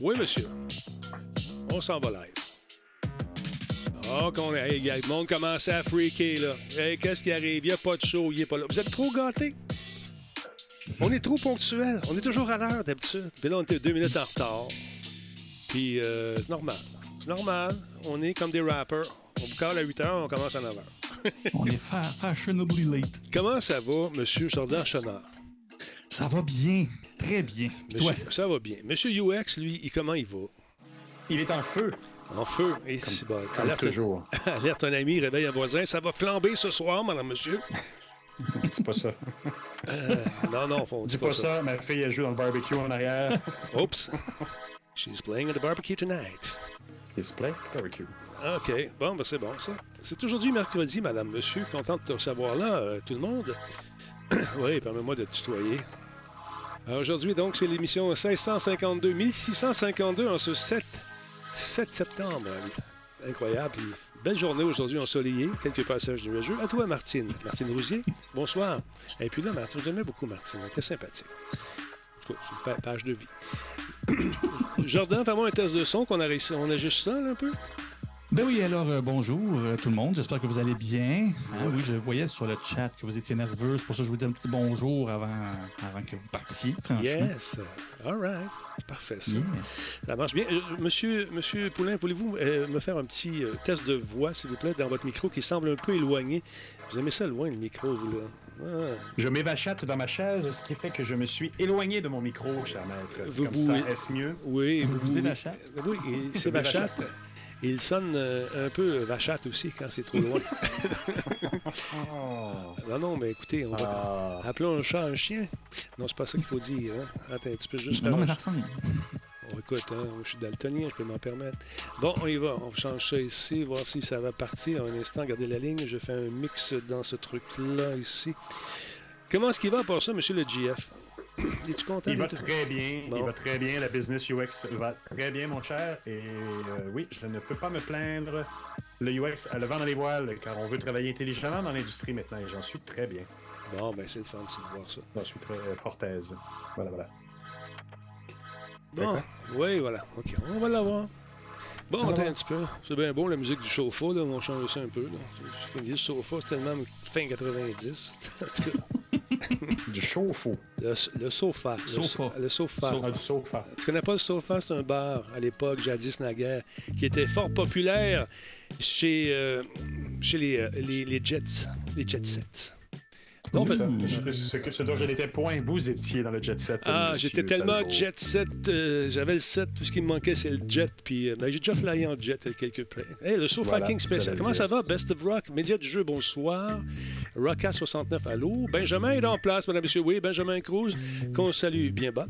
Oui, monsieur. On s'en va live. Oh, qu'on hey, gars, le monde commence à freaker, là. Hey, qu'est-ce qui arrive? Il n'y a pas de show, il est pas là. Vous êtes trop gâtés? On est trop ponctuel. On est toujours à l'heure, d'habitude. Puis là, on était deux minutes en retard. Puis, euh, c'est normal. C'est normal. On est comme des rappers. On vous cale à 8 heures, on commence à 9 heures. On est fa fashionably late. Comment ça va, Monsieur Jordan Chenard? Ça va bien. Très bien. Puis Toi? Monsieur- ça va bien. Monsieur UX, lui, il- comment il va? Il est en feu, En feu? Et c'est bon. comme Alerte, toujours. alerte un ami, réveille un voisin. Ça va flamber ce soir, madame, monsieur? Dis pas ça. Euh, non, non, on dit Dis pas ça, ma fille, elle joue dans le barbecue en arrière. Oups. She's playing at the barbecue tonight. It's play barbecue. OK. Bon, ben c'est bon, ça. C'est aujourd'hui mercredi, madame, monsieur. Content de te recevoir là, euh, tout le monde. oui, permets-moi de te tutoyer. Alors, Aujourd'hui, donc, c'est l'émission 1652, 1652 en ce 7, 7 septembre. Incroyable. Belle journée aujourd'hui ensoleillée. Quelques passages nuageux. À toi, Martine. Martine Rousier, bonsoir. Et puis là, Martine, j'aimais beaucoup Martine. Elle était sympathique. C'est une pa- page de vie. Jordan, fais-moi un test de son qu'on a réussi. On ajuste ça, là, un peu? Ben oui, alors euh, bonjour euh, tout le monde. J'espère que vous allez bien. Hein, oui, je voyais sur le chat que vous étiez nerveux. C'est pour ça que je vous dis un petit bonjour avant, avant que vous partiez. Yes. All right. Parfait, ça. Yeah. Ça marche bien. Euh, Monsieur, Monsieur Poulain, voulez-vous euh, me faire un petit euh, test de voix, s'il vous plaît, dans votre micro qui semble un peu éloigné? Vous aimez ça loin, le micro, vous, là? Ah. Je m'évachate dans ma chaise, ce qui fait que je me suis éloigné de mon micro, cher maître. Vous- Comme vous- ça, est-ce mieux? Oui, Vous vous évachatez? Oui, c'est m'évachate. Il sonne euh, un peu vachate aussi quand c'est trop loin. Oh. non, non, mais écoutez, on va... Ah. Appelons un chat un chien. Non, c'est pas ça qu'il faut dire. Hein? Attends, tu peux juste faire Non, mais ça ressemble. Bon, écoute, hein, je suis daltonien, je peux m'en permettre. Bon, on y va. On change ça ici, voir si ça va partir. Un instant, gardez la ligne. Je fais un mix dans ce truc-là, ici. Comment est-ce qu'il va pour ça, monsieur le GF? Es-tu content? Il va très bien, Bon. il va très bien, la business UX va très bien, mon cher. Et euh, oui, je ne peux pas me plaindre. Le UX a le vent dans les voiles, car on veut travailler intelligemment dans l'industrie maintenant, et j'en suis très bien. Bon, ben c'est le fun de voir ça. J'en suis très euh, fort aise. Voilà, voilà. Bon, oui, voilà. OK, on va l'avoir. Bon, attends un petit peu. C'est bien beau, la musique du sofa, là. On change ça un peu, là. C'est fini, le sofa, c'est tellement fin 90. Du chauffe-eau. le, le sofa. Le, Sofa. so- le sofa. Ah. Tu connais pas le Sofa? C'est un bar à l'époque, jadis naguère, qui était fort populaire chez, euh, chez les, euh, les, les Jets, les Jet Sets. Non, ben- ce, ce dont je n'étais point, vous étiez dans le jet set. Ah, monsieur j'étais tellement Talbot. jet set, euh, j'avais le set, tout ce qui me manquait, c'est le jet. Puis euh, ben, j'ai déjà flyé en jet euh, quelque peu. Hey, le Sofa Voilà, King spécial. j'allais Comment ça va? Best of Rock, média du jeu, bonsoir. Rocka 69, allô? Benjamin est en place, madame, monsieur. Oui, Benjamin Cruz, qu'on salue bien bas.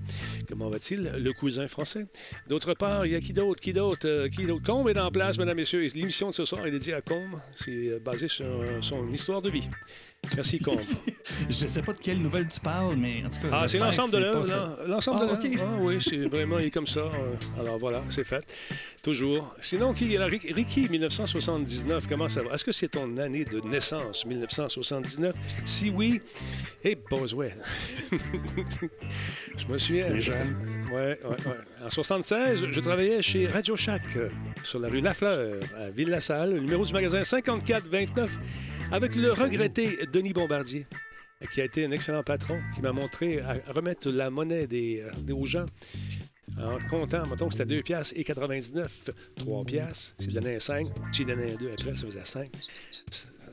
Comment va-t-il? Le cousin français? D'autre part, il y a qui d'autre? Qui d'autre? Euh, qui d'autre? Combe est en place, mesdames, messieurs. Et L'émission de ce soir est dédiée à Combe. C'est basé sur son histoire de vie. Merci, Combe. Je sais pas de quelle nouvelle tu parles, mais en tout cas. Ah, c'est l'ensemble que de c'est l'œuvre. L'ensemble Ah, de l'œuvre. Ah, oui, c'est vraiment, il est comme ça. euh, Alors voilà, c'est fait. Toujours. Sinon, qui Ricky, 1979, comment ça va? Est-ce que c'est ton année de naissance, 1979? Si oui, et Boswell. je me souviens. Ouais, ouais, ouais. En 76, je travaillais chez Radio Shack, euh, sur la rue Lafleur, à Ville-la-Salle, le numéro du magasin 5429, avec le regretté Denis Bombardier qui a été un excellent patron, qui m'a montré à remettre la monnaie des, euh, aux gens en comptant, mettons que c'était 2 piastres et 99, 3 piastres, c'est donné un 5, tu donnais un 2 après, ça faisait 5.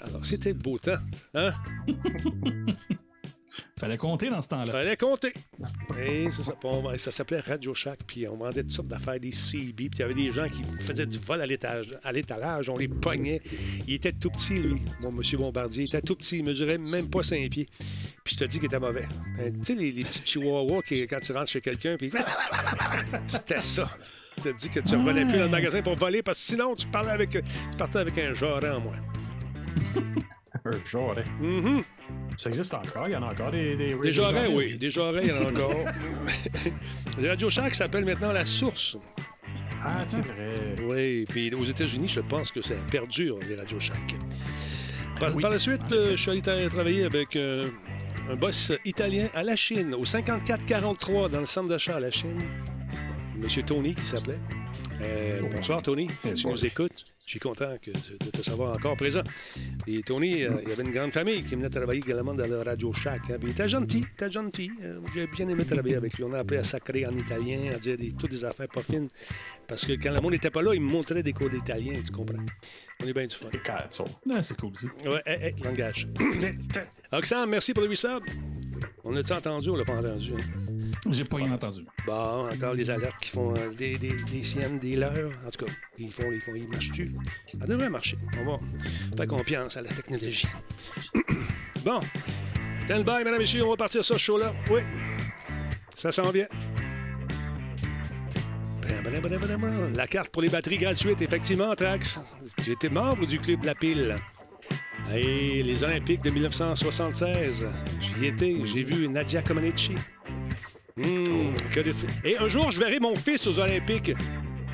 Alors, c'était beau temps, hein? Fallait compter dans ce temps-là. Fallait compter. Et ça, Puis on- ça s'appelait Radio Shack, puis on vendait toutes sortes d'affaires, des CB, puis il y avait des gens qui faisaient du vol à l'étage, à l'étalage, on les pognait. Il était tout petit, lui, mon monsieur Bombardier. Il était tout petit, il mesurait même pas 5 pieds. Puis je te dis qu'il était mauvais. Euh, tu sais, les, les petits chihuahuas qui, quand tu rentres chez quelqu'un, puis c'était ça. Je te dis que tu ne revenais plus dans le magasin pour voler, parce que sinon, tu, parlais avec, tu partais avec un jarret en moins. Un jarret. Mhm. Ça existe encore? Il y en a encore des... Des, Des jarrets, oui. Des jarrets, il y en a encore. Le Radio Shack s'appelle maintenant La Source. Ah, c'est vrai. Oui, puis aux États-Unis, je pense que ça perdure, les Radio Shack. Par, oui, par la suite, en euh, je suis allé tra- travailler avec euh, un boss italien à la Chine, au 5443, dans le centre d'achat à la Chine. M. Tony qui s'appelait. Euh, bonsoir, Tony. Si tu nous écoutes, je suis content que- de te savoir encore présent. Et Tony, euh, il y avait une grande famille qui venait travailler également dans le Radio Shack. hein. Puis il était gentil, il était gentil. Euh, J'ai bien aimé travailler avec lui. On a appris à sacrer en italien, à dire des, toutes des affaires pas fines. Parce que quand le monde n'était pas là, il me montrait des cours d'italien, tu comprends? On est bien du fun. C'est cool, ça. Ouais, hey, hey, langage. Oxane, merci pour le resub. On l'a-tu entendu ou on l'a pas entendu? hein? J'ai pas rien entendu. Bon, encore les alertes qui font euh, des, des, des siennes, des leurs. En tout cas, ils font, ils font, ils marchent-tu? Ça devrait marcher. On va faire confiance à la technologie. bon. Stand by, mesdames et messieurs, on va partir ce show-là. Oui. Ça s'en vient. La carte pour les batteries gratuites, effectivement, Trax. Tu étais membre du club La Pile. Et les Olympiques de 1976. J'y étais, j'ai vu Nadia Comaneci. Que fi- Et un jour, je verrai mon fils aux Olympiques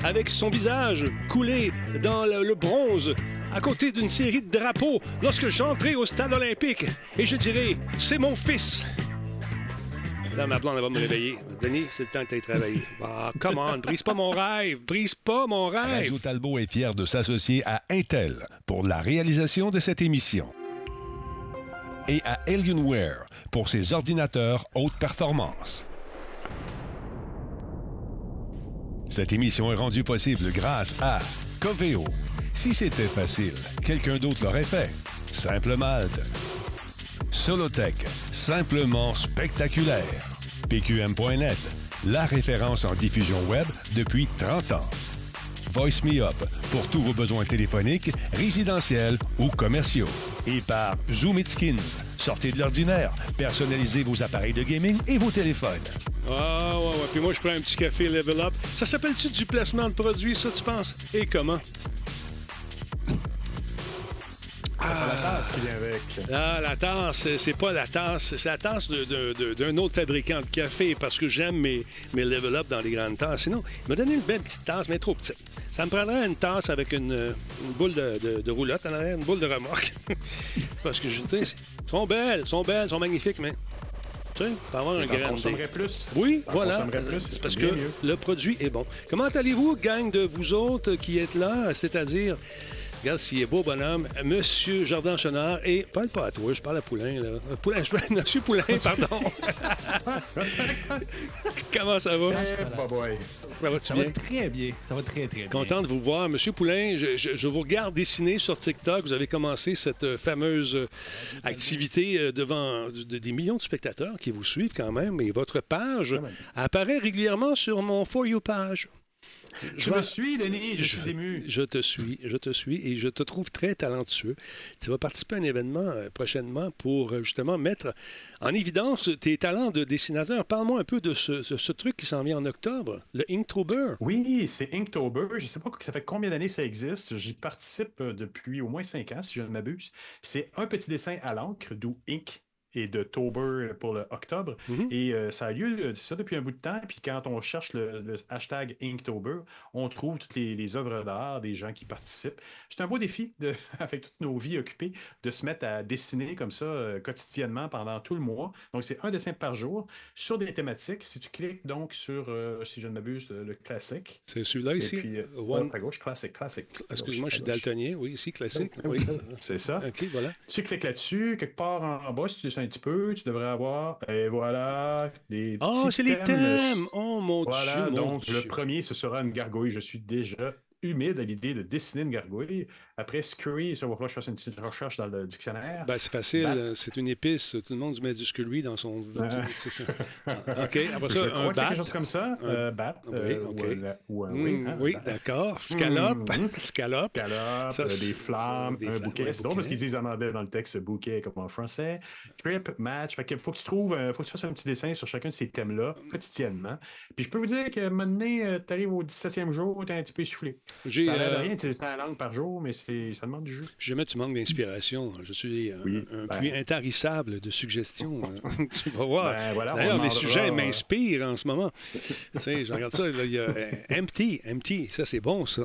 avec son visage coulé dans le, le bronze à côté d'une série de drapeaux lorsque j'entrerai au stade olympique et je dirai c'est mon fils. Là, ma blonde va me réveiller. Denis, c'est le temps que tu travailler. Ah, come on, brise pas mon rêve, brise pas mon rêve. Radio Talbot est fier de s'associer à Intel pour la réalisation de cette émission et à Alienware pour ses ordinateurs haute performance. Cette émission est rendue possible grâce à Coveo. Si c'était facile, quelqu'un d'autre l'aurait fait. Simple Malte. Solotech, simplement spectaculaire. PQM.net, la référence en diffusion web depuis 30 ans. Voice Me Up pour tous vos besoins téléphoniques, résidentiels ou commerciaux. Et par Zoom It Skins. Sortez de l'ordinaire, personnalisez vos appareils de gaming et vos téléphones. Ah, ouais, ouais. Puis moi, je prends un petit café Level Up. Ça s'appelle-tu du placement de produit, ça, tu penses? Et comment? Ah, la tasse qui vient avec. Ah, la tasse, c'est- pas la tasse, c'est la tasse d'un autre fabricant de café parce que j'aime mes, mes level up dans les grandes tasses. Sinon, il m'a donné une belle petite tasse, mais trop petite. Ça me prendrait une tasse avec une, euh, une boule de, de- de roulotte en arrière, une boule de remorque. parce que, je sais, elles sont belles, elles sont belles, elles sont magnifiques, mais. Tu sais, pour avoir un consommerais plus. oui, voilà. plus, C'est parce que mieux. le produit est bon. Comment allez-vous, gang de vous autres qui êtes là? C'est-à-dire, regarde s'il est beau bonhomme, Monsieur Jardin Chenard et parle pas à toi, je parle à Poulain là. Euh, Poulain, je Monsieur Poulain, pardon. Comment ça va? Bah boy. Ça va-tu Ça va bien? très bien. Ça va très, très bien. Content de vous voir. Monsieur Poulain, je, je- je vous regarde dessiner sur TikTok. Vous avez commencé cette euh, fameuse euh, activité euh, devant de- des millions de spectateurs qui vous suivent quand même. Et votre page apparaît régulièrement sur mon For You page. Je me suis, Denis, je suis ému. Je te suis, je te suis et je te trouve très talentueux. Tu vas participer à un événement euh, prochainement pour euh, justement mettre en évidence tes talents de dessinateur. Parle-moi un peu de ce, ce- ce truc qui s'en vient en octobre, le Inktober. Oui, c'est Inktober. Je ne sais pas ça fait combien d'années ça existe. J'y participe euh, depuis au moins cinq ans, si je ne m'abuse. C'est un petit dessin à l'encre, d'où Ink et de Tober pour le octobre. Mhm. Et euh, ça a lieu euh, ça depuis un bout de temps. Puis quand on cherche le, le hashtag Inktober, on trouve toutes les, les œuvres d'art des gens qui participent. C'est un beau défi, de, avec toutes nos vies occupées, de se mettre à dessiner comme ça euh, quotidiennement pendant tout le mois. Donc c'est un dessin par jour sur des thématiques. Si tu cliques donc sur, euh, si je ne m'abuse, le, classique. C'est celui-là ici? puis, One- à gauche, classique, classique. Excuse-moi, je suis daltonien. Oui, ici, classique. Oui. C'est ça. OK, voilà. Tu cliques là-dessus, quelque part en, en bas, si tu un petit peu, tu devrais avoir, et voilà, les Oh, c'est les thèmes. Oh, mon Voilà, Dieu, mon donc Dieu. le premier, ce sera une gargouille. Je suis déjà humide à l'idée de dessiner une gargouille. Après, Scurry, ça va falloir que je fasse une petite recherche dans le dictionnaire. Ben, c'est facile, Bat. euh, c'est une épice. Tout le monde met du lui dans son. Ça. OK, après je ça, crois un bat. quelque chose comme ça. Un- Euh, bat. Oui, euh, ou, ou oui. hein, oui, bat. d'accord. Scalope. Mhm. Scalope. Scalope, Ça, euh, des flammes, des un flammes, bouquet. C'est drôle parce qu'ils disent en anglais dans le texte bouquet comme en français. Trip, match. Fait que faut que tu trouves, euh, faut que tu fasses un petit dessin sur chacun de ces thèmes-là quotidiennement. Puis je peux vous dire que maintenant, tu arrives au 17e jour, t'es un petit peu essoufflé. J'ai. Ça euh, rien, tu dessines la langue par jour, mais c'est- ça demande du jeu. Si jamais tu manques d'inspiration, je suis un, Oui, un ben. puits intarissable de suggestions. hein. tu vas voir. Ben, voilà, D'ailleurs, les sujets euh, m'inspirent en ce moment. tu sais, je regarde ça, là, il y a euh, Empty, Empty, ça c'est bon ça.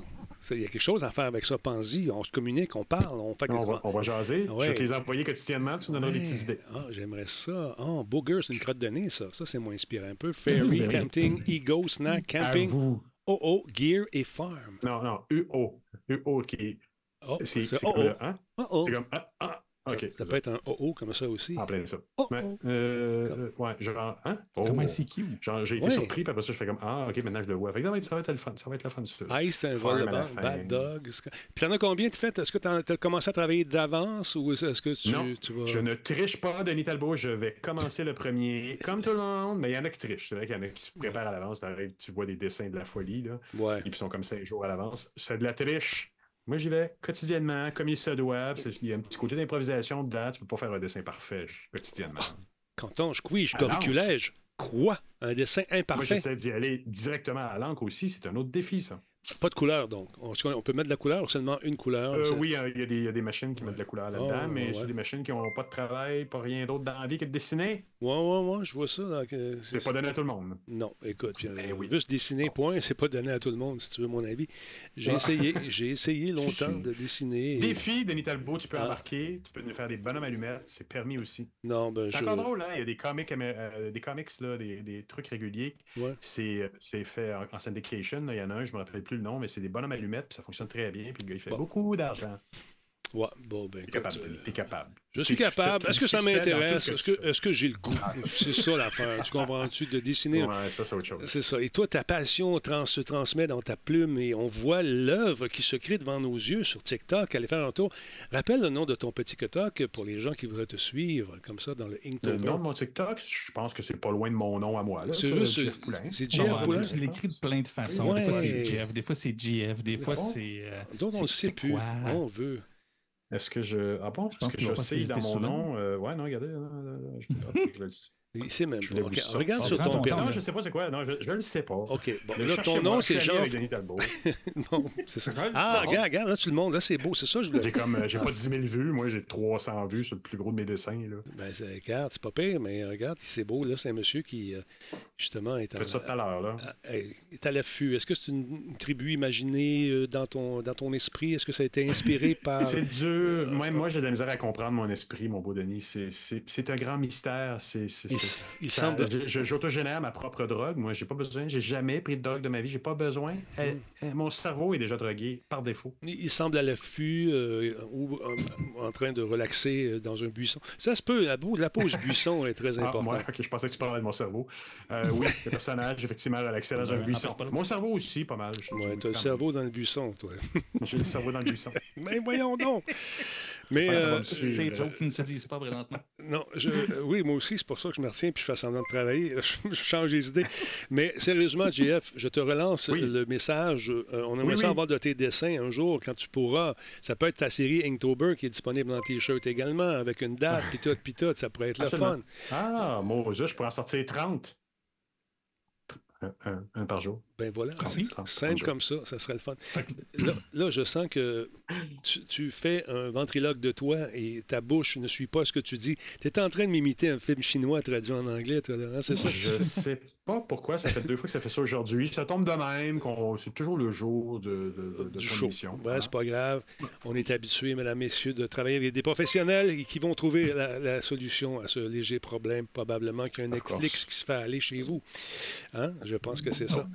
Il y a quelque chose à faire avec ça. Pense-y. On se communique, on parle, on fait des On va, on va jaser. Ouais. Je vais te les envoyer quotidiennement, tu nous donneras des petites idées. Ah, j'aimerais ça. Ah, Booger, c'est une crotte de nez, ça. Ça, c'est moins inspirant un peu. Ferry, ben oui. camping, ego, snack, camping, Avoue. OO, gear et farm. Non, non, UO. UO qui. Oh, C'est comme hein? Oh, C'est comme. Ah, ah, Ça, ok. ça peut être un OO comme ça aussi. En plein ça. Oh, Ouais, oh. euh, ouais, genre. Hein? Oh. Comment ICQ? Genre, j'ai été Ouais. surpris, puis après ça, je fais comme Ah, ok, maintenant je le vois. Fait que ça va être, ça va être le fun. Ça va être le fun, ça. Ice, c'est un vol de banque. Bad Dog. c'est- Puis t'en as combien de fait? Est-ce que t'as commencé à travailler d'avance ou est-ce que tu, Non, tu vas. Je ne triche pas, Denis Talbot. Je vais commencer le premier, comme tout le monde, mais il y en a qui trichent. C'est vrai qu'il y en a qui se préparent à l'avance. Tu vois des dessins de la folie, là, Ouais. et puis ils sont comme cinq jours à l'avance. C'est de la triche. Moi, j'y vais quotidiennement, comme il se doit. Il y a un petit côté d'improvisation dedans. Tu peux pas faire un dessin parfait quotidiennement. Canton, je couille, je corriculège. Quoi? Un dessin Moi, imparfait? j'essaie d'y aller directement à l'encre aussi. C'est un autre défi, ça. Pas de couleur, donc. On, on peut mettre de la couleur ou seulement une couleur? Euh, oui, euh, il y, a des- il y a des machines qui mettent de la couleur là-dedans, Oh, mais ouais. c'est des machines qui n'ont pas de travail, pas rien d'autre dans la vie que de dessiner. Ouais, ouais, ouais, je vois ça. euh, C'est pas donné à tout le monde. Non, écoute, puis, euh, Ben oui. juste dessiner, point, c'est pas donné à tout le monde, si tu veux mon avis. J'ai Ah. essayé, j'ai essayé longtemps de dessiner. et- Défi, Denis Talbot, tu peux Ah. embarquer, tu peux nous faire des bonhommes allumettes, c'est permis aussi. Non, ben C'est je. encore drôle, hein? Il y a des comics, euh, des, comics là, des, des trucs réguliers. Ouais. C'est euh, fait en, syndication. Il y en a un, je me rappelle plus le nom, mais c'est des bonhommes allumettes, puis ça fonctionne très bien. Puis le gars, il fait Bon. beaucoup d'argent. Ouais, bon, ben T'es écoute, capable, euh, t'es capable. Je suis capable. Est-ce que ça m'intéresse? Est-ce que, est-ce que j'ai le goût? C'est ça l'affaire. Tu comprends-tu? De dessiner? Ouais, ça, c'est autre chose. C'est ça. Et toi, ta passion trans- se transmet dans ta plume et on voit l'œuvre qui se crée devant nos yeux sur TikTok. Allez faire un tour. Rappelle le nom de ton petit TikTok pour les gens qui voudraient te suivre, comme ça, dans le Le Inktober. nom de mon TikTok, je pense que c'est pas loin de mon nom à moi. là. C'est Euh, juste- Jeff Poulain. c'est Jeff Poulain. Tu l'écris de plein de façons. Des fois, c'est Jeff, des fois, c'est GF, des fois, c'est. euh, Donc, on sait plus. quoi? On veut. Est-ce que je. Ah bon? pense Parce que qu'il va je sais dans mon souvent. nom. euh, Ouais, non, regardez. je- je le. Il sait même pas. Regarde Ah, sur ton permis. Non, je sais pas c'est quoi. Non, je, je le sais pas. OK. Bon, Ne là, ton nom, c'est Jean. avec Denis Talbot. non, c'est ça. Ah, regarde, regarde, là, tu le montres. Là, c'est beau. C'est ça, je voulais. J'ai comme, euh, j'ai pas 10 000 vues, moi j'ai 300 vues sur le plus gros de mes dessins. Là. Ben, c'est- regarde, c'est pas pire, mais regarde, c'est beau. Là, c'est un monsieur qui, euh, justement, est, Faites ça tout à l'heure. Là. à- est à l'affût. Est-ce que c'est une, une tribu imaginée euh, dans ton, dans ton esprit? Est-ce que ça a été inspiré par. C'est dur. Même moi, j'ai de la misère à comprendre mon esprit, mon beau Denis. C'est, c'est, c'est un grand mystère. C'est, c'est, Il, ça- semble. J'autogénère ma propre drogue. Moi, j'ai pas besoin. J'ai jamais pris de drogue de ma vie. J'ai pas besoin. Euh, euh, mon cerveau est déjà drogué par défaut. Il semble à l'affût euh, ou euh, en train de relaxer euh, dans un buisson. Ça se peut, la, la pause buisson est très Ah, importante. moi, ok, je pensais que tu parlais de mon cerveau. Euh, oui, le personnage, effectivement, relaxé dans un buisson. Mon cerveau aussi, pas mal. Ouais, je- t'as le cerveau dans le buisson, toi. J'ai le cerveau dans le buisson. Mais voyons donc! Mais euh, me suivre. Ces jokes qui ne se disent pas présentement. non, je- euh, oui, moi aussi, c'est pour ça que je me retiens puis je fais semblant de travailler. Je, je change les idées. Mais sérieusement, JF, je te relance Oui. le message. Euh, on aimerait Oui, ça oui. avoir de tes dessins un jour quand tu pourras. Ça peut être ta série Inktober qui est disponible dans T-shirt également, avec une date, puis tout, puis tout. Ça pourrait être le fun. Ah, moi, je pourrais en sortir 30. Un, un- un par jour. Ben voilà, simple comme ça, ça serait le fun. Là, là, je sens que tu, tu fais un ventriloque de toi et ta bouche ne suit pas ce que tu dis. Tu es en train de m'imiter un film chinois traduit en anglais, Laurent, c'est ça? Je sais pas pourquoi ça fait deux fois que ça fait ça aujourd'hui. Ça tombe de même, c'est toujours le jour de, de, de, de du ton show. émission. Ouais, c'est pas grave. On est habitués, mesdames, messieurs, de travailler avec des professionnels qui vont trouver la, la solution à ce léger problème, probablement qu'il y a un. Netflix qui se fait aller chez vous. Hein? Je pense que c'est ça.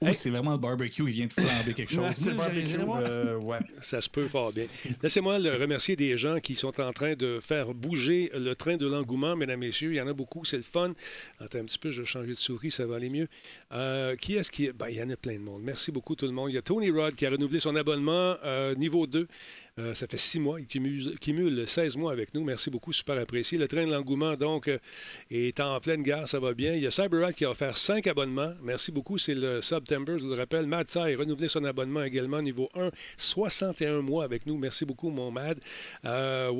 Ou Hey. c'est vraiment le barbecue, il vient de flamber quelque chose. C'est le barbecue. euh, ouais. Ça se peut fort bien. Laissez-moi le remercier des gens qui sont en train de faire bouger le train de l'engouement, mesdames, messieurs. Il y en a beaucoup, c'est le fun. Attends un petit peu, je vais changer de souris, ça va aller mieux. Euh, qui est-ce qui. Ben, il y en a plein de monde. Merci beaucoup, tout le monde. Il y a Tony Rod qui a renouvelé son abonnement euh, niveau 2. Euh, ça fait six mois. Il cumule, cumule 16 mois avec nous. Merci beaucoup, super apprécié. Le train de l'engouement, donc, euh, est en pleine gare. Ça va bien. Il y a CyberRat qui a offert 5 abonnements. Merci beaucoup. C'est le September, je vous le rappelle. Mad Sai renouvelé son abonnement également, niveau 1. 61 mois avec nous. Merci beaucoup, mon Mad. Euh,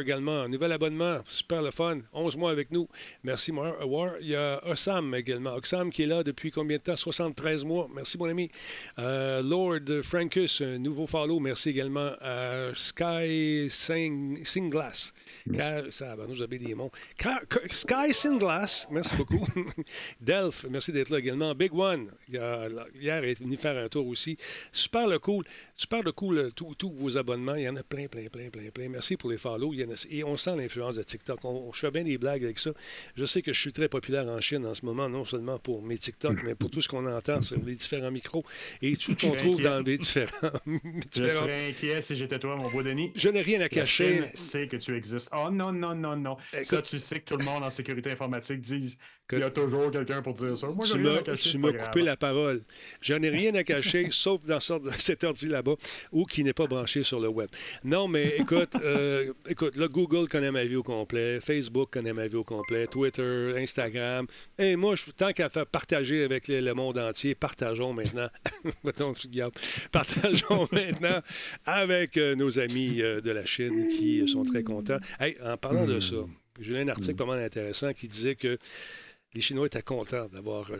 également, nouvel abonnement. Super le fun. 11 mois avec nous. Merci, War. War. Il y a Osam également. Oxam qui est là depuis combien de temps? 73 mois. Merci, mon ami. Euh, Lord Frankus, nouveau follow. Merci également à euh, Sky Sing, Singlass. Car- Ça, ben, nous avez des mots. Car- Sky Singlass, merci beaucoup. Delph, merci d'être là également. Big One, hier, est venu faire un tour aussi. Super le cool. Super le cool, euh, tous vos abonnements. Il y en a plein, plein, plein, plein, plein. Merci pour les follow. Il y en a- et on sent l'influence de TikTok. On- je fais bien des blagues avec ça. Je sais que je suis très populaire en Chine en ce moment, non seulement pour mes TikTok, mais pour tout ce qu'on entend sur les différents micros et tout ce qu'on trouve inquiet. dans les différents. Je différents- serais inquiet si j'étais toi, mon beau Denis. Je n'ai rien à cacher. Sait que tu existes. Oh non, non, non, non. Écoute- ça, tu sais que tout le monde en sécurité informatique qu'il y a toujours quelqu'un pour dire ça. Moi, Tu m'as tu coupé la parole. J'en ai rien à cacher, sauf dans ce- cet ordi là-bas, ou qui n'est pas branché sur le web. Non, mais écoute, euh, écoute, là, Google connaît ma vie au complet, Facebook connaît ma vie au complet, Twitter, Instagram. Et moi, je, tant qu'à faire partager avec le, le monde entier, partageons maintenant. Partageons maintenant avec euh, nos amis euh, de la Chine qui sont très contents. Hey, en parlant de ça, j'ai lu un article pas mal intéressant qui disait que les Chinois étaient contents d'avoir euh,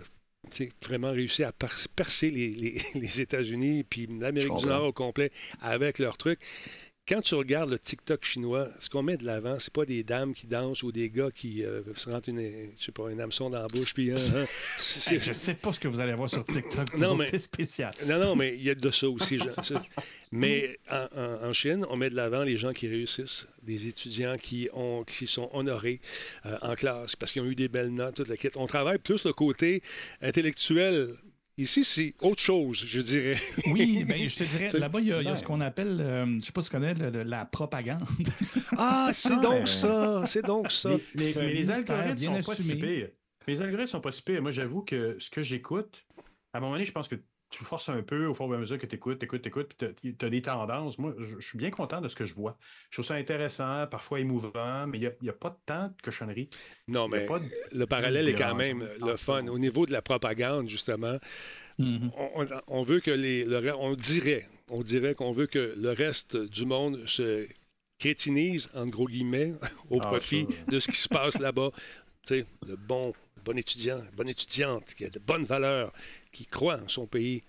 vraiment réussi à per- percer les, les- les États-Unis puis l'Amérique du. Nord au complet avec leurs trucs. Quand tu regardes le TikTok chinois, ce qu'on met de l'avant, c'est pas des dames qui dansent ou des gars qui euh, se rentrent une, je sais pas, un hameçon dans la bouche. Puis, hein, hein. Hey, je sais pas ce que vous allez voir sur TikTok. Non, mais- C'est spécial. non, non, mais il y a de ça aussi. Mais en, en- en Chine, on met de l'avant les gens qui réussissent, des étudiants qui, ont, qui sont honorés euh, en classe parce qu'ils ont eu des belles notes, toute la kit. On travaille plus le côté intellectuel. Ici, c'est autre chose, je dirais. Oui, ben, je te dirais, là-bas, il y a, y ce qu'on appelle, euh, je sais pas si tu connais, le- le- la propagande. Ah, c'est Ah, donc mais- ça, c'est donc ça. Mais, mais- mais les algorithmes sont pas si pires. Les algorithmes sont pas si pires. Moi, j'avoue que ce que j'écoute, à un moment donné, je pense que tu forces un peu au fur et à mesure que tu écoutes, écoutes, écoutes, puis tu as des tendances. Moi, je, je suis bien content de ce que je vois. Je trouve ça intéressant, parfois émouvant, mais il n'y a, pas de tant de cochonneries. Non, mais de- le parallèle est quand même le fun. Au niveau de la propagande, justement, Mhm. on, on- on veut que les. le on dirait, on dirait qu'on veut que le reste du monde se crétinise, en gros guillemets, au Ah, profit ça. de ce qui se passe là-bas. Tu sais, le bon, bon étudiant, bonne étudiante qui a de bonnes valeurs, qui croit en son pays.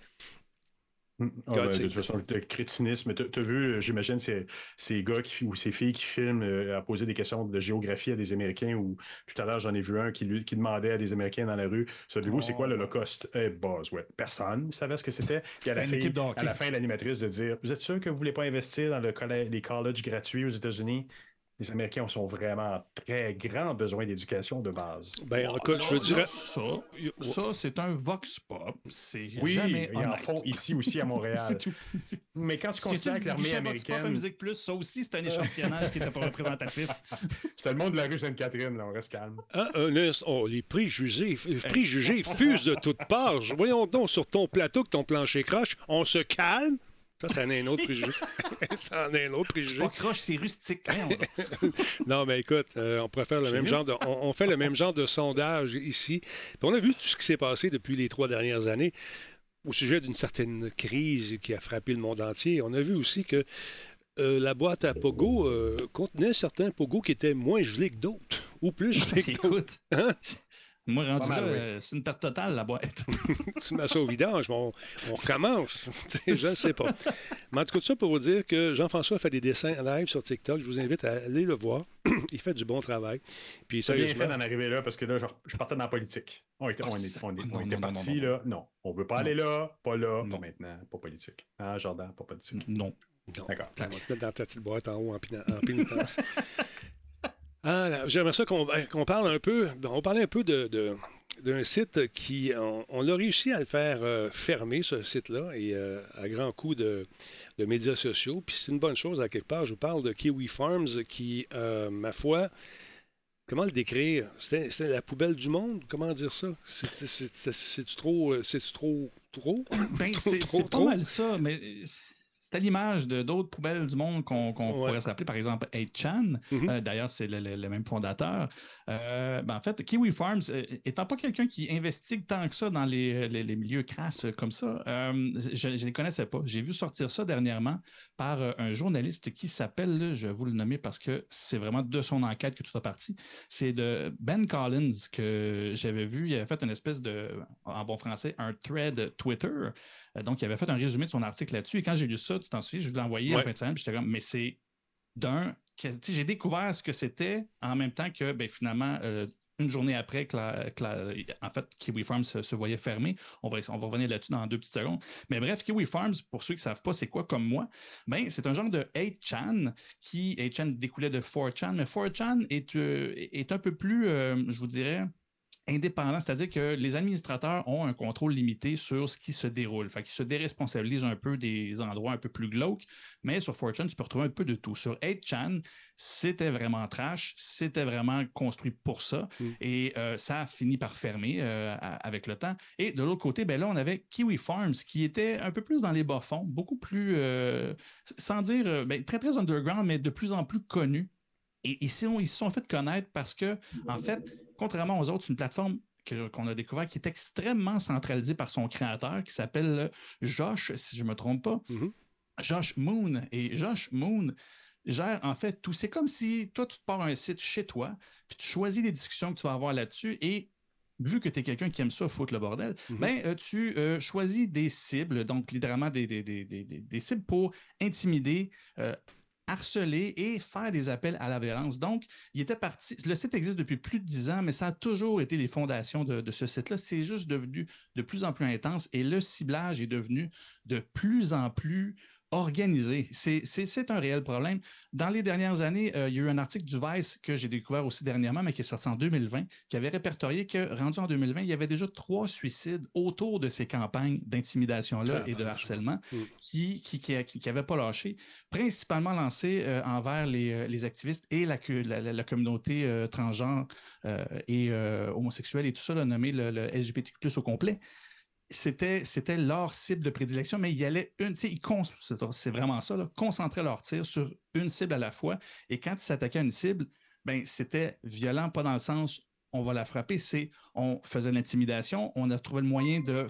Mm. Ah, ben, de toute façon, le crétinisme. Tu as vu, euh, j'imagine, ces, ces gars qui, ou ces filles qui filment euh, à poser des questions de géographie à des Américains, ou tout à l'heure, j'en ai vu un qui, lui, qui demandait à des Américains dans la rue Savez-vous, c'est quoi Oh. l'Holocauste? Eh, buzz, ouais. Personne ne savait ce que c'était. Puis à la, hockey. à la fin, l'animatrice de dire Vous êtes sûr que vous ne voulez pas investir dans le collège, les colleges gratuits aux États-Unis? Les Américains sont vraiment en très grand besoin d'éducation de base. Ben, Bon, écoute, je là, dirais. là, Ça, ça c'est un vox pop. C'est Oui, jamais ils en font ici aussi à Montréal. C'est tout. Mais quand tu considères que l'armée Vox américaine. Musique Plus, ça aussi, c'est un échantillonnage qui n'était pas représentatif. C'était le monde de la rue Sainte-Catherine, là, on reste calme. Ah, oh, les préjugés, les préjugés fusent de toutes parts. Voyons donc sur ton plateau que ton plancher croche, on se calme? Ça, ça en est un autre préjugé. ça en est un autre préjugé. Pas croche, c'est rustique. Donc. Non, mais écoute, euh, on préfère le même genre de. On, on fait le même genre de sondage ici. Puis on a vu tout ce qui s'est passé depuis les trois dernières années au sujet d'une certaine crise qui a frappé le monde entier. On a vu aussi que euh, la boîte à Pogo euh, contenait certains Pogo qui étaient moins gelés que d'autres, ou plus gelés que d'autres. Hein? Moi, rendu mal, là, oui. euh, c'est une perte totale, la boîte. Tu mets ça au vidange, mais on, on recommence. Je ne sais pas. Mais en tout cas, tout ça pour vous dire que Jean-François fait des dessins live sur TikTok. Je vous invite à aller le voir. Il fait du bon travail. Puis C'est bien fait sérieusement, d'en arriver là parce que là, je, je partais dans la politique. On était, on était parti là. Non, on veut pas aller là, pas là, Non. pas maintenant, pas politique. Hein, Jordan, pas politique. non. non, D'accord. on va te mettre dans ta petite boîte en haut en, pina- en pénitence. Ah, J'aimerais ça qu'on qu'on parle un peu. On parlait un peu de. de- d'un site qui, on, on a réussi à le faire euh, fermer, ce site-là, et euh, à grands coups de, de médias sociaux. Puis c'est une bonne chose à quelque part. Je vous parle de Kiwi Farms qui, euh, ma foi, comment le décrire? C'était la poubelle du monde? Comment dire ça? C'est- c'est- c'est- C'est-tu trop, trop, trop? Ben, Trop, c'est trop, pas trop? mal ça, mais c'est à l'image de d'autres poubelles du monde qu'on Ouais. pourrait se rappeler, par exemple 8chan. Mhm. Euh, D'ailleurs, c'est le, le- le même fondateur. Euh, ben, en fait, Kiwi Farms, euh, étant pas quelqu'un qui investigue tant que ça dans les, les- les milieux crasses comme ça, je ne les connaissais pas. J'ai vu sortir ça dernièrement par un journaliste qui s'appelle, je vais vous le nommer parce que c'est vraiment de son enquête que tout a parti. C'est de Ben Collins que j'avais vu. Il avait fait une espèce de, en bon français, un thread Twitter. Donc, il avait fait un résumé de son article là-dessus. Et quand j'ai lu ça, ça, tu t'en souviens, je l'ai envoyé en fin de semaine, j'étais comme, mais c'est d'un, j'ai découvert ce que c'était en même temps que ben, finalement, euh, une journée après que, en fait, Kiwi Farms se, voyait fermé. On va, on va revenir là-dessus dans deux petites secondes. Mais bref, Kiwi Farms, pour ceux qui ne savent pas c'est quoi comme moi, ben, c'est un genre de 8chan qui, 8chan découlait de 4chan, mais 4chan est, euh, est un peu plus, euh, je vous dirais, indépendant, c'est-à-dire que les administrateurs ont un contrôle limité sur ce qui se déroule. Fait qu'ils se déresponsabilisent un peu des endroits un peu plus glauques, mais sur 4chan, tu peux retrouver un peu de tout. Sur 8chan, c'était vraiment trash, c'était vraiment construit pour ça, mm. et euh, ça a fini par fermer euh, avec le temps. Et de l'autre côté, ben là, on avait Kiwi Farms, qui était un peu plus dans les bas-fonds, beaucoup plus, euh, sans dire, ben, très, très underground, mais de plus en plus connu. Et ils se sont fait connaître parce que, en fait, contrairement aux autres, c'est une plateforme qu'on a découvert qui est extrêmement centralisée par son créateur qui s'appelle Josh, si je ne me trompe pas. Mm-hmm. Josh Moon. Et Josh Moon gère en fait tout. C'est comme si toi, tu te pars un site chez toi, puis tu choisis les discussions que tu vas avoir là-dessus et vu que tu es quelqu'un qui aime ça, foutre le bordel, mm-hmm. ben, euh, tu euh, choisis des cibles, donc littéralement des, des, cibles pour intimider, euh, harceler et faire des appels à la violence. Donc, il était parti. Le site existe depuis plus de dix ans, mais ça a toujours été les fondations de, de ce site-là. C'est juste devenu de plus en plus intense et le ciblage est devenu de plus en plus organisé. C'est un réel problème. Dans les dernières années, euh, il y a eu un article du Vice que j'ai découvert aussi dernièrement, mais qui est sorti en 2020, qui avait répertorié que, rendu en 2020, il y avait déjà trois suicides autour de ces campagnes d'intimidation-là et de harcèlement mm. qui qui, qui, pas lâché, principalement lancées euh, envers les, euh, les, activistes et la, la, communauté transgenre et homosexuelle et tout ça, là, nommé le, le LGBTQ+, au complet c'était, c'était leur cible de prédilection, mais il y allait une, c'est vraiment ça, là, concentrer leur tir sur une cible à la fois. Et quand ils s'attaquaient à une cible, ben, c'était violent, pas dans le sens on va la frapper, c'est on faisait l'intimidation, on a trouvé le moyen de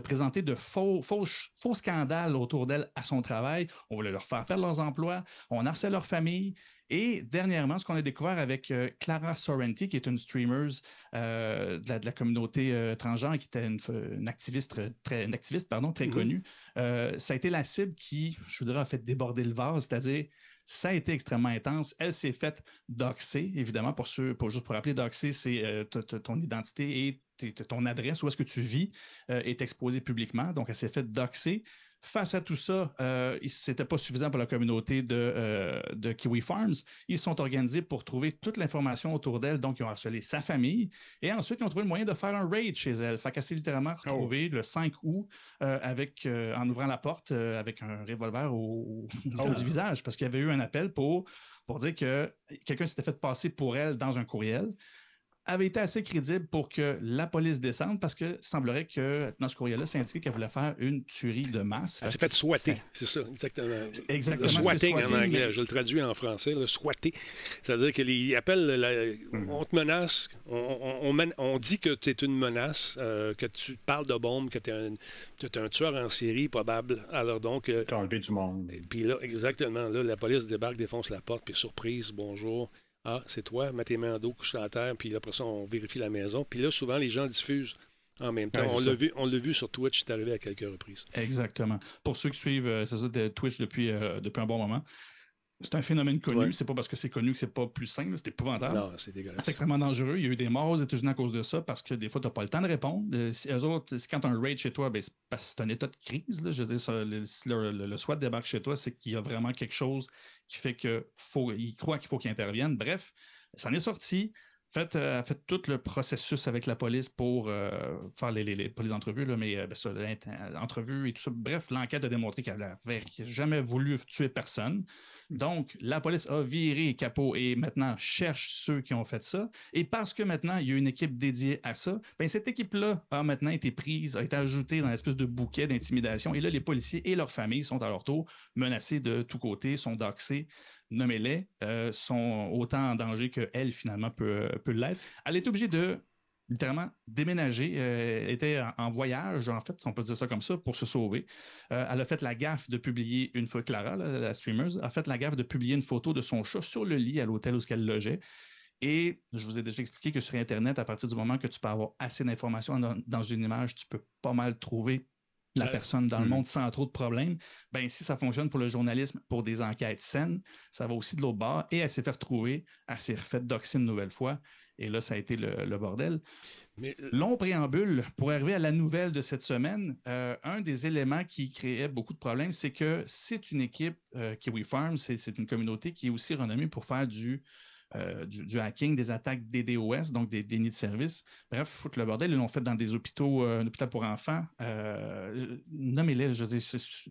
présenter de faux, faux, faux scandales autour d'elle à son travail. On voulait leur faire perdre leurs emplois, on harcelait leur famille. Et dernièrement, ce qu'on a découvert avec euh, Clara Sorrenti, qui est une streamer euh, de, la, communauté euh, transgenre, qui était une, activiste très, une activiste, pardon, très mm-hmm. connue, ça a été la cible qui, je vous dirais, a fait déborder le vase, c'est-à-dire ça a été extrêmement intense. Elle s'est faite doxer, évidemment, pour ceux, pour juste pour rappeler, doxer, c'est ton identité et ton adresse, où est-ce que tu vis, est exposée publiquement. Donc, elle s'est faite doxer. Face à tout ça, euh, ce n'était pas suffisant pour la communauté de, euh, de, Kiwi Farms. Ils se sont organisés pour trouver toute l'information autour d'elle. Donc, ils ont harcelé sa famille. Et ensuite, ils ont trouvé le moyen de faire un raid chez elle. Fait qu'elle s'est littéralement oh. retrouvée le 5 août euh, avec, en ouvrant la porte avec un revolver au, au, du visage parce qu'il y avait eu un appel pour, pour dire que quelqu'un s'était fait passer pour elle dans un courriel avait été assez crédible pour que la police descende parce que semblerait que dans ce courrier-là, c'est indiqué qu'elle voulait faire une tuerie de masse. Elle s'est fait swatter, c'est ça, exactement. Exactement. Le swatting, en anglais, je le traduis en français, le swatter. C'est-à-dire qu'il appelle, mm. on te menace, on, dit que tu es une menace, euh, que tu parles de bombes, que tu es, un tueur en série probable. Alors donc. Euh, tu as enlevé du monde. Puis là, exactement, là, la police débarque, défonce la porte, puis surprise, bonjour. Ah, c'est toi, mets tes mains en dos, couche à terre, puis après ça, on vérifie la maison. Puis là, souvent, les gens diffusent en même temps. on l'a vu, on l'a vu sur Twitch, c'est arrivé à quelques reprises. Exactement. Pour ceux qui suivent euh, ça, Twitch depuis, euh, depuis un bon moment, c'est un phénomène connu. C'est pas parce que c'est connu que c'est pas plus simple. C'est épouvantable. Non, c'est dégueulasse. C'est extrêmement dangereux. Il y a eu des morts aux États-Unis à cause de ça parce que des fois, tu n'as pas le temps de répondre. Euh, eux autres, quand tu as un raid chez toi, ben, c'est parce que c'est un état de crise. Là. Je veux dire, si le, le, SWAT débarque chez toi, c'est qu'il y a vraiment quelque chose qui fait qu'il faut, il croit qu'il faut qu'il intervienne. Bref, ça en est sorti. Faites, euh, fait tout le processus avec la police pour euh, faire les, les, pas les entrevues, là, mais euh, ben ça, l'entrevue et tout ça. Bref, l'enquête a démontré qu'elle n'avait jamais voulu tuer personne. Donc, la police a viré capot et maintenant cherche ceux qui ont fait ça. Et parce que maintenant, il y a une équipe dédiée à ça, ben, cette équipe-là a maintenant été prise, a été ajoutée dans l'espèce de bouquet d'intimidation. Et là, les policiers et leurs familles sont à leur tour menacés de tous côtés, sont doxés, nommez-les, euh, sont autant en danger qu'elle, finalement, peut, l'être. Elle est obligée de littéralement déménager. Euh, elle était en, voyage, en fait, si on peut dire ça comme ça, pour se sauver. Euh, elle a fait la gaffe de publier une photo, Clara, la streamer, a fait la gaffe de publier une photo de son chat sur le lit à l'hôtel où elle logeait. Et je vous ai déjà expliqué que sur Internet, à partir du moment que tu peux avoir assez d'informations dans, une image, tu peux pas mal trouver la personne dans le hmm. monde sans trop de problèmes. Ben, si ça fonctionne pour le journalisme, pour des enquêtes saines, ça va aussi de l'autre bord. Et elle s'est fait retrouver, elle s'est refaite doxer une nouvelle fois. Et là, ça a été le, bordel. Mais... Euh, Long préambule, pour arriver à la nouvelle de cette semaine, euh, un des éléments qui créait beaucoup de problèmes, c'est que c'est une équipe, euh, Kiwi Farms, c'est une communauté qui est aussi renommée pour faire du euh, du, hacking, des attaques DDoS, donc des dénis de service. Bref, foutre le bordel. Ils l'ont fait dans des hôpitaux, euh, un hôpital pour enfants. Euh, nommez-les, je dis,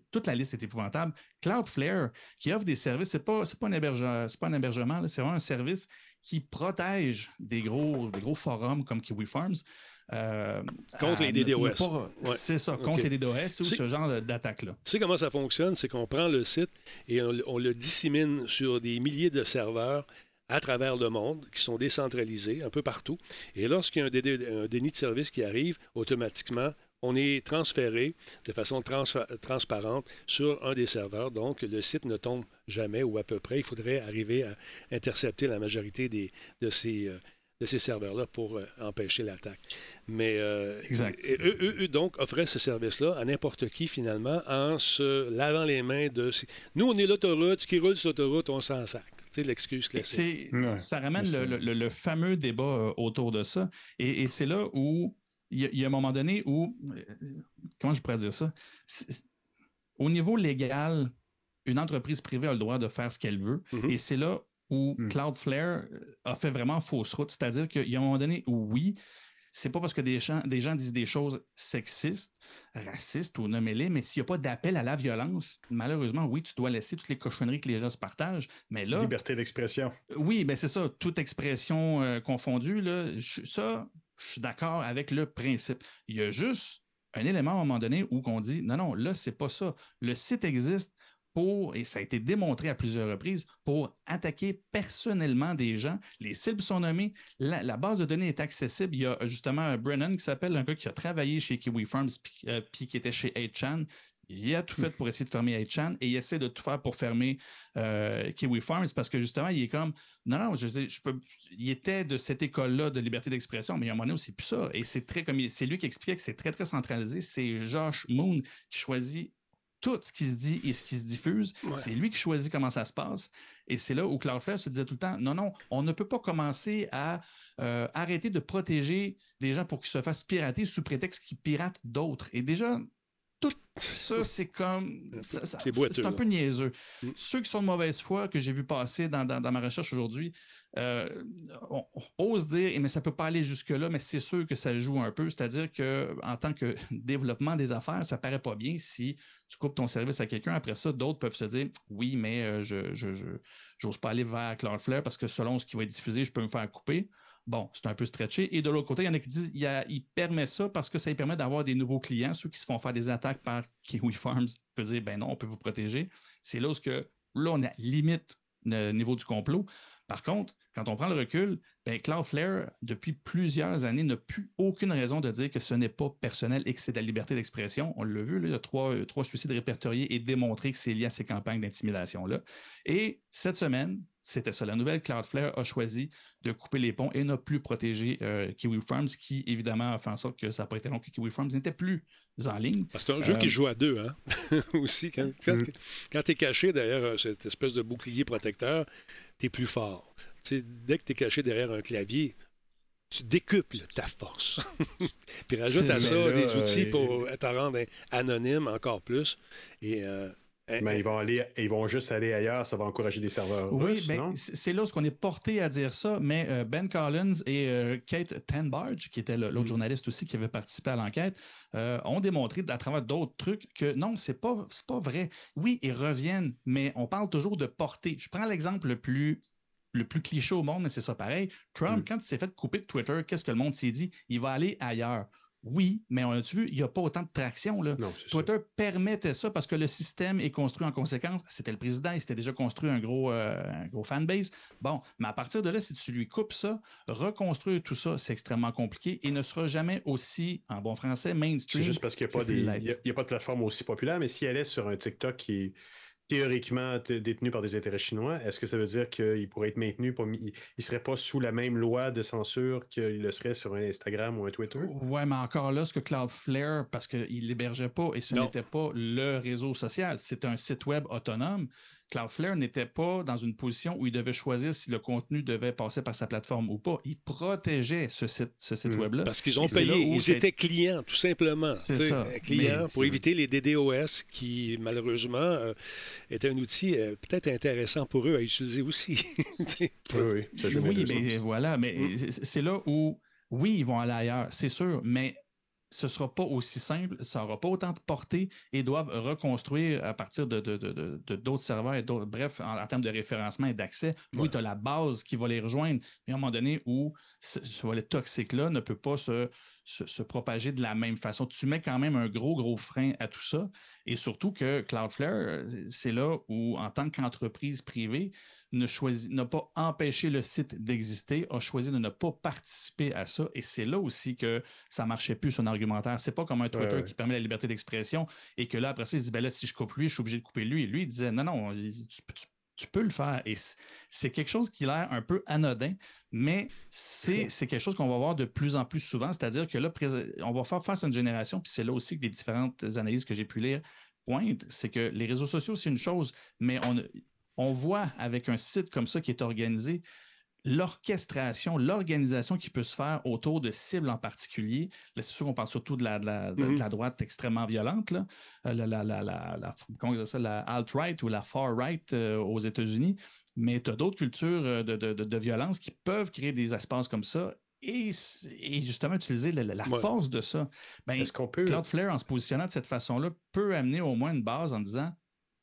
toute la liste est épouvantable. Cloudflare, qui offre des services, ce n'est pas, pas, un pas un hébergement, c'est vraiment un service qui protège des gros, des gros forums comme Kiwi Farms. contre les DDoS. C'est ça, contre les DDoS ou ce genre d'attaque-là. Tu sais comment ça fonctionne? C'est qu'on prend le site et on, le dissémine sur des milliers de serveurs à travers le monde, qui sont décentralisés un peu partout. Et lorsqu'il y a un, déni de service qui arrive, automatiquement, on est transféré de façon transparente sur un des serveurs. Donc, le site ne tombe jamais ou à peu près. Il faudrait arriver à intercepter la majorité des, de ces... Euh, de ces serveurs-là pour euh, empêcher l'attaque. Mais euh, Eux, donc, offraient ce service-là à n'importe qui, finalement, en se lavant les mains de... Nous, on est l'autoroute, ce qui roule sur l'autoroute, on s'en sac l'excuse classique. ça ramène le, fameux débat euh, autour de ça. Et, c'est là où il y, a un moment donné où, euh, comment je pourrais dire ça? Au niveau légal, une entreprise privée a le droit de faire ce qu'elle veut. Mm-hmm. Et c'est là où mm. Cloudflare a fait vraiment fausse route. C'est-à-dire qu'il y a un moment donné où, oui, c'est pas parce que des gens, des gens disent des choses sexistes, racistes ou nommez-les, mais s'il n'y a pas d'appel à la violence, malheureusement, oui, tu dois laisser toutes les cochonneries que les gens se partagent. Mais là. Liberté d'expression. Oui, ben c'est ça, toute expression euh, confondue, là, ça, je suis d'accord avec le principe. Il y a juste un élément à un moment donné où on dit non, non, là, c'est pas ça. Le site existe, pour, et ça a été démontré à plusieurs reprises, pour attaquer personnellement des gens. Les cibles sont nommées, la, base de données est accessible. Il y a justement Brennan qui s'appelle un gars qui a travaillé chez Kiwi Farms puis euh, qui était chez 8chan. Il a tout fait pour essayer de fermer 8chan et il essaie de tout faire pour fermer euh, Kiwi Farms parce que justement, il est comme non, non, je, je peux. Il était de cette école-là de liberté d'expression, mais il y a un moment donné, c'est plus ça. Et c'est très comme c'est lui qui explique que c'est très, très centralisé. C'est Josh Moon qui choisit tout ce qui se dit et ce qui se diffuse. C'est lui qui choisit comment ça se passe. Et c'est là où Cloudflare se disait tout le temps, non, non, on ne peut pas commencer à euh, arrêter de protéger des gens pour qu'ils se fassent pirater sous prétexte qu'ils piratent d'autres. Et déjà, tout ça, c'est comme. C'est un peu niaiseux. Mm. Ceux qui sont de mauvaise foi que j'ai vu passer dans, ma recherche aujourd'hui euh, on, ose dire, mais ça ne peut pas aller jusque-là, mais c'est sûr que ça joue un peu. C'est-à-dire qu'en tant que développement des affaires, ça paraît pas bien si tu coupes ton service à quelqu'un. Après ça, d'autres peuvent se dire oui, mais euh, je n'ose pas aller vers Cloudflare parce que selon ce qui va être diffusé, je peux me faire couper. Bon, c'est un peu stretché. Et de l'autre côté, il y en a qui disent qu'il permet ça parce que ça lui permet d'avoir des nouveaux clients, ceux qui se font faire des attaques par Kiwi Farms, peuvent dire ben non, on peut vous protéger. C'est là où que, là, on a limite le niveau du complot. Par contre, quand on prend le recul, ben Cloudflare, depuis plusieurs années, n'a plus aucune raison de dire que ce n'est pas personnel et que c'est de la liberté d'expression. On l'a vu, il y a trois, euh, trois suicides répertoriés et démontré que c'est lié à ces campagnes d'intimidation-là. Et cette semaine, c'était ça. La nouvelle Cloudflare a choisi de couper les ponts et n'a plus protégé euh, Kiwi Farms, qui évidemment a fait en sorte que ça n'a pas été long que Kiwi Farms n'était plus en ligne. C'est un jeu qui euh, joue à deux, hein? Aussi. Quand, mm. quand tu es caché derrière cette espèce de bouclier protecteur, tu es plus fort. dès que tu es caché derrière un clavier, tu décuples ta force. Puis rajoute à ça des outils euh, pour te rendre anonyme encore plus. Et euh, mais ben, ils vont aller, ils vont juste aller ailleurs, ça va encourager des serveurs. Oui, ben, c'est là où on est porté à dire ça, mais euh, Ben Collins et Kate Tenbarge, qui était l'autre mm. journaliste aussi qui avait participé à l'enquête, ont démontré à travers d'autres trucs que non, c'est pas, pas vrai. Oui, ils reviennent, mais on parle toujours de portée. Je prends l'exemple le plus le plus cliché au monde, mais c'est ça pareil. Trump, mm. quand il s'est fait couper de Twitter, qu'est-ce que le monde s'est dit? Il va aller ailleurs. Oui, mais on a vu, il n'y a pas autant de traction. Là. Twitter permettait ça parce que le système est construit en conséquence. C'était le président, il s'était déjà construit un gros, euh, un gros fanbase. Bon, mais à partir de là, si tu lui coupes ça, reconstruire tout ça, c'est extrêmement compliqué et ne sera jamais aussi, en bon français, mainstream. C'est juste parce qu'il n'y a, a, pas de plateforme aussi populaire, mais si elle est sur un TikTok qui est théoriquement détenu par des intérêts chinois, est-ce que ça veut dire qu'il pourrait être maintenu, il ne serait pas sous la même loi de censure qu'il le serait sur un Instagram ou un Twitter? Ouais, mais encore là, ce que Cloudflare, parce qu'il l'hébergeait pas et ce n'était pas le réseau social, c'était un site web autonome. Cloudflare n'était pas dans une position où il devait choisir si le contenu devait passer par sa plateforme ou pas. Il protégeait ce site, ce site hmm. web-là. Parce qu'ils ont payé, ils étaient clients, tout simplement. C'est ça. Clients pour éviter les DDoS qui, malheureusement, euh, est un outil euh, peut-être intéressant pour eux à utiliser aussi. oui, oui. oui mais voilà, mais hmm. c'est là où, oui, ils vont aller ailleurs, c'est sûr, mais ce ne sera pas aussi simple, ça n'aura pas autant de portée et doivent reconstruire à partir de, d'autres serveurs et d'autres. Bref, en, termes de référencement et d'accès, oui, tu as la base qui va les rejoindre, mais à un moment donné où ce, volet toxique-là ne peut pas se, se, propager de la même façon. Tu mets quand même un gros, gros frein à tout ça. Et surtout que Cloudflare, c'est là où, en tant qu'entreprise privée, n'a pas empêché le site d'exister, a choisi de ne pas participer à ça. Et c'est là aussi que ça marchait plus son argumentaire. C'est pas comme un Twitter qui permet la liberté d'expression et que là, après ça, il se dit, ben là, si je coupe lui, je suis obligé de couper lui. Et lui, il disait, non, non, tu, peux le faire. Et c'est quelque chose qui a l'air un peu anodin, mais c'est quelque chose qu'on va voir de plus en plus souvent. C'est-à-dire que là, on va faire face à une génération, puis c'est là aussi que les différentes analyses que j'ai pu lire pointent, c'est que les réseaux sociaux, c'est une chose, mais on, on voit avec un site comme ça qui est organisé, l'orchestration, l'organisation qui peut se faire autour de cibles en particulier. C'est sûr qu'on parle surtout de la, mm-hmm. droite extrêmement violente, là. Euh, la, la, la, alt-right ou la far-right euh, aux États-Unis. Mais tu as d'autres cultures euh, de, violence qui peuvent créer des espaces comme ça et, justement utiliser la, force de ça. Ben, peut... Cloudflare, en se positionnant de cette façon-là, peut amener au moins une base en disant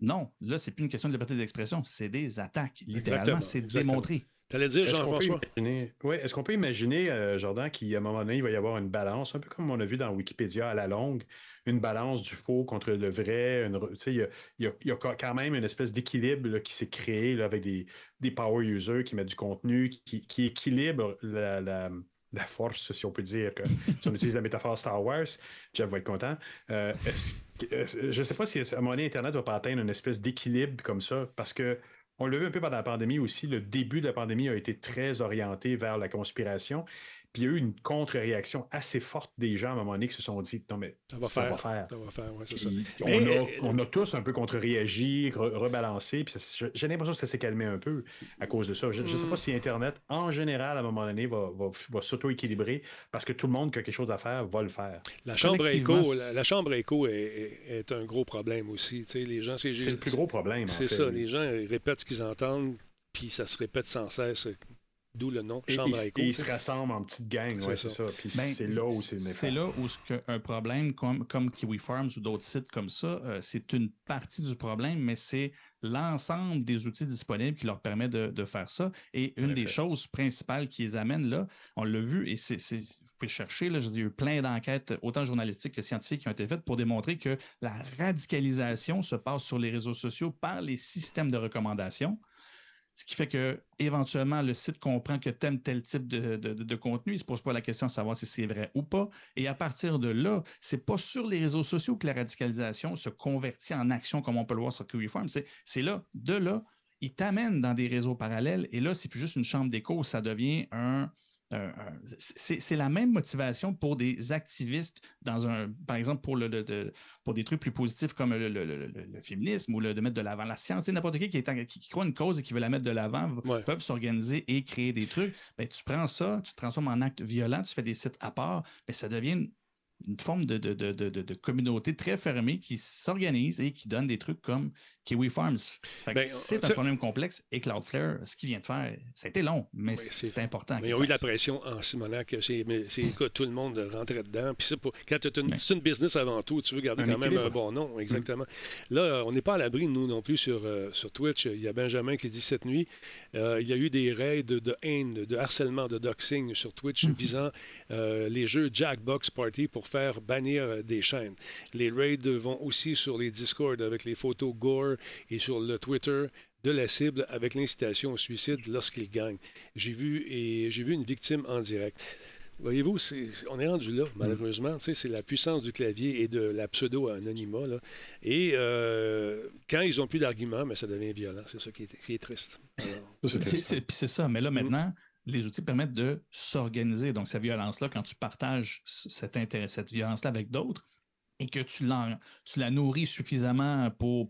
non, là, c'est plus une question de liberté d'expression, c'est des attaques. Littéralement, c'est démontré. Tu allais dire, Jean-François? Oui, est-ce qu'on peut imaginer, euh, Jordan, qu'à un moment donné, il va y avoir une balance, un peu comme on a vu dans Wikipédia à la longue, une balance du faux contre le vrai. Il y, y, a quand même une espèce d'équilibre qui s'est créé avec des, des, power users qui mettent du contenu, qui, qui équilibre la la force, si on peut dire, que, si on utilise la métaphore Star Wars, Jeff va être content. Euh, je ne sais pas si à un moment donné, Internet va pas atteindre une espèce d'équilibre comme ça, parce que on l'a vu un peu pendant la pandémie aussi, le début de la pandémie a été très orienté vers la conspiration. Puis il y a eu une contre-réaction assez forte des gens à un moment donné qui se sont dit non, mais ça va faire. Ça va faire, ouais, c'est ça. On, a, tous un peu contre-réagi, rebalancé. Puis j'ai l'impression que ça s'est calmé un peu à cause de ça. Je ne sais pas mm. si Internet, en général, à un moment donné, va, va, s'auto-équilibrer parce que tout le monde qui a quelque chose à faire va le faire. La chambre écho, la, chambre écho est, un gros problème aussi. les gens, c'est le plus gros problème. C'est ça. Les gens répètent ce qu'ils entendent, puis ça se répète sans cesse. D'où le nom, chambre à écho. ils se rassemblent en petites gangs, ouais, c'est ça. Puis ben, c'est là où c'est C'est là où un problème comme, comme Kiwi Farms ou d'autres sites comme ça, euh, c'est une partie du problème, mais c'est l'ensemble des outils disponibles qui leur permet de, faire ça. Et une des choses principales qui les amène là, on l'a vu, et c'est, vous pouvez chercher, là, je il y a eu plein d'enquêtes, autant journalistiques que scientifiques, qui ont été faites pour démontrer que la radicalisation se passe sur les réseaux sociaux par les systèmes de recommandation. Ce qui fait que éventuellement le site comprend que tel tel type de, contenu, il ne se pose pas la question de savoir si c'est vrai ou pas. Et à partir de là, c'est pas sur les réseaux sociaux que la radicalisation se convertit en action comme on peut le voir sur QEform. C'est là, de là, il t'amène dans des réseaux parallèles. Et là, c'est plus juste une chambre d'écho, ça devient un, c'est la même motivation pour des activistes dans un, par exemple, pour, le, pour des trucs plus positifs comme le, féminisme ou le, de mettre de l'avant la science. N'importe qui qui, est, qui, croit une cause et qui veut la mettre de l'avant peuvent s'organiser et créer des trucs. Ben, tu prends ça, tu te transformes en acte violent, tu fais des sites à part, mais ben, ça devient une forme de, de, communauté très fermée qui s'organise et qui donne des trucs comme Kiwi Farms. Ben, c'est un problème complexe et Cloudflare, ce qu'il vient de faire, été long, mais c'est important. Mais ils ont eu la pression en ce moment que c'est tout le monde rentrait dedans. Puis pour, quand tu une, une, business avant tout, tu veux garder quand même un bon nom, exactement. Mm. Là, on n'est pas à l'abri, nous non plus, sur, euh, sur Twitch. Il y a Benjamin qui dit cette nuit, euh, il y a eu des raids de, haine, de harcèlement, de doxing sur Twitch mm-hmm. visant euh, les jeux Jackbox Party pour faire bannir des chaînes. Les raids vont aussi sur les Discord avec les photos gore et sur le Twitter de la cible avec l'incitation au suicide lorsqu'il gagne. J'ai vu et j'ai vu une victime en direct. Voyez-vous, on est rendu là, mm. malheureusement. C'est la puissance du clavier et de la pseudo-anonymat. Et euh, quand ils n'ont plus d'arguments, mais ça devient violent. C'est ça qui est, triste. C'est ça. Mais là, mm. maintenant, les outils permettent de s'organiser. Donc, cette violence-là, quand tu partages cet intérêt, cette violence-là avec d'autres, et que tu, la nourris suffisamment pour,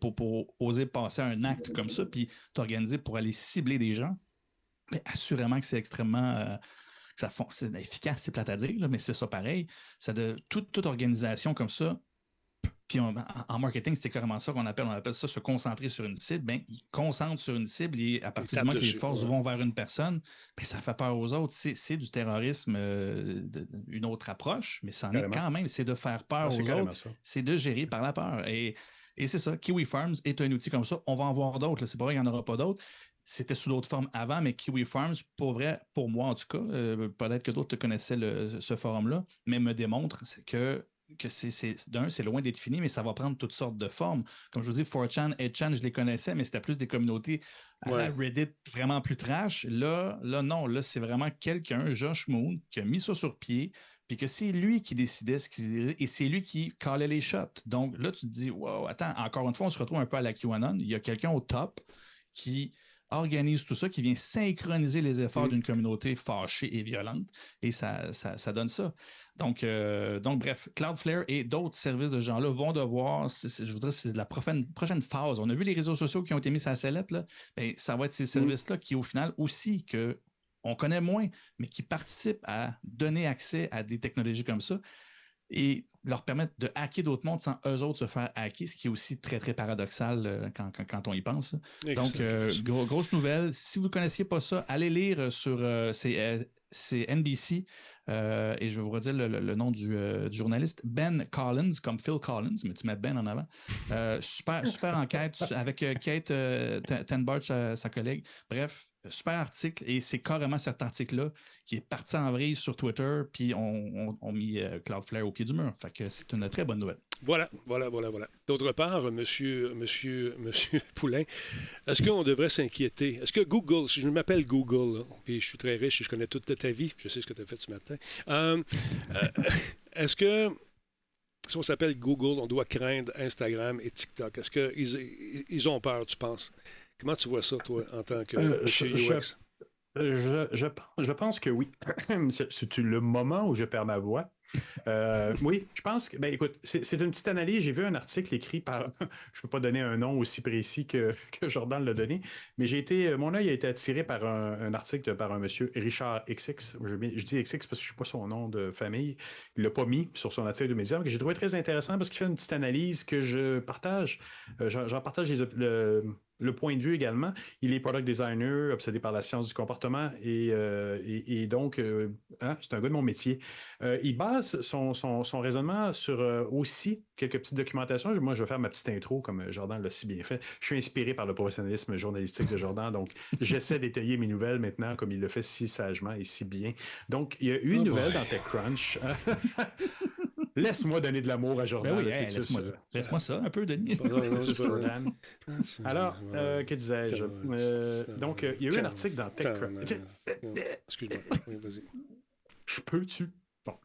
oser passer un acte comme ça, puis t'organiser pour aller cibler des gens, assurément que c'est extrêmement. Euh, ça c'est efficace, c'est plate à dire, mais c'est ça pareil. Ça de, toute organisation comme ça puis en marketing, c'est carrément ça qu'on appelle, on appelle ça se concentrer sur une cible. Ben, ils concentrent sur une cible et à partir du moment que les forces vont vers une personne, ben, ça fait peur aux autres. C'est du terrorisme, euh, une autre approche, mais c'en est quand même, c'est de faire peur aux autres. C'est de gérer par la peur. Et, et c'est ça, Kiwi Farms est un outil comme ça. On va en voir d'autres. C'est pas vrai qu'il n'y en aura pas d'autres. C'était sous d'autres formes avant, mais Kiwi Farms, pour vrai, pour moi en tout cas, euh, peut-être que d'autres connaissaient ce forum-là, mais me démontre que que c'est d'un, c'est loin d'être fini, mais ça va prendre toutes sortes de formes. Comme je vous dis, 4chan, 8chan, je les connaissais, mais c'était plus des communautés Reddit vraiment plus trash. Là, là non, là, c'est vraiment quelqu'un, Josh Moon, qui a mis ça sur pied, puis que c'est lui qui décidait ce qu'il et c'est lui qui calait les shots. Donc là, tu te dis, wow, attends, encore une fois, on se retrouve un peu à la QAnon. Il y a quelqu'un au top qui organise tout ça, qui vient synchroniser les efforts mm. d'une communauté fâchée et violente, et ça, ça, donne ça. Donc, euh, donc, bref, Cloudflare et d'autres services de gens-là vont devoir, je voudrais, c'est la prochaine, prochaine phase. On a vu les réseaux sociaux qui ont été mis sur la sellette, là, ben, ça va être ces mm. services-là qui, au final, aussi, que on connaît moins, mais qui participent à donner accès à des technologies comme ça et leur permettre de hacker d'autres mondes sans eux autres se faire hacker, ce qui est aussi très, très paradoxal euh, quand, on y pense. Donc, euh, grosse nouvelle. Si vous ne connaissiez pas ça, allez lire sur euh, c'est NBC, et je vais vous redire le, nom du, journaliste, Ben Collins, comme Phil Collins, mais tu mets Ben en avant. super, super enquête avec Kate Tenbart, sa, collègue. Bref, super article et c'est carrément cet article-là qui est parti en vrille sur Twitter, puis on, on, mis euh, Cloudflare au pied du mur. Fait que c'est une très bonne nouvelle. Voilà, voilà, voilà, voilà. D'autre part, monsieur, monsieur, monsieur Poulain, est-ce qu'on devrait s'inquiéter? Est-ce que Google, si je m'appelle Google, puis je suis très riche et je connais toute ta vie, je sais ce que tu as fait ce matin, euh, euh, est-ce que si on s'appelle Google, on doit craindre Instagram et TikTok? Est-ce qu'ils ils ont peur, tu penses? Comment tu vois ça, toi, en tant que euh, chez UX? Je, je, je, pense que oui. C'est le moment où je perds ma voix? Euh, oui, je pense que, ben, écoute, c'est une petite analyse. J'ai vu un article écrit par, je ne peux pas donner un nom aussi précis que, que Jordan l'a donné, mais j'ai été, mon œil a été attiré par un, article par un monsieur Richard XX. Je, dis XX parce que je ne sais pas son nom de famille. Il ne l'a pas mis sur son article de médias, que j'ai trouvé très intéressant parce qu'il fait une petite analyse que je partage. Euh, j'en partage les, le, le point de vue également. Il est product designer, obsédé par la science du comportement et, euh, donc, euh, hein, c'est un gars de mon métier. Euh, il base son, son, raisonnement sur aussi quelques petites documentations. Moi, je vais faire ma petite intro comme Jordan l'a si bien fait. Je suis inspiré par le professionnalisme journalistique de Jordan, donc j'essaie d'étayer mes nouvelles maintenant comme il le fait si sagement et si bien. Donc, il y a eu une oh nouvelle dans TechCrunch. Laisse-moi donner de l'amour à Jordan. Ben laisse-moi ça un peu, Denis. Alors, euh, que disais-je? Euh, donc, euh, il y a eu un article dans TechCrunch. Excuse-moi. vas-y. Je peux-tu? Bon.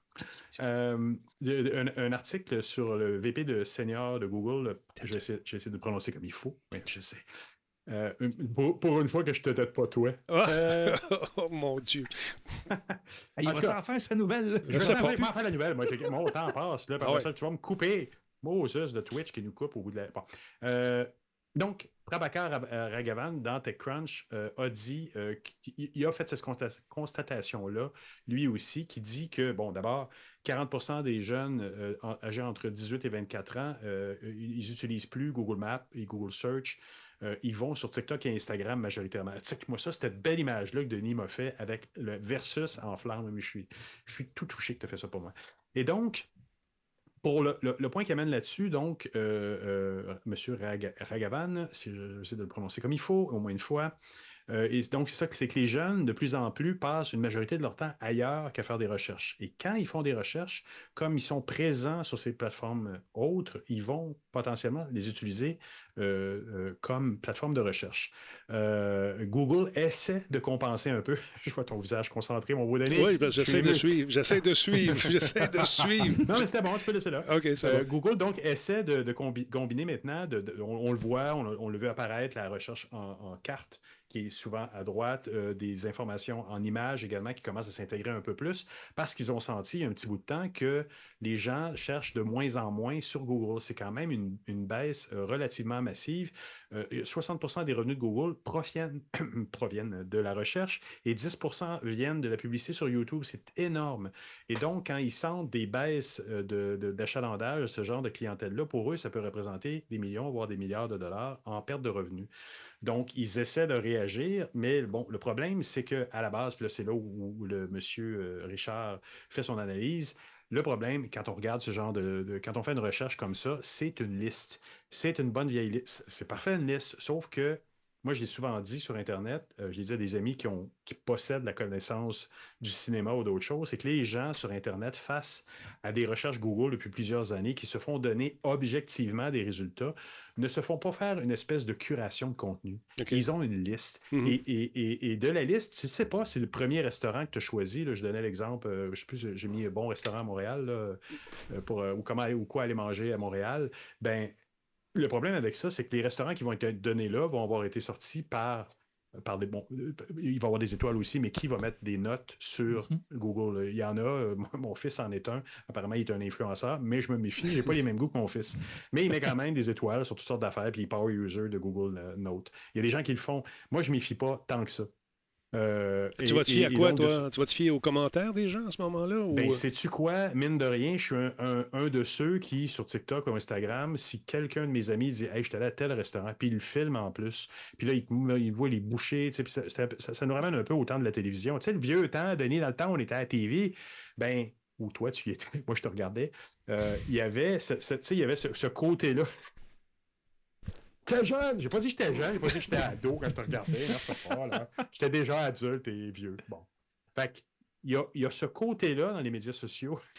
un, article sur le VP de senior de Google. J'ai essayé, de le prononcer comme il faut, mais je sais. Pour, une fois que je te tête pas toi. Ah! oh mon Dieu. il va s'en faire sa nouvelle? Je, vais m'en faire la nouvelle. Moi, mon temps passe. Là, ah ça, tu vas me couper. Moses de Twitch qui nous coupe au bout de la. Bon. Donc, Prabhakar Ragavan, dans TechCrunch, euh, a dit euh, qu'il a fait cette constatation-là, lui aussi, qui dit que, bon, d'abord, 40% des jeunes euh, âgés entre 18 et 24 ans, ils n'utilisent plus Google Maps et Google Search. Ils vont sur TikTok et Instagram majoritairement. Moi, ça, cette belle image-là que Denis m'a fait avec le versus en flamme. Je suis, je suis tout touché que tu as fait ça pour moi. Et donc, pour le, point qui amène là-dessus, donc, euh, euh, M. Ragavan, si j'essaie de le prononcer comme il faut, au moins une fois, Euh, et donc, c'est ça que c'est que les jeunes, de plus en plus, passent une majorité de leur temps ailleurs qu'à faire des recherches. Et quand ils font des recherches, comme ils sont présents sur ces plateformes autres, ils vont potentiellement les utiliser euh, euh, comme plateforme de recherche. Euh, Google essaie de compenser un peu. Je vois ton visage concentré, mon beau Denis. Oui, j'essaie de suivre. J'essaie de suivre. J'essaie de suivre. Non, mais c'était bon, tu peux laisser là. OK, ça Google, donc, essaie de, combiner maintenant. on, le voit, on, le veut apparaître, la recherche en carte qui est souvent à droite, euh, des informations en images également qui commencent à s'intégrer un peu plus parce qu'ils ont senti un petit bout de temps que les gens cherchent de moins en moins sur Google. C'est quand même une, baisse euh, relativement massive. 60% euh, des revenus de Google proviennent, proviennent de la recherche et 10% viennent de la publicité sur YouTube. C'est énorme. Et donc, quand ils sentent des baisses d'achalandage de, ce genre de clientèle-là, pour eux, ça peut représenter des millions, voire des milliards de dollars en perte de revenus. Donc, ils essaient de réagir, mais bon, le problème, c'est qu'à la base, c'est là où, le monsieur euh, Richard fait son analyse. Le problème, quand on regarde ce genre de, Quand on fait une recherche comme ça, c'est une liste. C'est une bonne vieille liste. C'est parfait une liste, sauf que moi, je l'ai souvent dit sur Internet, euh, je disais à des amis qui, ont, qui possèdent la connaissance du cinéma ou d'autres choses, c'est que les gens sur Internet, face à des recherches Google depuis plusieurs années, qui se font donner objectivement des résultats, ne se font pas faire une espèce de curation de contenu. Ils ont une liste. Mhm. et, de la liste, tu sais pas, c'est le premier restaurant que tu as choisi. je donnais l'exemple, euh, je sais plus, j'ai mis un bon restaurant à Montréal, euh, pour, ou comment ou quoi aller manger à Montréal. Ben, le problème avec ça, c'est que les restaurants qui vont être donnés là vont avoir été sortis par, par des. Bon, euh, il va y avoir des étoiles aussi, mais qui va mettre des notes sur mm-hmm. Google? Il y en a, euh, mon fils en est un. Apparemment, il est un influenceur, mais je me méfie, j'ai pas les mêmes goûts que mon fils. Mais il met quand même des étoiles sur toutes sortes d'affaires, puis il est power user de Google euh, Note. Il y a des gens qui le font. Moi, je ne méfie pas tant que ça. Euh, tu vas te fier à quoi, toi? Tu vas te fier aux commentaires des gens à ce moment-là? Ben, euh? sais-tu quoi? Mine de rien, je suis un, de ceux qui, sur TikTok ou Instagram, si quelqu'un de mes amis dit Hey, je suis allé à tel restaurant, puis il le filme en plus, puis là, il, voit les bouchées, ça, ça, nous ramène un peu au temps de la télévision. Tu sais, le vieux temps, Denis, dans le temps où on était à la TV, ben, ou toi, tu y étais, moi, je te regardais, euh, il y avait, il y avait ce côté-là J'étais jeune. J'ai pas dit que j'étais jeune, j'ai pas dit que j'étais ado quand je te regardais. J'étais déjà adulte et vieux. Bon. Fait il y a, il y a ce côté-là dans les médias sociaux.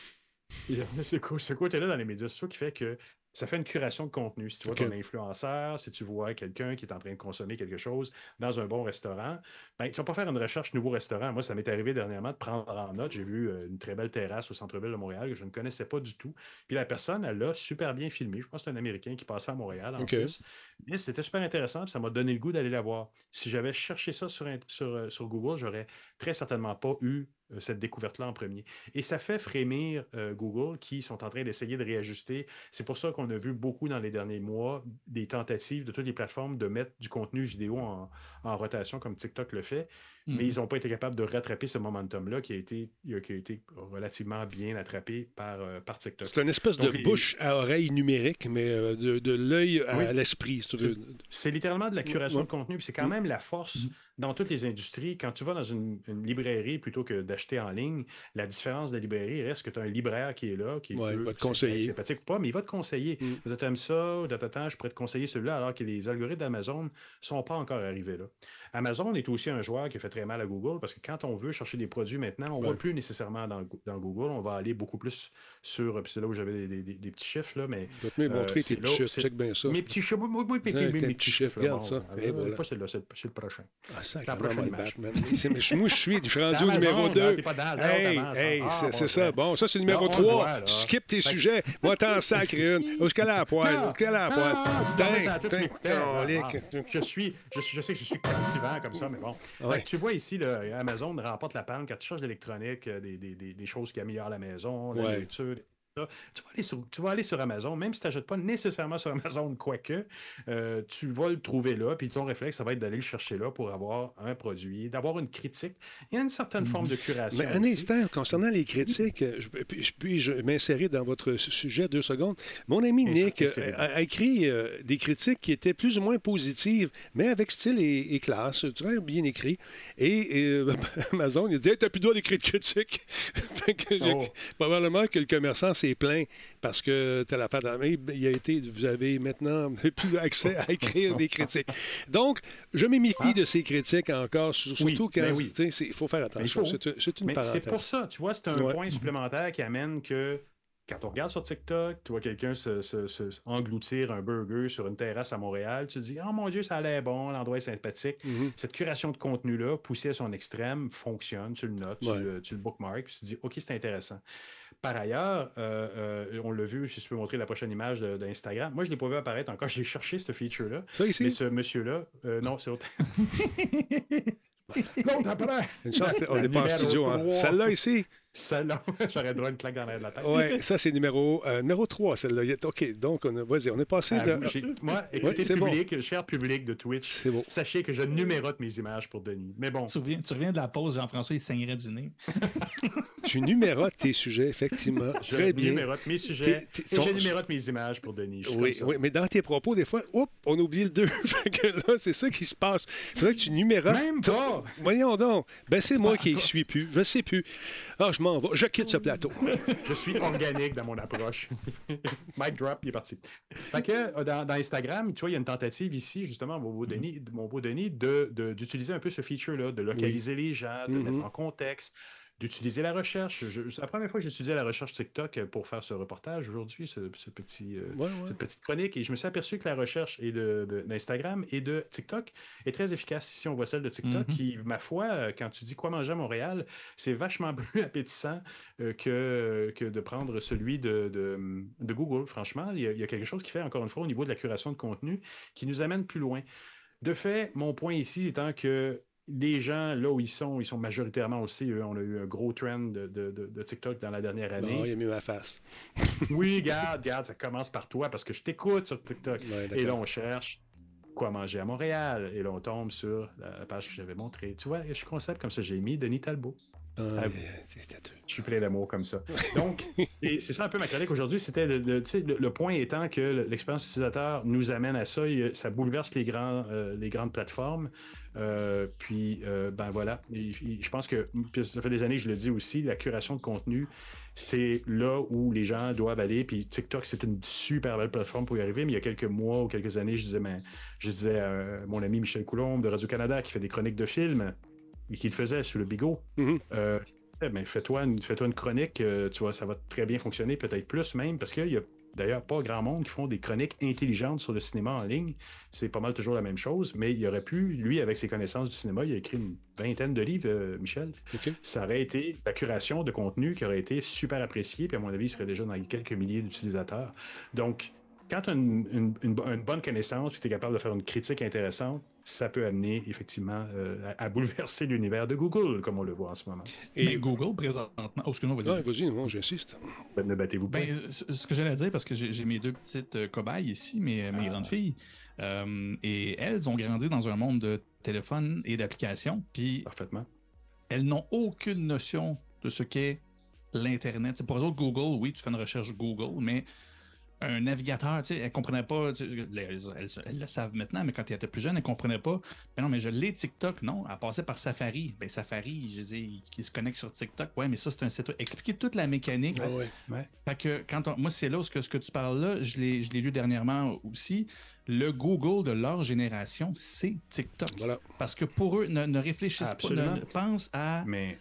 Il y a ce côté-là dans les médias sociaux qui fait que ça fait une curation de contenu. Si tu vois ton influenceur, si tu vois quelqu'un qui est en train de consommer quelque chose dans un bon restaurant, ben, tu vas pas faire une recherche nouveau restaurant. Moi, ça m'est arrivé dernièrement de prendre en note. J'ai vu euh, une très belle terrasse au centre-ville de Montréal que je ne connaissais pas du tout. Puis la personne, elle l'a super bien filmé. Je pense que c'est un Américain qui passait à Montréal en plus. Mais c'était super intéressant. ça m'a donné le goût d'aller la voir. Si j'avais cherché ça sur, sur, euh, sur Google, j'aurais très certainement pas eu cette découverte-là en premier. Et ça fait frémir euh, Google qui sont en train d'essayer de réajuster. C'est pour ça qu'on a vu beaucoup dans les derniers mois des tentatives de toutes les plateformes de mettre du contenu vidéo en, en rotation comme TikTok le fait mais mhm. ils n'ont pas été capables de rattraper ce momentum-là qui, a été, qui a été relativement bien attrapé par, euh, par TikTok. C'est une espèce de bouche à oreille numérique, mais euh, de, de l'œil à l'esprit, C'est littéralement de la curation de contenu, puis c'est quand même la force mhm. Dans toutes les industries. Quand tu vas dans une, librairie plutôt que d'acheter en ligne, la différence de la librairie reste que tu as un libraire qui est là, qui va te conseiller. sympathique ou pas, mais il va te conseiller. Mm. Vous êtes ça, je pourrais te conseiller celui-là, alors que les algorithmes d'Amazon ne sont pas encore arrivés là. Amazon est aussi un joueur qui fait très mal à Google parce que quand on veut chercher des produits maintenant, on ne va plus nécessairement dans, Google, on va aller beaucoup plus sur. Puis c'est là où j'avais des, petits chiffres, là, mais. Je vais te montrer tes petits chiffres, check bien ça. Mes petits chiffres, moi, mes, petits chiffres. Regarde ça. Euh, pas celui-là, c'est le prochain. Ah, ça, match. Moi, je suis, je suis rendu au numéro 2. Hey, hey, c'est ça. Bon, ça, c'est le numéro 3. Tu skippes tes sujets. Va-t'en sacrer une. Jusqu'à la poêle? Jusqu'à la poêle? Je suis, je sais que je suis comme ça, mais bon. Tu vois ici, Amazon remporte la panne quand tu cherches d'électronique, euh, des, des, des, choses qui améliorent la maison, la nourriture, tu vas, aller sur, tu vas aller sur Amazon, même si tu n'achètes pas nécessairement sur Amazon, quoique, euh, tu vas le trouver là, puis ton réflexe, ça va être d'aller le chercher là pour avoir un produit, d'avoir une critique. Il y a une certaine forme de curation. Mais un instant, concernant les critiques, je, puis je m'insérer dans votre sujet deux secondes. Mon ami Nick a, écrit euh, des critiques qui étaient plus ou moins positives, mais avec style et, classe, très bien écrit. Et, euh, Amazon, il dit hey, T'as plus droit d'écrire de critiques. Oh. Probablement que le commerçant s'est plaint parce que telle affaire dans il a été, vous avez maintenant plus accès à écrire des critiques. Donc, je me méfie Ah. de ces critiques encore, surtout Oui, quand ben oui. sais, c'est- il faut faire attention. faut. C'est une Mais c'est pour ça, tu vois, c'est un Ouais. point supplémentaire qui amène que quand on regarde sur TikTok, tu vois quelqu'un se, se- se- engloutir un burger sur une terrasse à Montréal, tu te dis, oh mon Dieu, ça a l'air bon, l'endroit est sympathique. Mhm. Cette curation de contenu-là, poussée à son extrême, fonctionne, tu le notes, tu, le, tu le bookmark, puis tu te dis, OK, c'est intéressant. Par ailleurs, euh, euh, on l'a vu, si je peux montrer la prochaine image d'Instagram. Moi, je ne l'ai pas vu apparaître encore, j'ai cherché ce feature-là. Ça ici, Mais ce monsieur-là, euh, non, c'est autre. L'autre après! une chance, on n'est pas en studio. hein. Celle-là ici, Celle-là, j'aurais droit à une claque dans l'air de la tête. ouais, ça c'est numéro, euh, numéro 3, celle-là. OK, donc, on a, vas-y, on est passé Ah, de... j'ai- Moi, écoutez, bon. public, cher public de Twitch, C'est bon. sachez que je numérote mes images pour Denis. Mais bon, Tu reviens, tu reviens de la pause, Jean-François, il saignerait du nez. Tu numérotes tes sujets, effectivement. je Très bien. numérote mes sujets T'es- t'es- et je numérote mes images pour Denis. Oui, ça. oui, mais dans tes propos, des fois, oups, on oublie le 2. fait que là, c'est ça qui se passe. Il faudrait que tu numérotes. Même pas! Voyons donc. Ben, c'est moi qui ne suis plus. Je sais plus. Ah, je m'en vais. Je quitte ce plateau. Je suis organique dans mon approche. Mic drop, il est parti. Fait que euh, dans, dans Instagram, tu vois, il y a une tentative ici, justement, mon beau Denis, mon beau Denis de, de- d'utiliser un peu ce feature-là, de localiser les gens, de Mhm. mettre en contexte, d'utiliser la recherche. Je- c'est la première fois que j'utilisais la recherche TikTok euh, pour faire ce reportage aujourd'hui, ce, ce petit, euh, Ouais, ouais. cette petite chronique, et je me suis aperçu que la recherche et d'Instagram et de TikTok est très efficace. Si on voit celle de TikTok, Mhm. qui, ma foi, euh, quand tu dis quoi manger à Montréal, c'est vachement plus appétissant euh, que, que de prendre celui de, de, de Google. Franchement, il y, a, il y a quelque chose qui fait, encore une fois, au niveau de la curation de contenu, qui nous amène plus loin. De fait, mon point ici étant que les gens, là où ils sont, ils sont majoritairement aussi, eux, on a eu un gros trend de, de- de- de TikTok dans la dernière année. Bon, il a mis ma face. Oui, regarde, regarde, ça commence par toi parce que je t'écoute sur TikTok. Ouais, Et là, on cherche quoi manger à Montréal. Et là, on tombe sur la page que j'avais montrée. Tu vois, je suis concept comme ça. J'ai mis Denis Talbot. Ah, Ah, têteux. Je suis plein d'amour comme ça. Donc, c'est ça un peu ma chronique aujourd'hui. C'était le, le- point étant que l'expérience utilisateur nous amène à ça. Il- Ça bouleverse les, grands, euh, les grandes plateformes. Euh, puis, euh, ben voilà. Il- il- je pense que, ça fait des années que je le dis aussi, la curation de contenu, c'est là où les gens doivent aller. Puis TikTok, c'est une super belle plateforme pour y arriver. Mais il y a quelques mois ou quelques années, je disais, ben, je disais à mon ami Michel Coulombe de Radio-Canada qui fait des chroniques de films et qui le faisait sur le bigot. Mhm. Euh, eh ben, fais-toi une, une chronique, euh, tu vois, ça va très bien fonctionner, peut-être plus même, parce qu'il y a d'ailleurs pas grand monde qui font des chroniques intelligentes sur le cinéma en ligne. C'est pas mal toujours la même chose, mais il aurait pu, lui, avec ses connaissances du cinéma, il a écrit une vingtaine de livres, euh, Michel. Ça aurait été la curation de contenu qui aurait été super appréciée, puis à mon avis, il serait déjà dans quelques milliers d'utilisateurs. Donc, quand tu as une, une- une bo- une bonne connaissance, puis tu es capable de faire une critique intéressante, ça peut amener effectivement euh, à, à bouleverser l'univers de Google, comme on le voit en ce moment. Mais Et Google, présentement. Oh, excuse-moi, vas-y. Ouais, vas-y, non, j'insiste. Ben, ne battez-vous pas. Ben, euh, ce que j'allais dire, parce que j'ai j'ai mes deux petites euh, cobayes ici, mes, mes Ah. grandes filles, euh, et elles ont grandi dans un monde de téléphone et d'applications, puis Parfaitement. elles n'ont aucune notion de ce qu'est l'Internet. C'est pour eux autres, Google, oui, tu fais une recherche Google, mais un navigateur, tu sais, elles ne comprenaient pas, tu sais, elles, elles- elles le savent maintenant, mais quand elles étaient plus jeunes, elles ne comprenaient pas. Ben non, mais je l'ai TikTok, non, elle passait par Safari. Ben Safari, je disais, qui se connecte sur TikTok, ouais, mais ça, c'est un site. Expliquer toute la mécanique. Ouais. Ouais. Fait que quand on- moi, c'est là où ce que, ce que tu parles là, je l'ai, je l'ai lu dernièrement aussi. Le Google de leur génération, c'est TikTok. Voilà. Parce que pour eux, ne, ne réfléchissent Absolument. pas, ne, pensent à Mais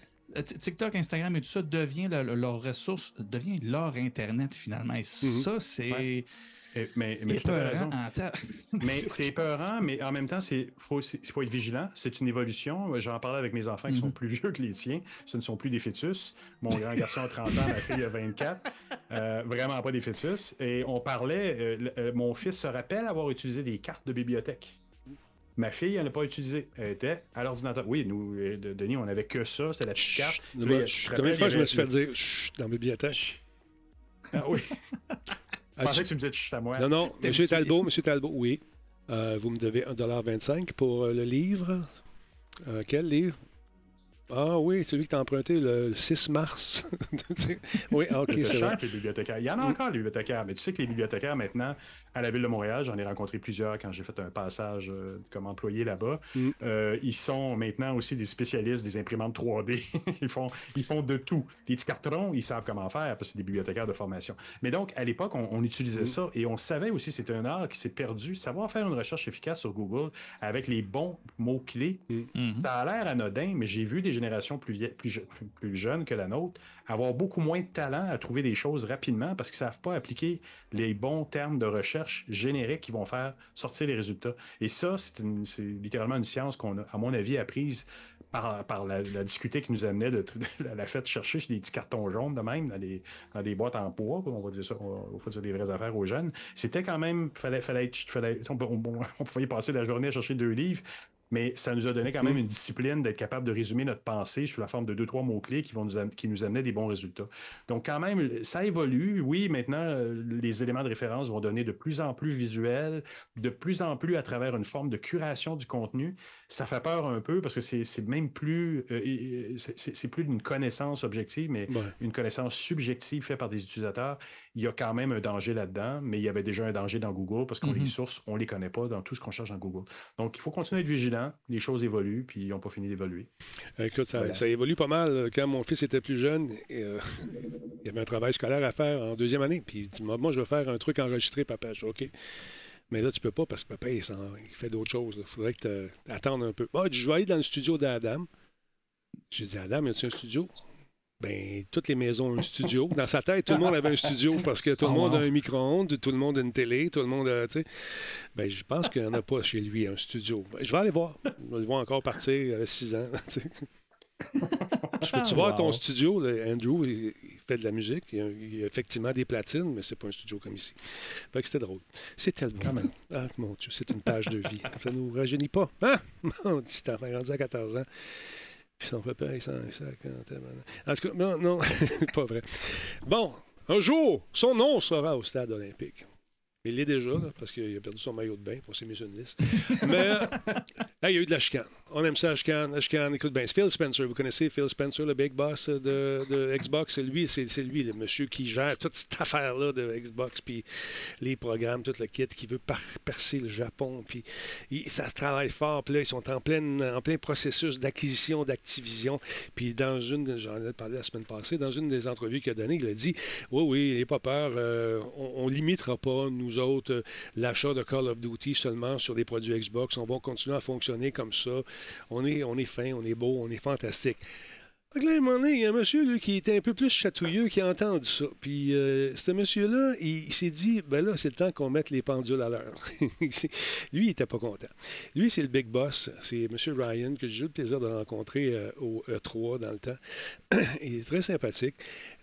TikTok, Instagram et tout ça devient le- le- leur ressource, devient leur Internet finalement. Et Mhm. ça, c'est Ouais. mais, mais épeurant ta- c'est épeurant, mais en même temps, c'est faut, faut être vigilant. C'est une évolution. J'en parlais avec mes enfants qui sont Mhm. plus vieux que les tiens. Ce ne sont plus des fœtus. Mon grand garçon a 30 ans, ma fille a 24. Euh, vraiment pas des fœtus. Et on parlait, euh, euh, mon fils se rappelle avoir utilisé des cartes de bibliothèque. Ma fille, elle n'a pas utilisé. Elle était à l'ordinateur. Oui, nous, euh, de- Denis, on n'avait que ça. C'était la petite carte. Te Combien de fois je me suis fait dire chut dans la bibliothèque? Ah oui. Je pensais que tu me disais chut à moi. Non, non, T'es M. habitué. Talbot, M. Talbot, oui. Euh, vous me devez 1,25$ pour euh, le livre. Euh, quel livre? Ah oui, celui qui t'a emprunté le 6 mars. oui, OK, c'est vrai. Les bibliothécaires. Il y en a encore, les bibliothécaires, mais tu sais que les bibliothécaires, maintenant, à la Ville de Montréal, j'en ai rencontré plusieurs quand j'ai fait un passage euh, comme employé là-bas. Mm. Euh, ils sont maintenant aussi des spécialistes des imprimantes 3D. ils, font, ils font de tout. Les petits cartons, ils savent comment faire parce que c'est des bibliothécaires de formation. Mais donc, à l'époque, on, utilisait mm. ça et on savait aussi, c'était un art qui s'est perdu. Savoir faire une recherche efficace sur Google avec les bons mots-clés, mm. ça a l'air anodin, mais j'ai vu des plus, plus jeunes que la nôtre avoir beaucoup moins de talent à trouver des choses rapidement parce qu'ils ne savent pas appliquer les bons termes de recherche génériques qui vont faire sortir les résultats. Et ça, c'est littéralement une science qu'on a, à mon avis, apprise par, par la, difficulté qui nous amenait de, la fête chercher des petits cartons jaunes de même, dans des, boîtes en bois, on va dire ça, on va dire des vraies affaires aux jeunes. C'était quand même, fallait, fallait, fallait on, pouvait passer la journée à chercher deux livres, mais ça nous a donné quand même une discipline d'être capable de résumer notre pensée sous la forme de deux, trois mots-clés qui, vont nous, qui nous amenaient des bons résultats. Donc, quand même, ça évolue. Oui, maintenant, euh, les éléments de référence vont donner de plus en plus visuels, de plus en plus à travers une forme de curation du contenu. Ça fait peur un peu parce que c'est même plus, euh, c'est plus une connaissance objective, mais une connaissance subjective faite par des utilisateurs il y a quand même un danger là-dedans, mais il y avait déjà un danger dans Google parce que les mhm. sources, on ne les connaît pas dans tout ce qu'on cherche dans Google. Donc, il faut continuer à être vigilant. Les choses évoluent, puis ils n'ont pas fini d'évoluer. Écoute, ça, évolue pas mal. Quand mon fils était plus jeune, euh, il y avait un travail scolaire à faire en deuxième année. Puis il dit Moi, je vais faire un truc enregistré, papa. Je OK. Mais là, tu peux pas parce que papa, il, fait d'autres choses. Il faudrait que tu attendes un peu. Ah, je vais aller dans le studio d'Adam. J'ai dit Adam, y a-tu un studio? Ben, toutes les maisons ont un studio. Dans sa tête, tout le monde avait un studio parce que tout le ah, monde a un micro-ondes, tout le monde a une télé, tout le monde a, tu sais. Ben, je pense qu'il n'y en a pas chez lui un studio. Ben, je vais aller voir. Je vais le voir encore partir, il avait 6 ans. tu peux-tu voir ton studio? Andrew, il, fait de la musique. Il y, a, effectivement des platines, mais c'est pas un studio comme ici. Fait que c'était drôle. C'était le bon Ah, mon Dieu, c'est une page de vie. Ça ne nous rajeunit pas. Hein? Mon dit, rendu à 14 ans. Puis son papa, il s'en En tout cas, non, non, pas vrai. Bon, un jour, son nom sera au stade olympique. Il l'est déjà, parce qu'il a perdu son maillot de bain pour s'est mis une liste. Mais il y a eu de la chicane. On aime ça, la chicane. La chicane, écoute bien. Phil Spencer, vous connaissez Phil Spencer, le big boss de, Xbox? C'est lui, c'est, lui, le monsieur qui gère toute cette affaire-là de Xbox, puis les programmes, tout le kit, qui veut percer le Japon. Puis ça travaille fort. Puis là, ils sont en, plein processus d'acquisition d'Activision. Puis dans une, j'en ai parlé la semaine passée, dans une des entrevues qu'il a données, il a dit Oui, oui, n'ayez pas peur, euh, on ne limitera pas, nous autres, euh, l'achat de Call of Duty seulement sur des produits Xbox. On va continuer à fonctionner comme ça. On est, on est fin, on est beau, on est fantastique. Il y a un monsieur lui, qui était un peu plus chatouilleux qui a entendu ça. Puis euh, ce monsieur-là, il, s'est dit ben là, c'est le temps qu'on mette les pendules à l'heure. lui, il n'était pas content. Lui, c'est le big boss. C'est M. Ryan, que j'ai eu le plaisir de rencontrer euh, au E3 dans le temps. il est très sympathique.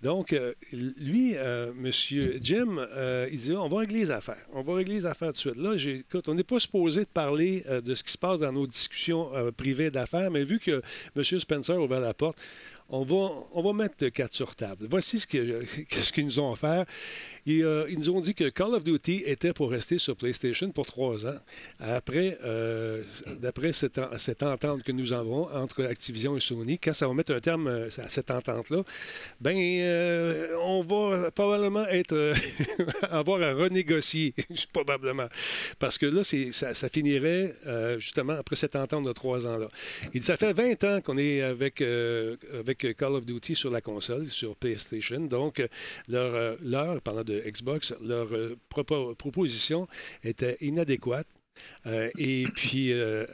Donc, euh, lui, M. Jim, il dit on va régler les affaires. On va régler les affaires tout de suite. Là, écoute, on n'est pas supposé de parler de ce qui se passe dans nos discussions privées d'affaires, mais vu que M. Spencer a ouvert la porte, on va, on va mettre quatre sur table. Voici ce qu'ils nous ont offert. Euh, ils nous ont dit que Call of Duty était pour rester sur PlayStation pour trois ans. Après, euh, d'après cette, entente que nous avons entre Activision et Sony, quand ça va mettre un terme euh, à cette entente-là, ben, on va probablement être avoir à renégocier, probablement. Parce que là, ça, ça, finirait justement après cette entente de trois ans-là. Ça fait 20 ans qu'on est avec, avec Call of Duty sur la console, sur PlayStation. Donc, leur, leur pendant de Xbox, leur euh, proposition était inadéquate. Euh, et puis, euh,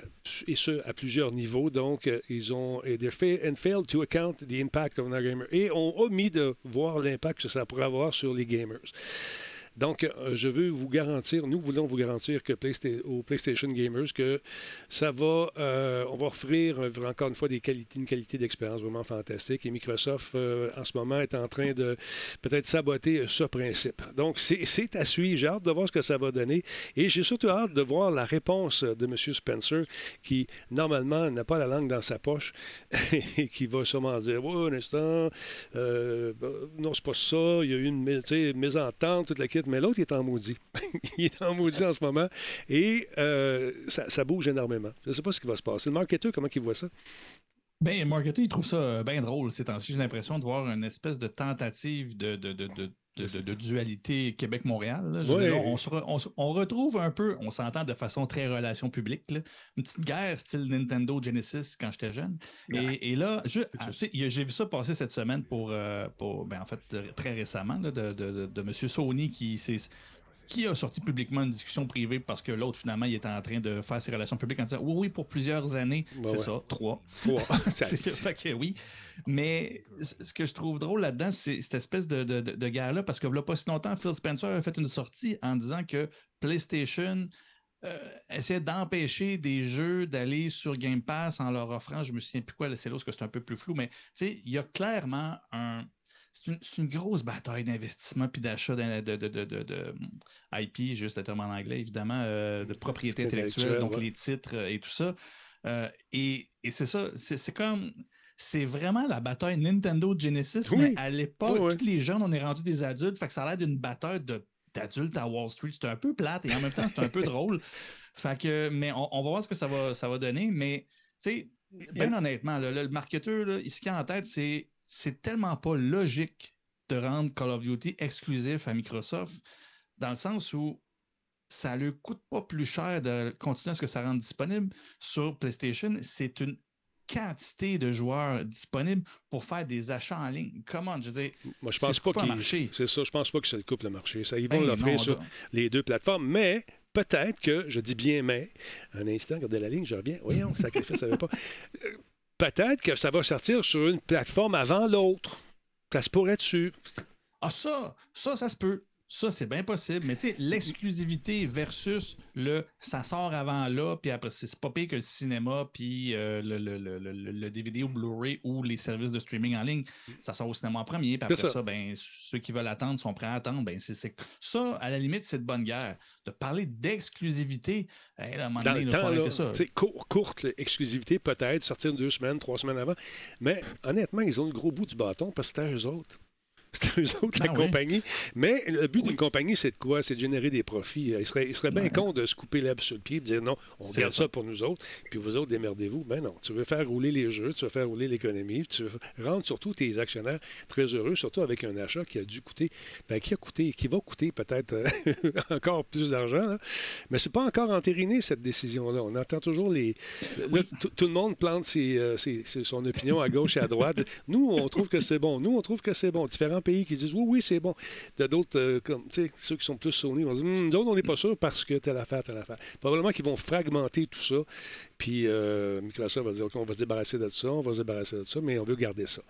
et ce, à plusieurs niveaux. Donc, ils ont and failed to account the impact of our gamers. Et ont omis de voir l'impact que ça pourrait avoir sur les gamers. Donc, euh, je veux vous garantir, nous voulons vous garantir que aux PlayStation Gamers que ça va, euh, on va offrir encore une fois des qualités, une qualité d'expérience vraiment fantastique. Et Microsoft, euh, en ce moment, est en train de peut-être saboter ce principe. Donc, c'est à suivre. J'ai hâte de voir ce que ça va donner. Et j'ai surtout hâte de voir la réponse de M. Spencer, qui, normalement, n'a pas la langue dans sa poche et qui va sûrement dire Oui, un instant, non, c'est pas ça, il y a eu une mésentente, toute la quête mais l'autre, il est en maudit. il est en maudit en ce moment et euh, ça, bouge énormément. Je ne sais pas ce qui va se passer. Le marketeur, comment il voit ça? Ben, marketing, il trouve ça bien drôle ces temps-ci. J'ai l'impression de voir une espèce de tentative de de, dualité Québec-Montréal. On, on, retrouve un peu, on s'entend de façon très relation publique, une petite guerre style Nintendo Genesis quand j'étais jeune. Et, là, ah, j'ai vu ça passer cette semaine pour, euh, pour ben, en fait, très récemment, de, de, de, M. Sony qui s'est qui a sorti publiquement une discussion privée parce que l'autre, finalement, il était en train de faire ses relations publiques en disant Oui, oui, pour plusieurs années. Ben c'est ça, trois. Trois. fait que oui. Mais ce que je trouve drôle là-dedans, c'est cette espèce de, de, guerre-là, parce que là, pas si longtemps, Phil Spencer a fait une sortie en disant que PlayStation euh, essayait d'empêcher des jeux d'aller sur Game Pass en leur offrant, je me souviens plus quoi, c'est là parce que c'est un peu plus flou, mais il y a clairement un, c'est une, grosse bataille d'investissement puis d'achat de, de, de, de, IP, juste le terme en anglais, évidemment, euh, de propriété intellectuelle, donc les titres euh, et tout ça. Euh, et, et c'est ça, c'est comme. C'est vraiment la bataille Nintendo Genesis, mais à l'époque, tous les jeunes, on est rendus des adultes, fait que ça a l'air d'une bataille d'adultes à Wall Street. C'est un peu plate et en même temps, c'est un peu drôle. Fait que, mais on, va voir ce que ça va, ça va donner, mais tu sais, bien honnêtement, le marketeur, là, ce qu'il a en tête, c'est c'est tellement pas logique de rendre Call of Duty exclusif à Microsoft, dans le sens où ça ne coûte pas plus cher de continuer à ce que ça rende disponible sur PlayStation. C'est une quantité de joueurs disponibles pour faire des achats en ligne. Comment, je veux dire, Moi, je pense pas qu'il C'est ça, je pense pas que ça coupe le marché. Ça, ils vont l'offrir sur les deux plateformes, mais peut-être que, je dis bien mais, un instant, regardez la ligne, je reviens. Voyons, sacrifice, ça ne veut pas. Peut-être que ça va sortir sur une plateforme avant l'autre. Ça se pourrait dessus. Ah, ça, ça, ça se peut. Ça, c'est bien possible. Mais tu sais, l'exclusivité versus le ça sort avant là, puis après, c'est pas pire que le cinéma, puis euh, le, le, le, le, DVD ou Blu-ray ou les services de streaming en ligne. Ça sort au cinéma en premier, puis après ça. ben, ceux qui veulent attendre sont prêts à attendre. Ben, c'est, Ça, à la limite, c'est de bonne guerre. De parler d'exclusivité, à un moment donné, il faut ça. courte exclusivité, peut-être, sortir deux semaines, trois semaines avant. Mais honnêtement, ils ont le gros bout du bâton parce que c'était eux autres. C'est eux autres, la ah compagnie. Mais le but d'une compagnie, c'est de quoi? C'est de générer des profits. Il serait, il serait bien con de se couper l'herbe sur le pied et de dire non, on garde ça. pour nous autres, puis vous autres, démerdez-vous. Mais non, tu veux faire rouler les jeux, tu veux faire rouler l'économie, tu veux rendre surtout tes actionnaires très heureux, surtout avec un achat qui a dû coûter, ben, qui a coûté, qui va coûter peut-être euh, encore plus d'argent. Mais c'est pas encore entériné, cette décision-là. On entend toujours les. tout le monde plante euh, son opinion à gauche et à droite. Nous, on trouve que c'est bon. Nous, on trouve que c'est bon. Différents pays qui disent oui, oui, c'est bon. D'autres, euh, comme, ceux qui sont plus Sony vont dire hum, d'autres, on n'est pas sûr parce que telle affaire, telle affaire. Probablement qu'ils vont fragmenter tout ça. Puis euh, Microsoft va dire OK, on va se débarrasser de ça, on va se débarrasser de ça, mais on veut garder ça.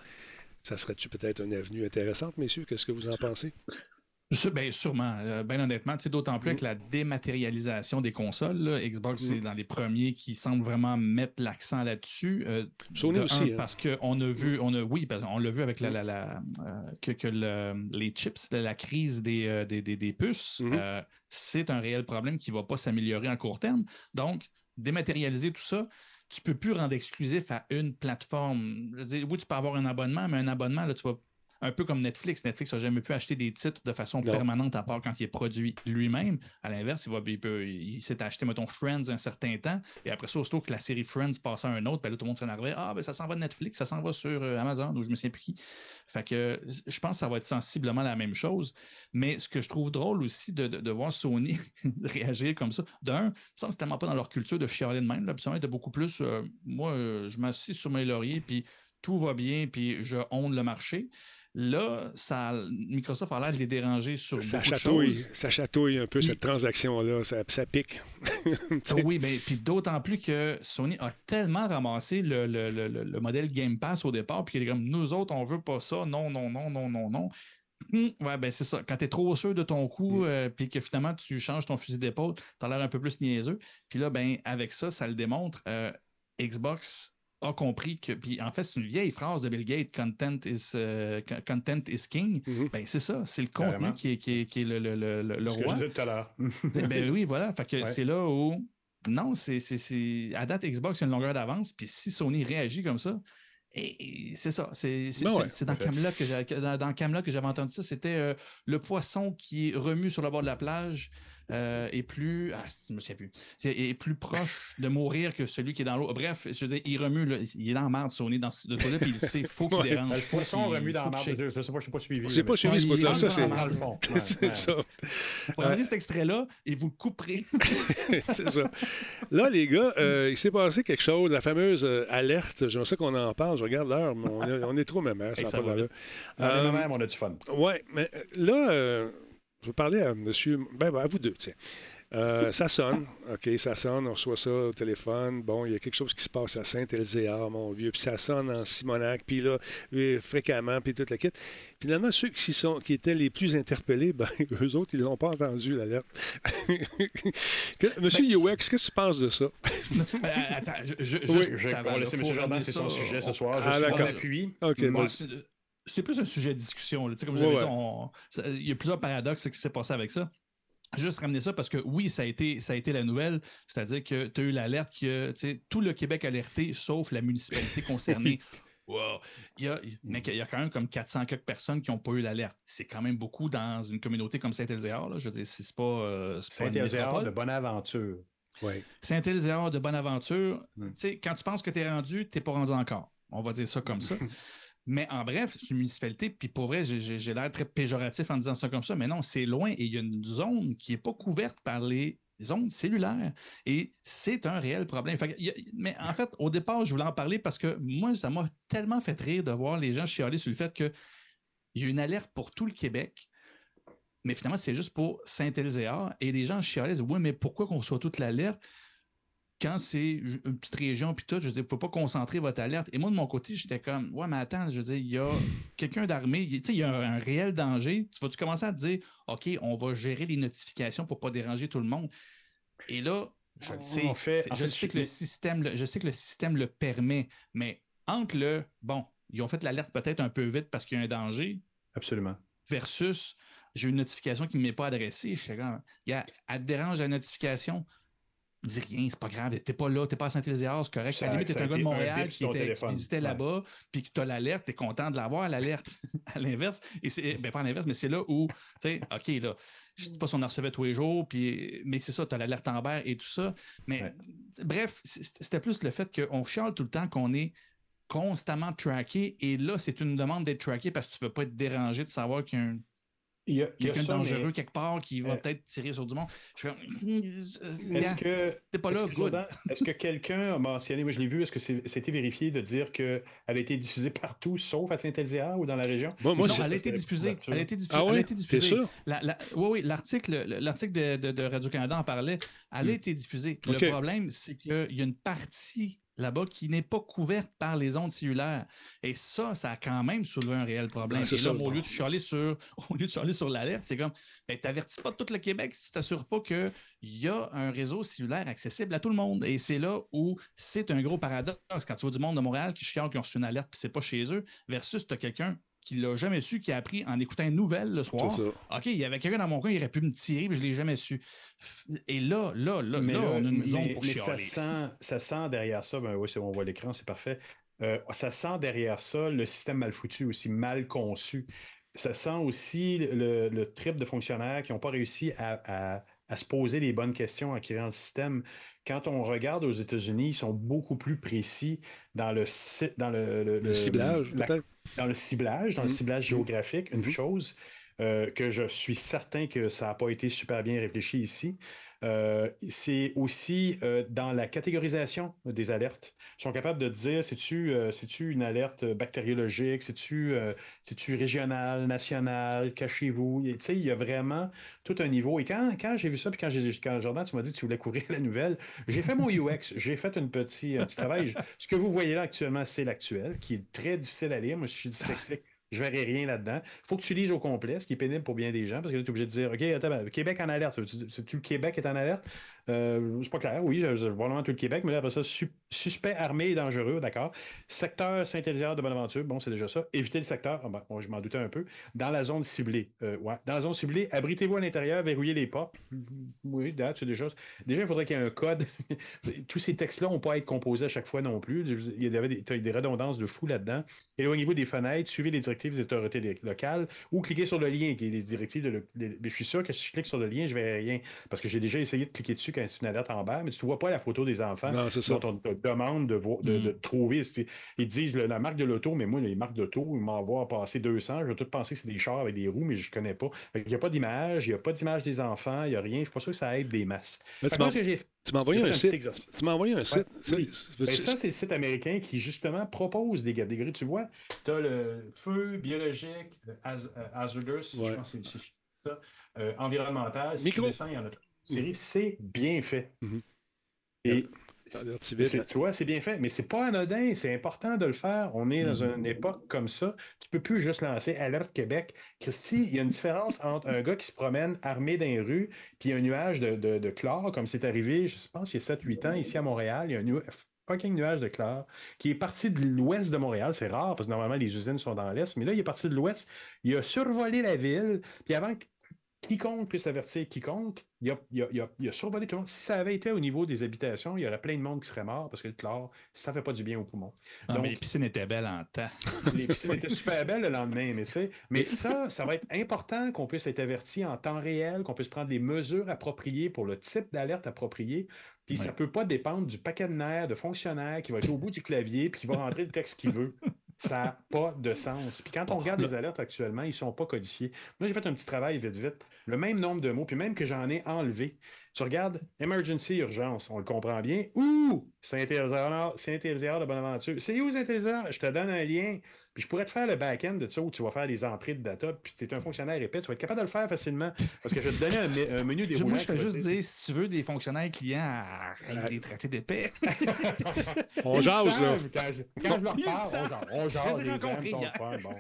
Ça serait-tu peut-être une avenue intéressante, messieurs? Qu'est-ce que vous en pensez? Bien, sûrement. Euh, bien honnêtement, d'autant plus avec la dématérialisation des consoles, Xbox, c'est dans les premiers qui semblent vraiment mettre l'accent là-dessus. Euh, Sony aussi. Hein. Parce qu'on a vu, on a, oui, on l'a vu avec la, la, euh, que, les chips, la, crise des, des, puces, mm-hmm. c'est un réel problème qui ne va pas s'améliorer en court terme. Donc, dématérialiser tout ça, tu ne peux plus rendre exclusif à une plateforme. oui, tu peux avoir un abonnement, mais un abonnement, là, tu vas un peu comme Netflix. Netflix n'a jamais pu acheter des titres de façon permanente à part quand il est produit lui-même. À l'inverse, il, va, il, s'est acheté, mettons, Friends un certain temps, et après ça, aussitôt que la série Friends passait à un autre, ben là, tout le monde s'en arrivait. Ah, ben ça s'en va de Netflix, ça s'en va sur euh, Amazon, ou je me souviens plus qui. Fait que je pense que ça va être sensiblement la même chose. Mais ce que je trouve drôle aussi de, voir Sony réagir comme ça, d'un, ça, c'est tellement pas dans leur culture de chialer de même. Là, puis était beaucoup plus, euh, moi, euh, je m'assieds sur mes lauriers, puis tout va bien, puis je honte le marché. Là, ça, Microsoft a l'air de les déranger sur ça beaucoup chatouille, de choses. Ça chatouille un peu cette transaction-là, ça, pique. oui, mais puis d'autant plus que Sony a tellement ramassé le, modèle Game Pass au départ, puis qu'il est comme nous autres, on veut pas ça, non, non, non, non, non, non. Hum, ouais, ben c'est ça. Quand tu es trop sûr de ton coup, mm. euh, puis que finalement tu changes ton fusil d'épaule, tu as l'air un peu plus niaiseux. Puis là, ben avec ça, ça le démontre. Euh, Xbox a compris que, puis en fait, c'est une vieille phrase de Bill Gates, content is, euh, content is king. Mm-hmm. Ben, c'est ça, c'est le contenu qui est, qui, est, qui est, le, le, le, le Ce roi. Que je disais tout à l'heure. Ben, ben oui, voilà. Fait que c'est là où, non, c'est, à date, Xbox a une longueur d'avance, puis si Sony réagit comme ça, Et, c'est ça. C'est Ben ouais. Camelot que dans Camelot que j'avais entendu ça. C'était euh, le poisson qui remue sur le bord de la plage euh, est plus. Ah, je souviens plus. Est plus proche de mourir que celui qui est dans l'eau. Bref, je veux dire, il remue. là, il est dans la merde, Sony, dans ce de là, puis il sait, faut qu'il Ouais. dérange. Le poisson remis dans la shake. je sais pas, je n'ai pas suivi. J'ai pas suivi ce rentre Ça, c'est. Ouais, C'est ouais. ça. Prenez cet extrait-là et vous le couperez. c'est ça. Là, les gars, euh, il s'est passé quelque chose, la fameuse euh, alerte. J'aimerais ça qu'on en parle. Je regarde l'heure, mais on est, on est trop même. Ça Hey, n'a ça pas d'allure. Euh, moments, on a du fun. Oui, mais euh, là, euh, je vais parler à monsieur. Ben, ben, à vous deux, tiens. Euh, ça sonne, OK, ça sonne, on reçoit ça au téléphone. Bon, il y a quelque chose qui se passe à Saint-Elzéar, mon vieux, puis ça sonne en Simonac, puis là, euh, fréquemment, puis toute la kit. Finalement, ceux qui, sont, qui étaient les plus interpellés, ben, eux autres, ils l'ont pas entendu, l'alerte. Monsieur UX, qu'est-ce que tu penses de ça? Euh, attends, je, je, Oui, juste je- avant, on M. Jardin, c'est son sujet ce soir. Je Ah, suis d'accord. en appui. OK, Moi, vas-y. C'est- plus un sujet de discussion. là. Tu sais, Comme j'avais ouais. dit, il y a plusieurs paradoxes qui s'est passé avec ça. Juste ramener ça parce que oui, ça a été, ça a été la nouvelle, c'est-à-dire que tu as eu l'alerte que tout le Québec alerté sauf la municipalité concernée. Wow. Il, y a, mais il y a quand même comme 400 quelques personnes qui n'ont pas eu l'alerte. C'est quand même beaucoup dans une communauté comme Saint-Ézéard. là. Je veux dire, c'est pas, euh, pas métropole. de bonne aventure. Oui. Saint-Ézéard de Bonaventure, Mm. tu sais, quand tu penses que tu es rendu, tu n'es pas rendu encore. On va dire ça comme ça. Mais en bref, c'est une municipalité, puis pour vrai, j'ai- l'air très péjoratif en disant ça comme ça, mais non, c'est loin et il y a une zone qui n'est pas couverte par les zones cellulaires. Et c'est un réel problème. Mais en fait, au départ, je voulais en parler parce que moi, ça m'a tellement fait rire de voir les gens chialer sur le fait qu'il y a une alerte pour tout le Québec. Mais finalement, c'est juste pour Saint-Ézéard. Et les gens chialaient, ouais, mais pourquoi qu'on reçoit toute l'alerte? Quand c'est une petite région puis tout, je veux dire, il ne faut pas concentrer votre alerte. Et moi, de mon côté, j'étais comme, ouais, mais attends, je veux dire, il y a quelqu'un d'armé, il tu sais, il y a un, un réel danger. Tu vas-tu commencer à te dire, OK, on va gérer les notifications pour ne pas déranger tout le monde? Et là, je le On sais, fait- je fait, sais que le système, le- je sais que le système le permet, mais entre le, bon, ils ont fait l'alerte peut-être un peu vite parce qu'il y a un danger, Absolument. versus j'ai une notification qui ne m'est pas adressée. Je suis comme, elle te dérange la notification? Dis rien, c'est pas grave. T'es pas là, t'es pas à Saint-Ézéard, c'est correct. Ça- à la limite, t'es un gars de Montréal qui, était, qui visitait Ouais. là-bas, puis que t'as l'alerte, t'es content de l'avoir, l'alerte. à l'inverse. Et c'est, ben pas à l'inverse, mais c'est là où, tu sais, OK, là, je dis pas si on en recevait tous les jours, puis, mais c'est ça, t'as l'alerte en vert et tout ça. Mais Ouais. bref, c'était plus le fait qu'on chiale tout le temps qu'on est constamment traqué. Et là, c'est une demande d'être traqué parce que tu veux pas être dérangé de savoir qu'il y a un Il y a, quelqu'un de ça, mais dangereux quelque part qui va Euh, peut-être tirer sur du monde. Je fais, Est-ce que, t'es pas est-ce là, est-ce que quelqu'un a mentionné, moi je l'ai vu, est-ce que c'était vérifié de dire qu'elle a été diffusée partout sauf à Saint-Ézéard ou dans la région? Moi, moi, non, elle a été diffusée. Elle a été diffusée. Ah elle a oui? été T'es diffusée. sûr? La- la- oui, oui, l'article, l'article de, de- de Radio-Canada en parlait. Elle a Hmm. été diffusée. Le problème, c'est qu'il y a une partie là-bas qui n'est pas couverte par les ondes cellulaires. Et ça, ça a quand même soulevé un réel problème. C'est Et ça, là, au lieu de chialer sur, au lieu de chialer sur l'alerte, c'est comme, ben, t'avertis pas tout le Québec si tu t'assures pas qu'il y a un réseau cellulaire accessible à tout le monde. Et c'est là où c'est un gros paradoxe. Quand tu vois du monde de Montréal qui chiale, qui ont reçu une alerte, puis c'est pas chez eux, versus tu as quelqu'un qui l'a jamais su, qui a appris en écoutant une nouvelle le soir. c'est ça. OK, il y avait quelqu'un dans mon coin, il aurait pu me tirer, mais je ne l'ai jamais su. Et là, là, là, Mais là, là, on a une mais- zone pour mais ça sent, ça sent derrière ça, ben oui, c'est bon, on voit l'écran, c'est parfait. Euh, ça sent derrière ça le système mal foutu, aussi mal conçu. Ça sent aussi le, le trip de fonctionnaires qui n'ont pas réussi à, à- à se poser les bonnes questions en créant le système. Quand on regarde aux États-Unis, ils sont beaucoup plus précis dans le, ci- dans le, le- Le le- ciblage, la- dans le ciblage, dans le Mhm. ciblage géographique, une Mhm. chose euh, que je suis certain que ça n'a pas été super bien réfléchi ici. Euh, c'est aussi euh, dans la catégorisation des alertes. Ils sont capables de dire c'est-tu euh, une alerte bactériologique, c'est-tu euh, c'est-tu régional, national, cachez-vous? Il y a vraiment tout un niveau. Et quand, quand j'ai vu ça, puis quand, quand Jordan, tu m'as dit que tu voulais couvrir la nouvelle, j'ai fait mon UX, j'ai fait une petit, un petit travail. Ce que vous voyez là actuellement, c'est l'actuel, qui est très difficile à lire. Moi, je suis dyslexique. Je ne verrai rien là-dedans. Il faut que tu lises au complet, ce qui est pénible pour bien des gens, parce que là, tu es obligé de dire OK, attends, ben, Québec en alerte. C'est-tu le Québec est en alerte? Euh, c'est pas clair, oui, probablement tout le Québec, mais là, après ça, suspect armé et dangereux, d'accord. Secteur Saint-Élisard de Bonaventure, bon, c'est déjà ça. Évitez le secteur, ah, ben, je m'en doutais un peu. Dans la zone ciblée, euh, ouais. Dans la zone ciblée, abritez-vous à l'intérieur, verrouillez les portes. Oui, c'est déjà. Déjà, il faudrait qu'il y ait un code. Tous ces textes-là n'ont pas à être composés à chaque fois non plus. Il y avait des, redondances de fou là-dedans. Éloignez-vous des fenêtres, suivez les directives des autorités locales ou cliquez sur le lien qui est les directives de. je suis sûr que si je clique sur le lien, je ne verrai rien parce que j'ai déjà essayé de cliquer dessus quand c'est une alerte en bas, mais tu ne vois pas la photo des enfants non, dont on te demande de, de, mm. trouver. Ils disent la marque de l'auto, mais moi, les marques d'auto, ils m'envoient passer 200. Je vais tout penser que c'est des chars avec des roues, mais je ne connais pas. Il n'y a pas d'image, il n'y a pas d'image des enfants, il n'y a rien. Je ne suis pas sûr que ça aide des masses. tu m'as envoyé un site. Tu m'as envoyé un site. Ben, ça, c'est le site américain qui, justement, propose des catégories. Tu vois, tu as le feu biologique, hazardous, je pense que c'est ça, euh, environnemental. Si Micro. il y en a série, c'est bien fait. Mhm. Et tu vois, c'est bien fait, mais c'est pas anodin, c'est important de le faire. On est dans mhm. une époque comme ça. Tu peux plus juste lancer Alerte Québec. Christy, il y a une différence entre un gars qui se promène armé dans les rues, puis un nuage de, de, chlore, comme c'est arrivé, je pense, il y a 7-8 ans, ici à Montréal. Il y a un fucking nuage de chlore qui est parti de l'ouest de Montréal. C'est rare parce que normalement les usines sont dans l'est, mais là, il est parti de l'ouest. Il a survolé la ville, puis avant que quiconque puisse avertir quiconque, il a, il, a, il, a, survolé tout le monde. Si ça avait été au niveau des habitations, il y aurait plein de monde qui serait mort parce que le chlore, ça ne fait pas du bien au poumon. Non, mais les piscines étaient belles en temps. les piscines étaient super belles le lendemain, mais, mais ça, ça va être important qu'on puisse être averti en temps réel, qu'on puisse prendre des mesures appropriées pour le type d'alerte approprié. Puis ça ne peut pas dépendre du paquet de nerfs de fonctionnaire qui va être au bout du clavier puis qui va rentrer le texte qu'il veut. Ça n'a pas de sens. Puis quand on regarde les alertes actuellement, ils ne sont pas codifiés. Moi, j'ai fait un petit travail vite, vite. Le même nombre de mots, puis même que j'en ai enlevé. Tu regardes emergency, urgence, on le comprend bien. Ouh, Saint-Élisard de Bonaventure. C'est où Saint-Élisard? Je te donne un lien. Puis je pourrais te faire le back-end de ça où tu vas faire les entrées de data. Puis tu es un fonctionnaire épais, tu vas être capable de le faire facilement. Parce que je vais te donner un, menu des Moi, je te juste dire, si tu veux des fonctionnaires clients, arrête des traités d'épais. on jase, là. Quand je, quand je leur parle, on jase. Les aime, sont fun, bon.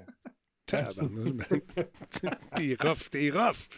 t'es rough, t'es rough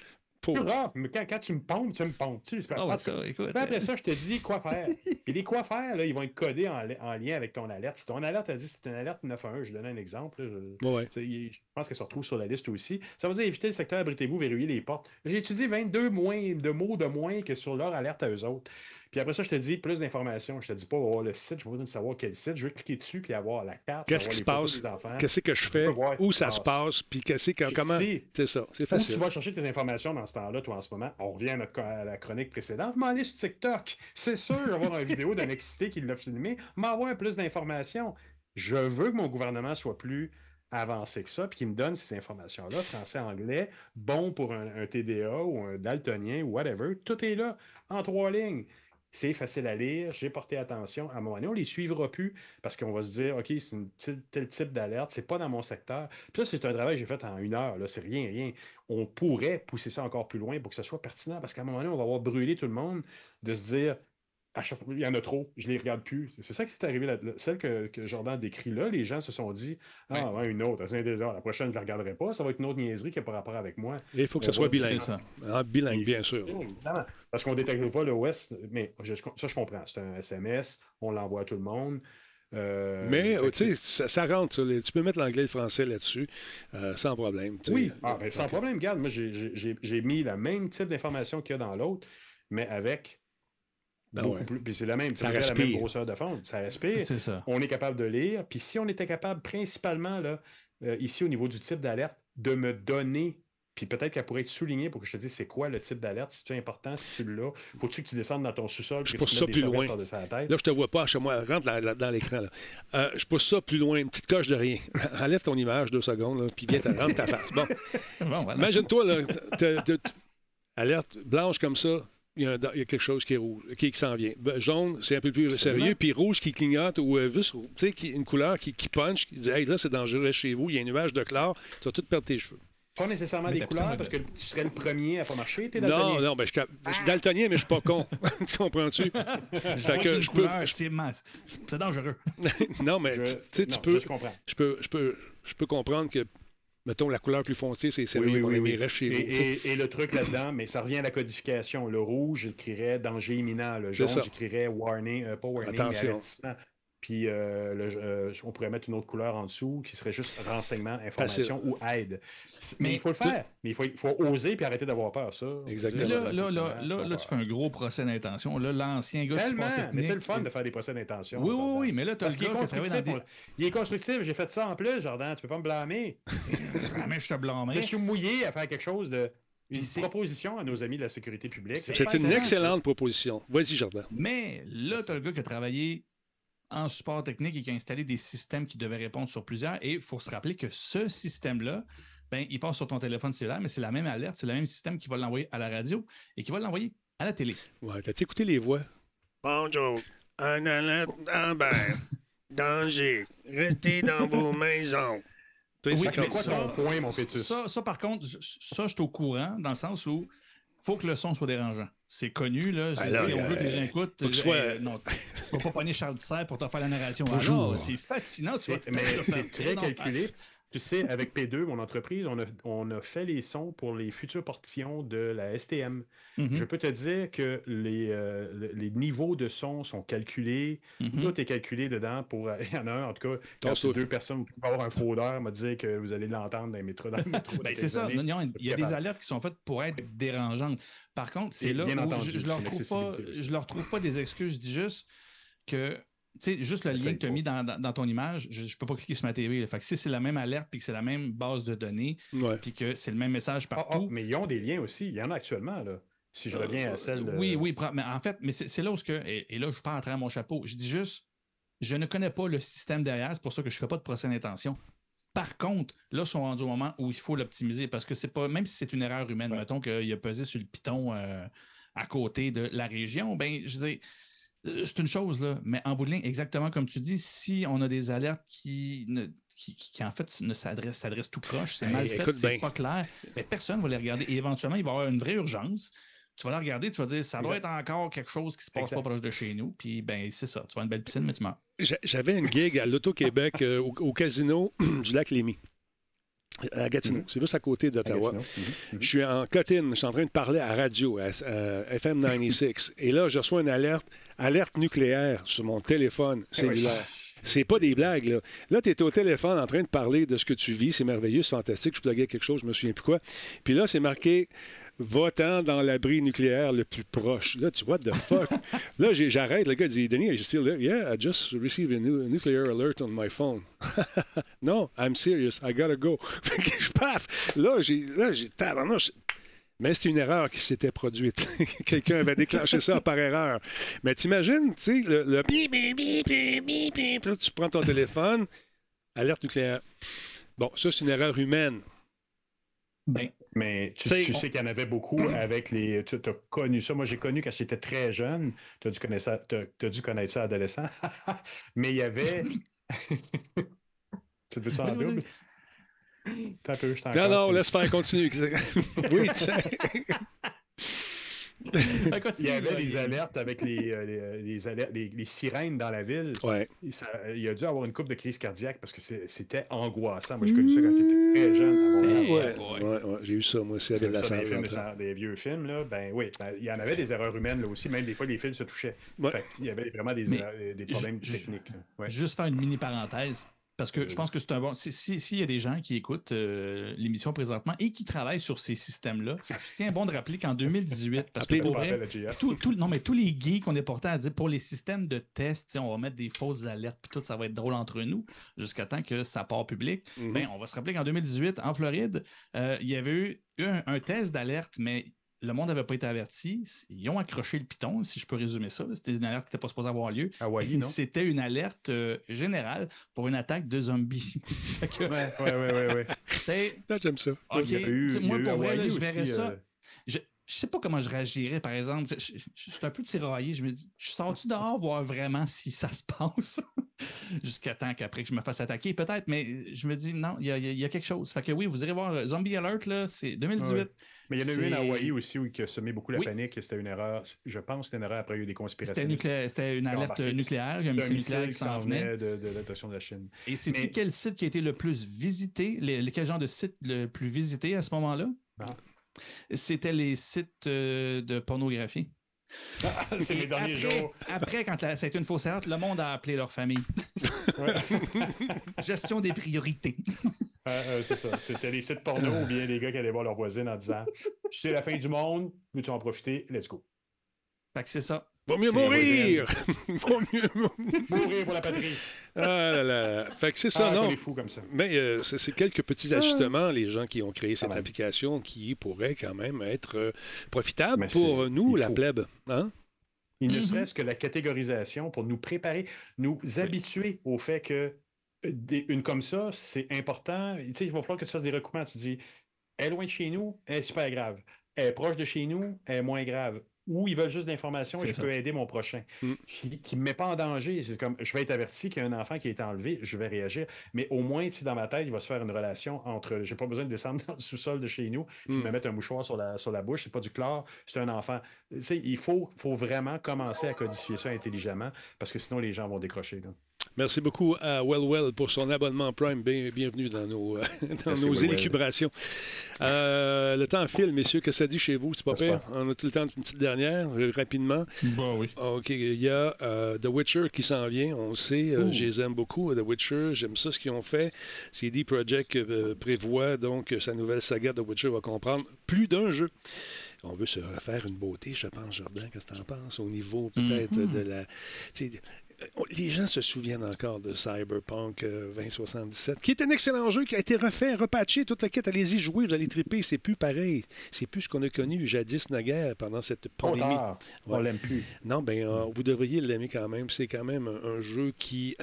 mais quand, tu me pondes, tu me pondes. Tu sais, oh, ça, après ça, je te dis quoi faire. Et les quoi faire, là, ils vont être codés en, lien avec ton alerte. Si ton alerte a dit c'est une alerte 911, je donne un exemple. je, pense qu'elle se retrouve sur la liste aussi. Ça veut dire éviter le secteur, abritez-vous, verrouiller les portes. J'ai étudié 22 moins, de mots de moins que sur leur alerte à eux autres. Puis après ça, je te dis plus d'informations. Je te dis pas avoir le site, je pas besoin de savoir quel site. Je veux cliquer dessus puis avoir la carte. Qu'est-ce qui se passe? Qu'est-ce que je fais? Où ça se passe? Puis qu'est-ce que, comment? C'est ça, c'est facile. Où tu vas chercher tes informations dans ce temps-là, toi, en ce moment? On revient à, notre, la chronique précédente. M'en sur TikTok. C'est sûr, avoir une vidéo d'un excité qui l'a filmé. M'envoie plus d'informations. Je veux que mon gouvernement soit plus avancé que ça, puis qu'il me donne ces informations-là, français, anglais, bon pour un, un, TDA ou un daltonien ou whatever. Tout est là, en trois lignes c'est facile à lire, j'ai porté attention. À un moment donné, on ne les suivra plus parce qu'on va se dire, OK, c'est tel type d'alerte, c'est pas dans mon secteur. Puis là, c'est un travail que j'ai fait en une heure, là, c'est rien, rien. On pourrait pousser ça encore plus loin pour que ça soit pertinent parce qu'à un moment donné, on va avoir brûlé tout le monde de se dire, il y en a trop, je les regarde plus. C'est ça qui s'est arrivé là, Celle que, que, Jordan décrit là, les gens se sont dit Ah, ouais. une autre, la prochaine, je ne la regarderai pas, ça va être une autre niaiserie qui n'a pas rapport avec moi. il faut que ce soit bilingue. Ça. Ah, bilingue, bien sûr. Parce qu'on ne détecte pas le West, mais ça, je comprends. C'est un SMS, on l'envoie à tout le monde. Euh, mais tu sais, ça, rentre. Tu peux mettre l'anglais et le français là-dessus euh, sans problème. Oui, ah, ben, sans problème. Regarde, moi, j'ai mis le même type d'information qu'il y a dans l'autre, mais avec ben plus. c'est la même, ça la même grosseur de fond. Ça respire. On est capable de lire. Puis si on était capable, principalement, là, euh, ici, au niveau du type d'alerte, de me donner puis peut-être qu'elle pourrait être soulignée pour que je te dise c'est quoi le type d'alerte, si c'est important, si tu l'as. Faut-tu que tu descendes dans ton sous-sol? Je pousse ça plus loin. Là, je te vois pas chez moi. Rentre dans l'écran. Euh, je pousse ça plus loin. Une petite coche de rien. Enlève ton image deux secondes, puis viens, rentre ta face. Bon. Imagine-toi, alerte blanche comme ça, il y, a, quelque chose qui est rouge, qui, s'en vient. Ben, jaune, c'est un peu plus sérieux. Puis rouge qui clignote ou euh, juste, tu sais, une couleur qui, qui punch, qui dit Hey, là, c'est dangereux chez vous, il y a un nuage de chlore, tu vas tout perdre tes cheveux. Pas nécessairement des couleurs, parce que tu serais le premier à pas marcher. T'es. Non, non, ben, je, je suis daltonien, mais je suis pas con. tu comprends-tu? que je peux. C'est dangereux. non, mais tu sais, tu peux. Je comprends. Je peux, je peux, je peux comprendre que Mettons, la couleur plus foncée, c'est celle Oui, oui, qu'on oui, chez vous. Et, et- le truc là-dedans, mais ça revient à la codification. Le rouge, j'écrirais danger imminent. Le jaune, j'écrirais warning, euh, pas warning, Attention. Puis euh, le- euh, on pourrait mettre une autre couleur en dessous qui serait juste renseignement, information ou aide. Mais, Mais il faut le faire. Mais il faut, oser puis arrêter d'avoir peur, ça. Exactement. Là, là, là, tu fais un gros procès d'intention. Là, l'ancien gars Tellement, mais c'est le fun de faire des procès d'intention. Oui, oui, Jordan. oui, mais là, tu as Parce le gars qui a travaillé constructif. dans des... Il est constructif, j'ai fait ça en plus, Jordan, tu peux pas me blâmer. Mais je te Je blâmerais. suis mouillé à faire quelque chose de. Une proposition à nos amis de la sécurité publique. C'est une excellent. excellente proposition. Vas-y, Jardin. Mais là, tu as le gars qui a travaillé en support technique et qui a installé des systèmes qui devaient répondre sur plusieurs. Et il faut se rappeler que ce système-là, ben, il passe sur ton téléphone cellulaire, mais c'est la même alerte, c'est le même système qui va l'envoyer à la radio et qui va l'envoyer à la télé. Ouais, t'as écouté les voix? Bonjour. Un alerte Amber. Danger. Restez dans vos maisons. Oui, c'est quoi ça. ton point, mon pétus? Ça, ça, par contre, je- ça, je suis au courant dans le sens où faut que le son soit dérangeant. C'est connu, là. Là, si on euh, veut que les gens écoutent, faut que ce soit- euh, non, faut pas pogner Charles Serre pour te faire la narration. Bonjour. Alors, c'est fascinant. mais c'est très calculé. Tu sais, avec P2, mon entreprise, on a, on a fait les sons pour les futures portions de la STM. Mhm, Je peux te dire que les, euh, le- les niveaux de son sont calculés. mhm. Tout est calculé dedans pour. Il y en a un, en tout cas, quand deux personnes peuvent avoir un fraudeur me dire que vous allez l'entendre dans les métros. Dans le métro Ben, c'est ça. Il y a des alertes qui sont faites pour être dérangeantes. Par contre, c'est là où entendu, je, je leur trouve pas, l'accessibilité aussi. je leur trouve pas des excuses. Je dis juste que, sais, juste le lien que tu as pas. mis dans, dans- dans ton image, je, je peux pas cliquer sur ma TV. là. Fait que si c'est la même alerte puis que c'est la même base de données Ouais. puis que c'est le même message Ah, ah, partout. mais ils ont des liens aussi. Il y en a actuellement, là. Si je reviens Euh, à celle. de- Oui, oui, mais en fait, mais c'est là où ce que. Et, et là, je parle en train mon chapeau. Je dis juste, je ne connais pas le système derrière, c'est pour ça que je ne fais pas de procès d'intention. Par contre, là, ils sont rendus au moment où il faut l'optimiser parce que c'est pas, même si c'est une erreur humaine, Ouais. mettons qu'il a pesé sur le piton euh, à côté de la région, ben, je dis, euh, c'est une chose, là, mais en bout de ligne, exactement comme tu dis, si on a des alertes qui, ne, qui, qui- qui, en fait ne s'adressent s'adressent tout croche, c'est Hey, mal fait, c'est pas clair, mais personne ne va les regarder. Et éventuellement, il va y avoir une vraie urgence. Tu vas la regarder, tu vas dire, ça doit Exact. être encore quelque chose qui se passe Exact. pas proche de chez nous. Puis, ben, c'est ça. Tu vas une belle piscine, mais tu meurs. J'a- J'avais une gig à l'Auto-Québec euh, au, au casino du lac Lémy. À Gatineau. Mhm. C'est juste à côté d'Ottawa. Mhm, mhm. Je suis en cotine, je suis en train de parler à radio, à, à FM 96. et là, je reçois une alerte, alerte nucléaire sur mon téléphone cellulaire. C'est pas des blagues, là. Là, tu es au téléphone en train de parler de ce que tu vis. C'est merveilleux, c'est fantastique. Je pluguais quelque chose, je me souviens plus quoi. Puis là, c'est marqué Va-t'en dans l'abri nucléaire le plus proche. Là, tu what the fuck? là, j'arrête. Le gars dit Denis, are you still there? Yeah, I just received a, nu- nuclear alert on my phone. no, I'm serious. I gotta go. Fait que je paf! Là, j'ai. Là, j'ai. tabarnouche. Mais c'est une erreur qui s'était produite. Quelqu'un avait déclenché ça par erreur. Mais t'imagines, tu sais, le, le bip, bip, bip, bip, bip, bip. Là, tu prends ton téléphone, alerte nucléaire. Bon, ça, c'est une erreur humaine. Ben, Mais tu, tu sais qu'il y en avait beaucoup avec les. Tu as connu ça. Moi, j'ai connu quand j'étais très jeune. Tu as dû connaître ça, dû connaître ça adolescent. Mais il y avait. tu veux ça en double? Peu, je t'en Non, non, laisse faire, continue. oui, tiens. Ben, continue, Il y avait des il- alertes avec les, euh, les, les alertes- les- les sirènes dans la ville. Ouais. Ça- il a dû avoir une coupe de crise cardiaque parce que c'était angoissant. Moi, j'ai connu ça quand j'étais très jeune. à. Eh, Ouais, ouais, ouais, j'ai eu ça, moi aussi, avec la Ça, des, films, des vieux films, là, ben oui, ben, il y en avait des erreurs humaines là aussi, même des fois les fils se touchaient. Ouais. Fait qu'il y avait vraiment des, erreurs- des problèmes je- techniques. Juste faire une mini parenthèse. Parce que je Euh. pense que c'est un bon. si- si- S'il y a des gens qui écoutent euh, l'émission présentement et qui travaillent sur ces systèmes-là, je tiens bon de rappeler qu'en 2018, parce que pour vrai, tout- tout- non, mais tous les geeks qu'on est portés à dire pour les systèmes de test, on va mettre des fausses alertes, puis tout, ça va être drôle entre nous, jusqu'à temps que ça part public. Mhm. Ben, on va se rappeler qu'en 2018, en Floride, euh, il y avait eu un, un test d'alerte, mais le monde n'avait pas été averti. Ils ont accroché le piton, si je peux résumer ça. C'était une alerte qui n'était pas supposée avoir lieu. Non? C'était une alerte euh, générale pour une attaque de zombies. Que, Ouais, ouais, ouais, ouais, J'aime ça. OK, Il y a eu- tu sais, il y a moi, eu pour vrai, là, je aussi, verrais ça. euh, Je, sais pas comment je réagirais, par exemple. Je, je- je suis un peu tiraillé. Je me dis, je sors-tu dehors voir vraiment si ça se passe? Jusqu'à temps qu'après que je me fasse attaquer, peut-être, mais je me dis non, il y, a, quelque chose. Fait que oui, vous irez voir euh, Zombie Alert, là, c'est 2018. Mais il y en a eu une à Hawaii aussi où il a semé beaucoup la panique. C'était une erreur. Je pense que c'était une erreur après il y a eu des conspirations. C'était une alerte nucléaire. Il y a un missile qui s'en venait. De, de, de, la Chine. Et c'est quel site qui a été le plus visité? quel genre de site le plus visité à ce moment-là? Ah. C'était les sites euh, de pornographie. c'est les derniers jours. Après, quand ça a été une fausse alerte, le monde a appelé leur famille. Gestion des priorités. Euh, c'est ça. C'était les sites porno ou bien les gars qui allaient voir leur voisine en disant C'est la fin du monde, veux-tu en profiter? Let's go. Fait que c'est ça. Vaut mieux mourir! Vaut mieux mourir pour la patrie. Ah là là. Fait que c'est ça, ah, non? fous comme ça. Mais euh, c'est quelques petits ajustements, les gens qui ont créé cette application, qui pourraient quand même être euh, profitables pour nous, la plèbe. Hein? Il ne mm-hmm. serait-ce que la catégorisation pour nous préparer, nous habituer au fait que une comme ça, c'est important. Tu sais, il va falloir que tu fasses des recoupements. Tu dis, elle est loin de chez nous, elle est super grave. Elle est proche de chez nous, elle est moins grave ou ils veulent juste d'informations et je peux aider mon prochain. Mm. Qui ne me met pas en danger. C'est comme je vais être averti qu'il y a un enfant qui a été enlevé, je vais réagir. Mais au moins, si dans ma tête, il va se faire une relation entre j'ai pas besoin de descendre dans le sous-sol de chez nous et mm. me mettre un mouchoir sur la, sur la bouche, c'est pas du chlore, c'est un enfant. il faut, faut vraiment commencer à codifier ça intelligemment parce que sinon les gens vont décrocher. Merci beaucoup à Well Well pour son abonnement Prime. bienvenue dans nos, dans nos élucubrations. Euh, le temps file, messieurs. Que ça dit chez vous? C'est pas pire? On a tout le temps d'une petite dernière, euh, rapidement. Bon, oui. OK. Il y a euh, The Witcher qui s'en vient. On le sait. je les aime beaucoup, The Witcher. J'aime ça, ce qu'ils ont fait. CD Projekt prévoit donc sa nouvelle saga The Witcher va comprendre plus d'un jeu on veut se refaire une beauté, je pense, Jordan, qu'est-ce que tu en penses, au niveau peut-être mm-hmm. de la. Euh, les gens se souviennent encore de Cyberpunk 2077, euh, qui est un excellent jeu qui a été refait, repatché, toute la quête. Allez-y jouer, vous allez triper. C'est plus pareil. C'est plus ce qu'on a connu jadis naguère pendant cette pandémie. On l'aime plus. Non, ben euh, vous devriez l'aimer quand même. C'est quand même un, jeu qui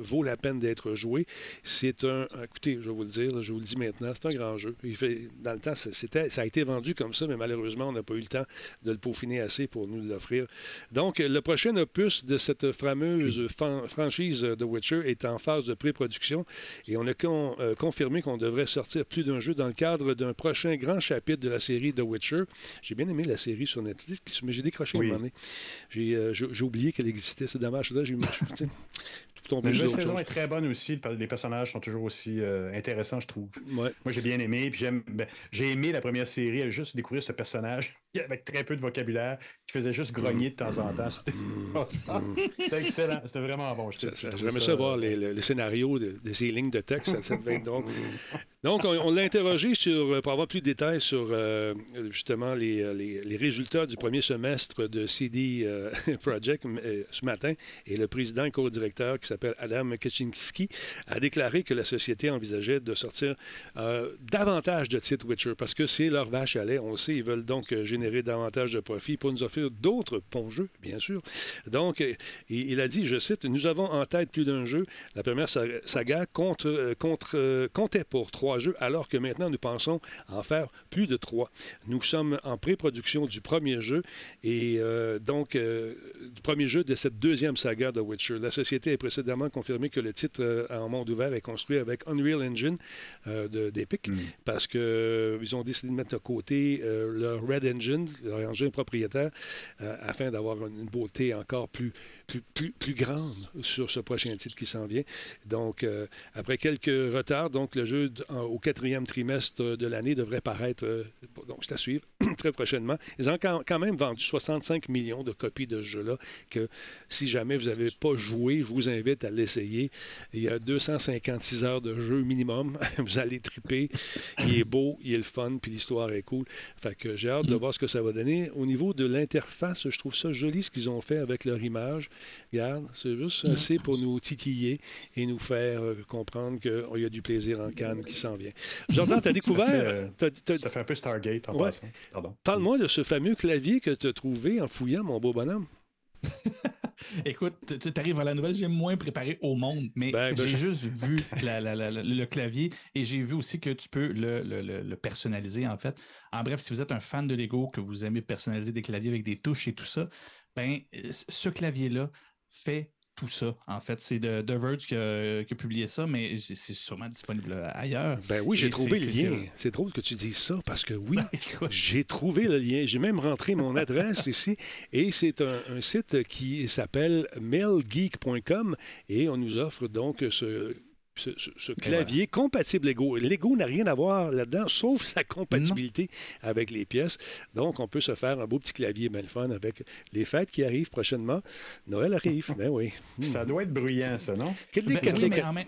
vaut la peine d'être joué. C'est un. Écoutez, je vais vous le dire, je vous le dis maintenant, c'est un grand jeu. Il fait, dans le temps, c'était, ça a été vendu comme ça, mais malheureusement, on n'a pas eu le temps de le peaufiner assez pour nous l'offrir. Donc, le prochain opus de cette fameuse franchise de Witcher est en phase de pré-production et on a euh, confirmé qu'on devrait sortir plus d'un jeu dans le cadre d'un prochain grand chapitre de la série The Witcher. J'ai bien aimé la série sur Netflix, mais j'ai décroché oui. un moment donné. Euh, j'ai oublié qu'elle existait. C'est dommage. J'ai la saison est très bonne aussi. Les personnages sont toujours aussi euh, intéressants, je trouve. Moi, j'ai bien aimé. Puis ben, j'ai aimé la première série, juste découvrir ce personnage avec très peu de vocabulaire, qui faisait juste grogner de temps en temps. C'était excellent. C'était vraiment bon. J'aimerais ça voir le, scénario de, ces lignes de texte. Ça, devait être donc. Donc, on, l'a interrogé sur, pour avoir plus de détails sur euh, justement les, les, résultats du premier semestre de CD euh, Project ce matin. Et le président et co-directeur qui s'appelle Adam Kaczynski, a déclaré que la société envisageait de sortir euh, davantage de titres Witcher parce que c'est leur vache à lait. On le sait, ils veulent donc euh, générer davantage de profits pour nous offrir d'autres bons jeux, bien sûr. Donc, euh, il a dit, je cite, Nous avons en tête plus d'un jeu. La première saga comptait pour trois jeux, alors que maintenant nous pensons en faire plus de trois. Nous sommes en pré-production du premier jeu et donc du premier jeu de cette deuxième saga de Witcher. La société est précédemment confirmé que le titre euh, en monde ouvert est construit avec Unreal Engine euh, d'Epic mm. parce qu'ils euh, ont décidé de mettre de côté leur Red Engine, leur engin propriétaire, afin d'avoir une beauté encore plus plus, plus, grande sur ce prochain titre qui s'en vient. Donc, euh, après quelques retards, donc le jeu au quatrième trimestre de l'année devrait paraître, euh, donc c'est à suivre, très prochainement. Ils ont quand même vendu 65 millions de copies de ce jeu-là, que si jamais vous n'avez pas joué, je vous invite à l'essayer. Il y a 256 heures de jeu minimum. vous allez triper. Il est beau, il est le fun, puis l'histoire est cool. Fait que j'ai hâte de mm. voir ce que ça va donner. Au niveau de l'interface, je trouve ça joli ce qu'ils ont fait avec leur image. Regarde, c'est juste assez pour nous titiller et nous faire euh, comprendre qu'il y a du plaisir en Cannes qui s'en vient. Jordan, tu as découvert. Ça fait, un peu Stargate en passant. Parle-moi de ce fameux clavier que tu as trouvé en fouillant, mon beau bonhomme. Écoute, tu arrives à la nouvelle, j'ai moins préparé au monde, mais ben, ben, j'ai juste vu le clavier et j'ai vu aussi que tu peux le, personnaliser, en fait. En bref, si vous êtes un fan de Lego, que vous aimez personnaliser des claviers avec des touches et tout ça, ben, ce clavier-là fait tout ça. En fait, c'est The Verge qui a, publié ça, mais c'est sûrement disponible ailleurs. Ben oui, j'ai trouvé le lien. C'est drôle que tu dises ça parce que oui, ben, j'ai trouvé le lien. J'ai même rentré mon adresse ici et c'est un, site qui s'appelle mailgeek.com et on nous offre donc ce ce, clavier compatible Lego. Lego n'a rien à voir là-dedans, sauf sa compatibilité avec les pièces. Donc, on peut se faire un beau petit clavier bien fun avec les fêtes qui arrivent prochainement. Noël arrive, ben oui. Ça doit être bruyant, ça, non? Oui, mais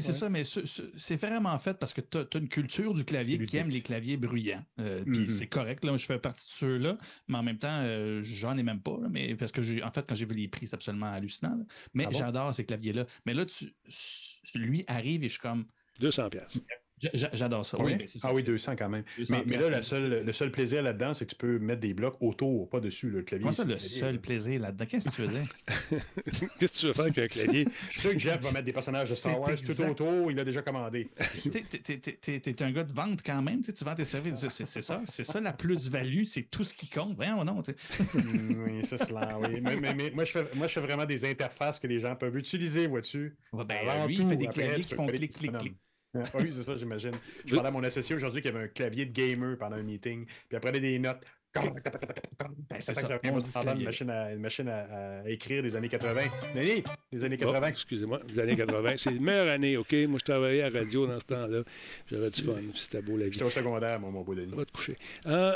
c'est ça, mais c'est vraiment fait parce que tu as, une culture du clavier qui aime les claviers bruyants. Euh, puis mm-hmm. c'est correct, là, je fais partie de ceux-là, mais en même temps, euh, j'en ai même pas, mais parce que j'ai en fait, quand j'ai vu les prix, c'est absolument hallucinant. Mais ah j'adore ces claviers-là. Mais là, tu, lui arrive et je suis comme. 200 pièces. J'adore ça. Oui. ah oui, 200 quand même. mais, là, le seul plaisir là-dedans, c'est que tu peux mettre des blocs autour, pas dessus, le clavier. Moi, ça, le seul plaisir là-dedans? Qu'est-ce que tu veux dire? Qu'est-ce que tu veux faire avec un clavier? Je sûr que Jeff va mettre des personnages de Star Wars tout autour, il a déjà commandé. T'es un gars de vente quand même, tu vends tes services. C'est ça, c'est ça la plus-value, c'est tout ce qui compte. Voyons, non. Mm, oui, c'est cela, oui. Mais, moi, je fais, moi, je fais vraiment des interfaces que les gens peuvent utiliser, vois-tu? ben, lui, il fait des claviers qui font clic, clic, clic. Ah oui, c'est ça, j'imagine. Je parlais à mon associé aujourd'hui qui avait un clavier de gamer pendant un meeting, puis après des notes. Ben, c'est ça. une machine, à, une machine à, écrire des années 80. Denis, des années 80. Excusez-moi, des années 80. C'est une meilleure année, OK? Moi, je travaillais à la radio dans ce temps-là. J'avais du fun. C'était beau la vie. J'étais au secondaire, mon, mon beau Denis. Va te coucher. Euh,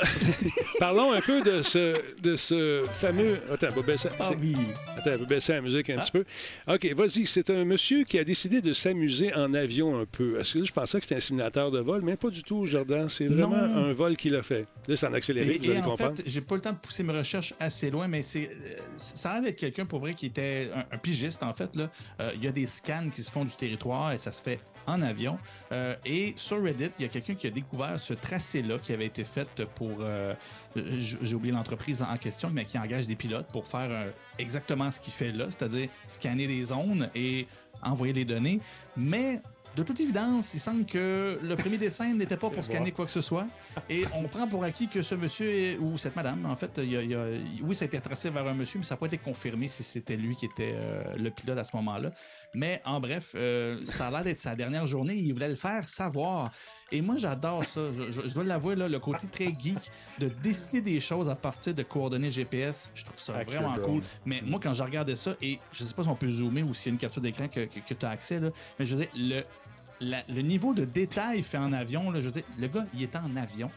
parlons un peu de ce, de ce fameux. Attends, va baisser. Ah oui. Attends, va baisser la musique un ah. petit peu. OK, vas-y. C'est un monsieur qui a décidé de s'amuser en avion un peu. Est-ce que je pensais que c'était un simulateur de vol, mais pas du tout, Jordan. C'est vraiment un vol qu'il a fait. Là, c'est en accéléré, en fait, j'ai pas le temps de pousser mes recherches assez loin, mais c'est euh, ça a l'air d'être quelqu'un pour vrai qui était un, pigiste en fait. Euh, il y a des scans qui se font du territoire et ça se fait en avion. Euh, et sur Reddit, il y a quelqu'un qui a découvert ce tracé-là qui avait été fait pour. J'ai oublié l'entreprise en question, mais qui engage des pilotes pour faire exactement ce qu'il fait là, c'est-à-dire scanner des zones et envoyer les données. Mais de toute évidence, il semble que le premier dessin n'était pas pour scanner quoi que ce soit. Et on prend pour acquis que ce monsieur ou cette madame, en fait, oui, ça a été tracé vers un monsieur, mais ça n'a pas été confirmé si c'était lui qui était euh, le pilote à ce moment-là. Mais en bref, euh, ça a l'air d'être sa dernière journée. Il voulait le faire savoir. Et moi, j'adore ça. Je, dois l'avouer, le côté très geek de dessiner des choses à partir de coordonnées GPS, je trouve ça vraiment cool. Mais moi, quand je regardais ça, et je ne sais pas si on peut zoomer ou s'il y a une capture d'écran que, tu as accès, là, mais je veux dire, le, le niveau de détail fait en avion, là, je veux le gars, il est en avion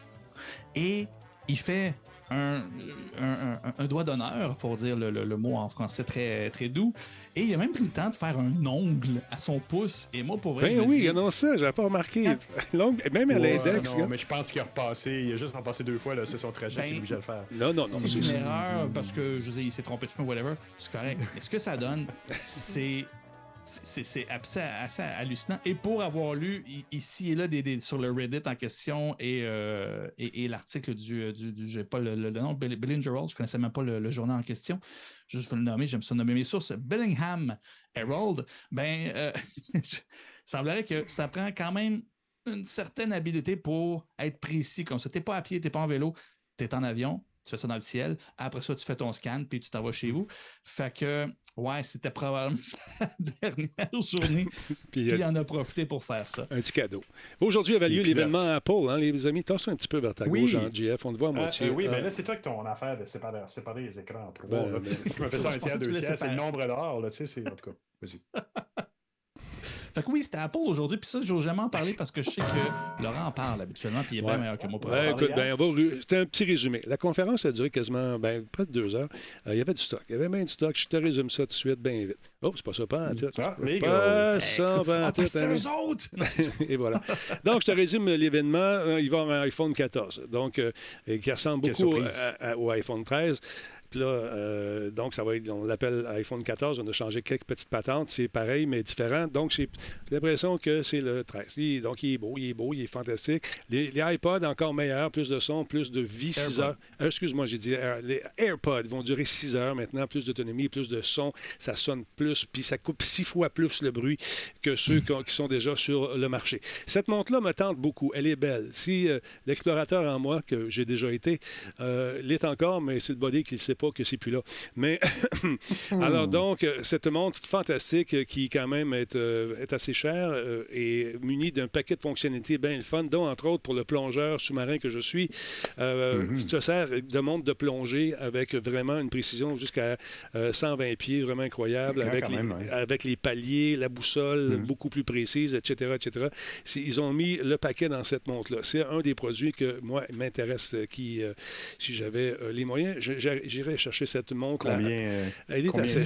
et il fait un, doigt d'honneur, pour dire le, mot en français très, très doux. Et il a même pris le temps de faire un ongle à son pouce. Et moi, pour vrai, ben oui, non, ça, j'avais pas remarqué. L'ongle, même à l'index. Non, mais je pense qu'il a repassé, il a juste repassé deux fois, là, c'est son trajet ben, qu'il a le faire. Non, non, non. C'est une erreur parce que, je sais, il s'est trompé de whatever. C'est correct. Mais ce que ça donne, c'est c'est assez, hallucinant. Et pour avoir lu ici et là sur le Reddit en question et, euh, l'article du, du, du j'ai pas le, nom, Billinger Herald, je connaissais même pas le, journal en question, juste pour le nommer, j'aime ça nommer mes sources, Billingham Herald, ben, euh, semblerait que ça prend quand même une certaine habileté pour être précis comme ça. T'es pas à pied, t'es pas en vélo, t'es en avion, tu fais ça dans le ciel. Après ça, tu fais ton scan, puis tu t'en vas chez vous. Fait que, ouais, c'était probablement sa dernière journée. puis il en a profité pour faire ça. Un petit cadeau. Aujourd'hui avait lieu l'événement Apple, hein, les amis. Tasse un petit peu vers ta gauche, hein, GF. On te voit à euh, moitié. oui, mais là, c'est toi que ton affaire de séparer, séparer les écrans en trois. Ben, ben, je me fais ça un tiers, deux tiers. C'est le nombre d'or, là, tu sais. C'est, en tout cas, vas-y. Fait que oui, c'était Apple aujourd'hui, puis ça, je n'ose jamais en parler parce que je sais que Laurent en parle habituellement, puis il est bien meilleur que moi pour ouais, écoute, ben, C'était un petit résumé. La conférence a duré quasiment ben, près de deux heures. Euh, il y avait du stock. Il y avait bien du stock. Je te résume ça tout de suite, bien vite. Oh, c'est pas ça, pas en tout. Ah, pas ça, pas en tout. C'est eux autres! Et voilà. Donc, je te résume l'événement. Euh, il va avoir un iPhone 14, donc, euh, qui ressemble beaucoup au iPhone 13. Puis là, euh, donc, ça va être, on l'appelle iPhone 14. On a changé quelques petites patentes. C'est pareil, mais différent. Donc, j'ai l'impression que c'est le 13. donc, il est beau, il est beau, il est fantastique. Les, iPods, encore meilleurs, plus de son, plus de vie, 6 heures. Euh, excuse-moi, j'ai dit les AirPods vont durer 6 heures maintenant, plus d'autonomie, plus de son. Ça sonne plus, puis ça coupe 6 fois plus le bruit que ceux qui sont déjà sur le marché. Cette montre-là me tente beaucoup. Elle est belle. Si euh, l'explorateur en moi, que j'ai déjà été, l'est encore, mais c'est le body qui ne sait pas que c'est plus là. Mais alors donc, cette montre fantastique qui quand même est, est assez chère et munie d'un paquet de fonctionnalités bien le fun, dont entre autres pour le plongeur sous-marin que je suis, mm te sert de montre de plongée avec vraiment une précision jusqu'à 120 pieds, vraiment incroyable, avec les, avec les paliers, la boussole mm. beaucoup plus précise, etc., etc. Ils ont mis le paquet dans cette montre-là. C'est un des produits que moi m'intéresse, qui, si j'avais les moyens, j'irais chercher cette montre-là. Elle est assez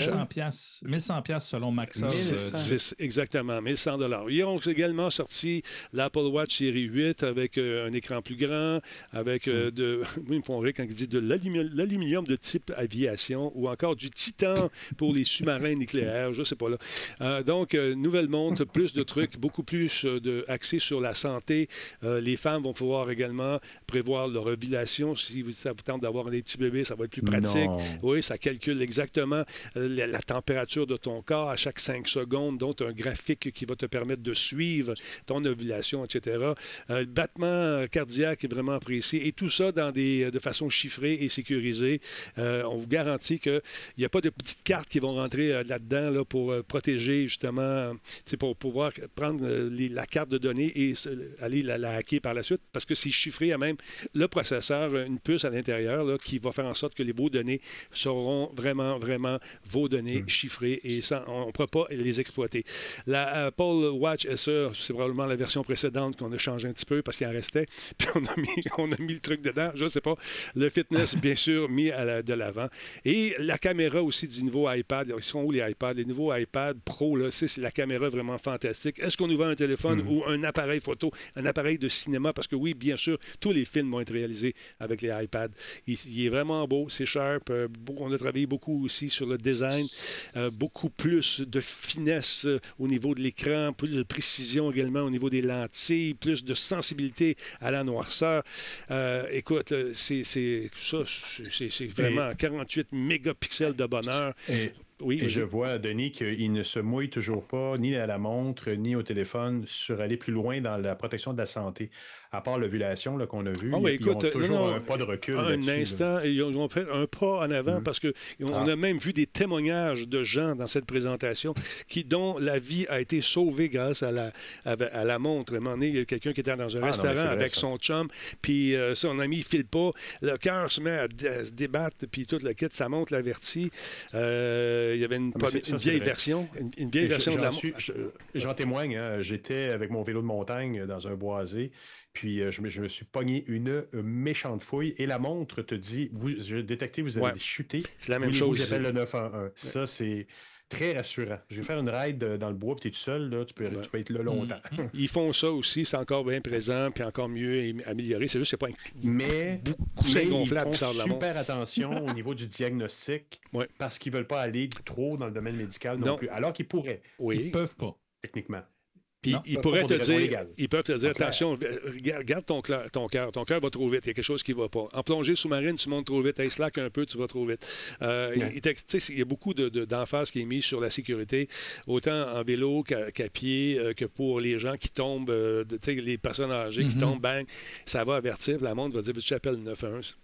1100 pièces selon Maxos. exactement, 1100 dollars. Ils ont également sorti l'Apple Watch série 8 avec un écran plus grand, avec mm. de, oui, ils me rire quand ils disent de l'aluminium de type aviation ou encore du titan pour les sous-marins nucléaires, je sais pas là. Euh, donc, nouvelle montre, plus de trucs, beaucoup plus de axés sur la santé. les femmes vont pouvoir également prévoir leur ovulation. Si ça vous tente d'avoir des petits bébés, ça va être plus pratique. Oui, ça calcule exactement la, la, température de ton corps à chaque 5 secondes, donc un graphique qui va te permettre de suivre ton ovulation, etc. le battement cardiaque est vraiment précis et tout ça dans des, de façon chiffrée et sécurisée. on vous garantit qu'il n'y a pas de petites cartes qui vont rentrer là-dedans là, pour protéger justement, pour pouvoir prendre la carte de données et aller la, hacker par la suite parce que c'est chiffré à même le processeur, une puce à l'intérieur qui va faire en sorte que les, vos données seront vraiment, vraiment vos données hmm. chiffrées et on ne pourra pas les exploiter. La Apple Watch SE, c'est probablement la version précédente qu'on a changé un petit peu parce qu'il en restait, puis on a, mis, on a mis le truc dedans, je ne sais pas. Le fitness, bien sûr, mis à de l'avant. Et la caméra aussi du nouveau iPad. Ils sont où les iPads? Les nouveaux iPad Pro, là, c'est la caméra vraiment fantastique. Est-ce qu'on nous vend un téléphone hmm. ou un appareil photo, un appareil de cinéma? Parce que oui, bien sûr, tous les films vont être réalisés avec les iPads. Il, est vraiment beau, c'est sharp. Euh, on a travaillé beaucoup aussi sur le design, euh, beaucoup plus de finesse euh, au niveau de l'écran, plus de précision également au niveau des lentilles, plus de sensibilité à la noirceur. écoute, c'est ça, c'est vraiment 48 mégapixels de bonheur. Oui, et je vois, Denis, qu'il ne se mouille toujours pas, ni à la montre, ni au téléphone, sur aller plus loin dans la protection de la santé à part l'ovulation qu'on a vu, oh, ils ont toujours un pas de recul. Un instant, ils ont fait un pas en avant mm. parce qu'on on ah. a même vu des témoignages de gens dans cette présentation qui, dont la vie a été sauvée grâce à la, à, la montre. À un moment donné, il y a quelqu'un qui était dans un ah, restaurant avec son chum, puis euh, son ami ne file pas, le cœur se met à, se débattre, puis toute la kit, ça monte l'averti. Euh, il y avait une, ah, vieille version, une, vieille version de la montre. J'en témoigne, hein. j'étais avec mon vélo de montagne dans un boisé. Puis euh, je, me, je, me, suis pogné une, méchante fouille et la montre te dit vous, je détecté, vous avez chuté. C'est la même chose. J'appelle le 911. Ça, c'est très rassurant. Je vais faire une ride dans le bois, puis tu es tout seul, là, tu, peux, tu peux être là longtemps. Mm. Ils font ça aussi, c'est encore bien présent, puis encore mieux amélioré. C'est juste c'est pas un mais, beaucoup mais gonflable qui sort de la montre. super attention au niveau du diagnostic, parce qu'ils veulent pas aller trop dans le domaine médical non, plus, alors qu'ils pourraient. Oui. Ils peuvent pas. Techniquement. Puis ils pourraient te dire, ils peuvent te dire, attention, garde ton, ton cœur, ton cœur va trop vite, il y a quelque chose qui ne va pas. En plongée sous-marine, tu montes trop vite, hey, slack un peu, tu vas trop vite. Euh, il, y a beaucoup d'emphase qui est mise sur la sécurité, autant en vélo qu'à pied, euh, que pour les gens qui tombent, euh, les personnes âgées qui mm-hmm. tombent, bang, ça va avertir, la montre va dire, tu appelles le 911.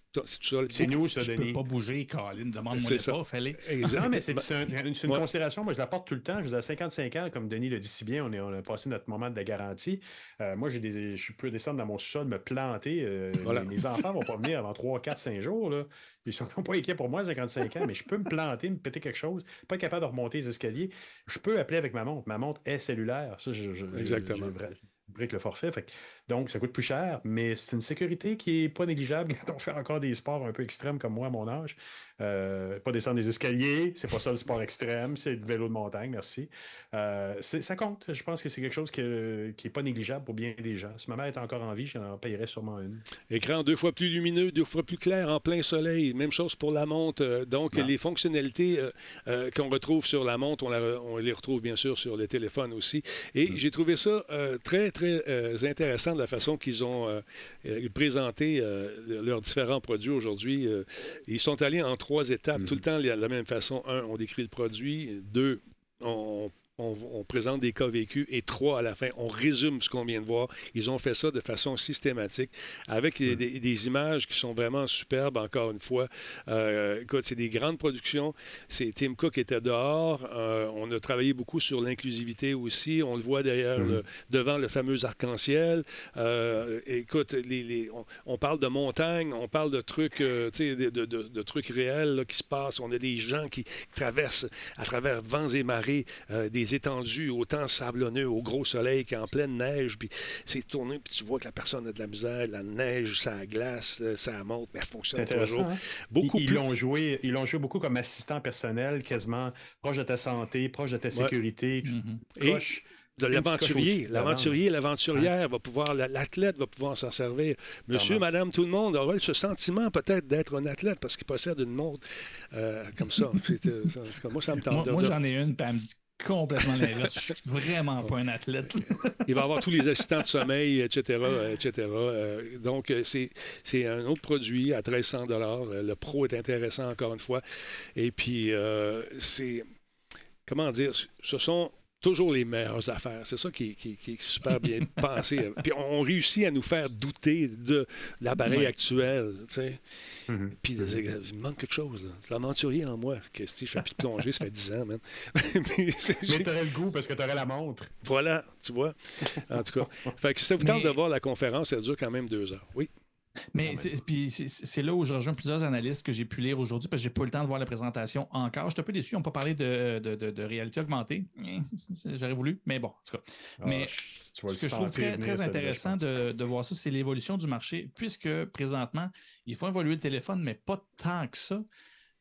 C'est nous, ça, Je ne peux pas bouger, Colin. Demande-moi pas, fallait. Non, mais c'est une, une considération. Moi, je la porte tout le temps. Je vous ai 55 ans, comme Denis le dit si bien, on, est, on a passé notre moment de la garantie. Euh, moi, des, je peux descendre dans mon sol, me planter. Euh, mes enfants ne vont pas venir avant 3, 4, 5 jours. Là. Ils ne sont pas inquiets pour moi, 55 ans, mais je peux me planter, me péter quelque chose, pas capable de remonter les escaliers. Je peux appeler avec ma montre. Ma montre est cellulaire. Ça, je, Exactement. Je, brique le forfait. Fait donc, ça coûte plus cher, mais c'est une sécurité qui n'est pas négligeable quand on fait encore des sports un peu extrêmes comme moi à mon âge. Euh, pas descendre des escaliers, c'est pas ça le sport extrême, c'est le vélo de montagne, merci. Euh, ça compte. Je pense que c'est quelque chose qui n'est pas négligeable pour bien des gens. Si ma mère était encore en vie, j'en payerais sûrement une. Écran deux fois plus lumineux, deux fois plus clair en plein soleil. Même chose pour la montre. Euh, donc, les fonctionnalités qu'on retrouve sur la montre, on, les retrouve bien sûr sur le téléphone aussi. Et mm. j'ai trouvé ça très, très intéressant de la façon qu'ils ont présenté leurs différents produits aujourd'hui. ils sont allés en trois étapes, tout le mhm. temps, de la même façon. Un, on décrit le produit. Deux, on, on, présente des cas vécus et trois à la fin. On résume ce qu'on vient de voir. Ils ont fait ça de façon systématique avec des, images qui sont vraiment superbes, encore une fois. Euh, écoute, c'est des grandes productions. C'est Tim Cook était dehors. Euh, on a travaillé beaucoup sur l'inclusivité aussi. On le voit derrière, mm-hmm. devant le fameux arc-en-ciel. Euh, écoute, les, on, parle de montagnes, on parle de trucs, de, de, trucs réels qui se passent. On a des gens qui traversent à travers vents et marées des étendues au temps sablonneux, au gros soleil, qui est en pleine neige, puis c'est tourné, puis tu vois que la personne a de la misère, la neige, ça glace, ça monte, mais elle fonctionne toujours. Hein? Beaucoup ils, l'ont joué, ils l'ont joué beaucoup comme assistant personnel, quasiment proche de ta santé, proche de ta sécurité, mm-hmm. proche de l'aventurier. L'aventurier, l'aventurière va pouvoir, l'athlète va pouvoir s'en servir. Monsieur, madame, tout le monde aura ce sentiment peut-être d'être un athlète parce qu'il possède une montre euh, comme ça. Euh, moi, ça me tente. Moi, j'en ai une, puis elle me dit complètement l'inverse. Je suis vraiment pas un athlète. Il va avoir tous les assistants de sommeil, etc. etc. Euh, donc, c'est un autre produit à 1300 Le Pro est intéressant, encore une fois. Et puis, c'est... Comment dire? Ce sont toujours les meilleures affaires. C'est ça qui, est super bien pensé. Puis on réussit à nous faire douter de l'appareil actuel. Tu sais. Mm-hmm. Puis il manque quelque chose. C'est l'aventurier en moi. Que, je fais plus de plongée, ça fait 10 ans, man. Mais tu aurais le goût parce que tu aurais la montre. Voilà, tu vois. En tout cas. Fait que ça vous tente de voir la conférence, elle dure quand même deux heures. Oui. Mais c'est là où je rejoins plusieurs analystes que j'ai pu lire aujourd'hui parce que j'ai pas eu le temps de voir la présentation encore. Je suis un peu déçu, ils n'ont pas parlé de, réalité augmentée. J'aurais voulu, mais bon, en tout cas. Ah, mais ce que je trouve très, intéressant de, voir ça, c'est l'évolution du marché, puisque présentement, il faut évoluer le téléphone, mais pas tant que ça.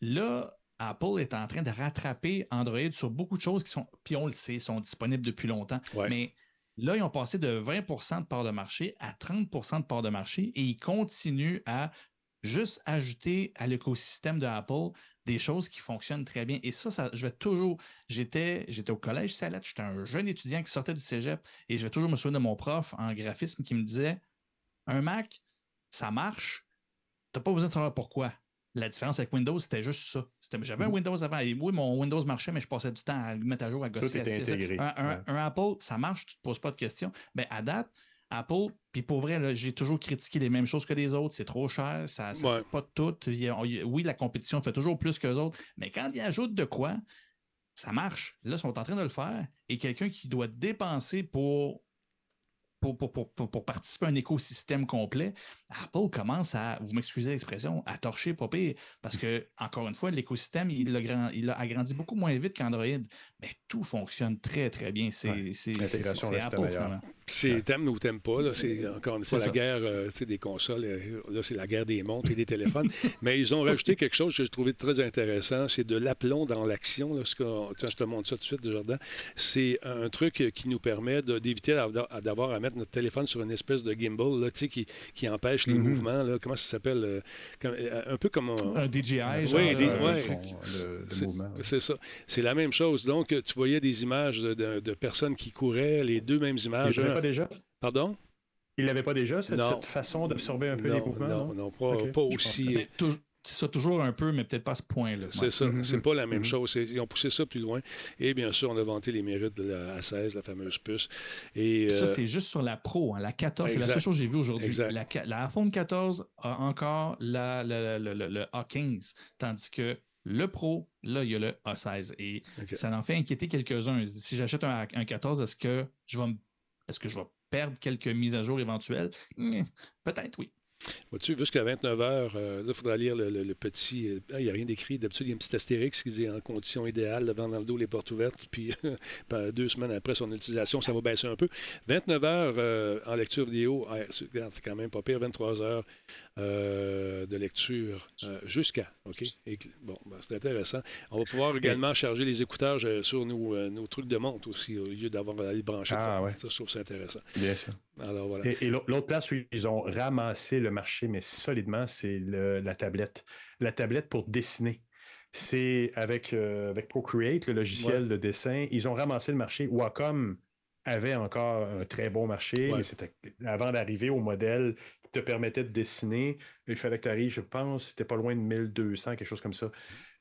Là, Apple est en train de rattraper Android sur beaucoup de choses qui sont, puis on le sait, sont disponibles depuis longtemps. Mais Là, ils ont passé de 20% de part de marché à 30% de part de marché et ils continuent à juste ajouter à l'écosystème de Apple des choses qui fonctionnent très bien. Et ça, je vais toujours. J'étais, j'étais au collège Salette, j'étais un jeune étudiant qui sortait du cégep et je vais toujours me souvenir de mon prof en graphisme qui me disait Un Mac, ça marche, tu n'as pas besoin de savoir pourquoi. La différence avec Windows, c'était juste ça. J'avais un mm. Windows avant. Et oui, mon Windows marchait, mais je passais du temps à le mettre à jour, à gosser. Un, un, Apple, ça marche, tu ne te poses pas de questions. Mais ben, à date, Apple, puis pour vrai, j'ai toujours critiqué les mêmes choses que les autres. C'est trop cher, ça ne fait pas tout. oui, la compétition fait toujours plus que les autres, mais quand ils ajoutent de quoi, ça marche. Là, ils sont en train de le faire. Et quelqu'un qui doit dépenser pour pour, pour, participer à un écosystème complet, Apple commence à, vous m'excusez l'expression, à torcher pas Parce que, encore une fois, l'écosystème, il, a il a agrandi beaucoup moins vite qu'Android. Mais tout fonctionne très, très bien. C'est Apple, finalement. C'est t'aimes ou t'aimes pas. C'est encore une fois la guerre euh, des consoles. Euh, là, c'est la guerre des montres et des téléphones. Mais ils ont rajouté quelque chose que j'ai trouvé très intéressant. C'est de l'aplomb dans l'action. je te montre ça tout de suite, Jordan. C'est un truc qui nous permet d'éviter d'avoir à mettre notre téléphone sur une espèce de gimbal là, qui, qui empêche les mm-hmm. mouvements. Là. Comment ça s'appelle? Euh, un peu comme un, DJI. Oui, c'est ça. C'est la même chose. Donc, tu voyais des images de, personnes qui couraient, les deux mêmes images. Pas déjà? Pardon? Il l'avait pas déjà, cette, façon d'absorber un peu les mouvements? Non, non, pas, aussi. C'est ça, toujours un peu, mais peut-être pas à ce point-là. C'est ça. Mm-hmm. C'est pas la même mm-hmm. chose. Ils ont poussé ça plus loin. Et bien sûr, on a vanté les mérites de la A16, la fameuse puce. Et, Ça, euh, c'est juste sur la Pro. Hein. La 14, c'est la seule chose que j'ai vue aujourd'hui. La, la, iPhone 14 a encore la, le A15, tandis que le Pro, là, il y a le A16. Et ça en fait inquiéter quelques-uns. Si j'achète un, 14, est-ce que je vais est-ce que je vais perdre quelques mises à jour éventuelles? Hmm, peut-être oui. Vois-tu, jusqu'à 29 heures, euh, là, il faudra lire le, petit. Euh, il n'y a rien d'écrit. D'habitude, il y a un petit astérix qui dit en condition idéale, devant dans le dos, les portes ouvertes. Puis deux semaines après son utilisation, ça va baisser un peu. 29 heures euh, en lecture vidéo, c'est quand même pas pire. 23 heures de lecture jusqu'à. OK? bon, ben, c'est intéressant. On va pouvoir également charger les écouteurs sur nos, nos, trucs de montre aussi, au lieu d'avoir à les brancher. Ah, ouais. Ça, je trouve ça intéressant. Bien sûr. Alors, voilà. Et, et l'autre place où ils ont ramassé le marché, mais solidement, c'est la tablette. La tablette pour dessiner. C'est avec, euh, avec Procreate, le logiciel de dessin, ils ont ramassé le marché. Wacom avait encore un très bon marché. C'était avant d'arriver au modèle te permettait de dessiner. Il fallait que tu arrives, je pense, c'était pas loin de 1200, quelque chose comme ça.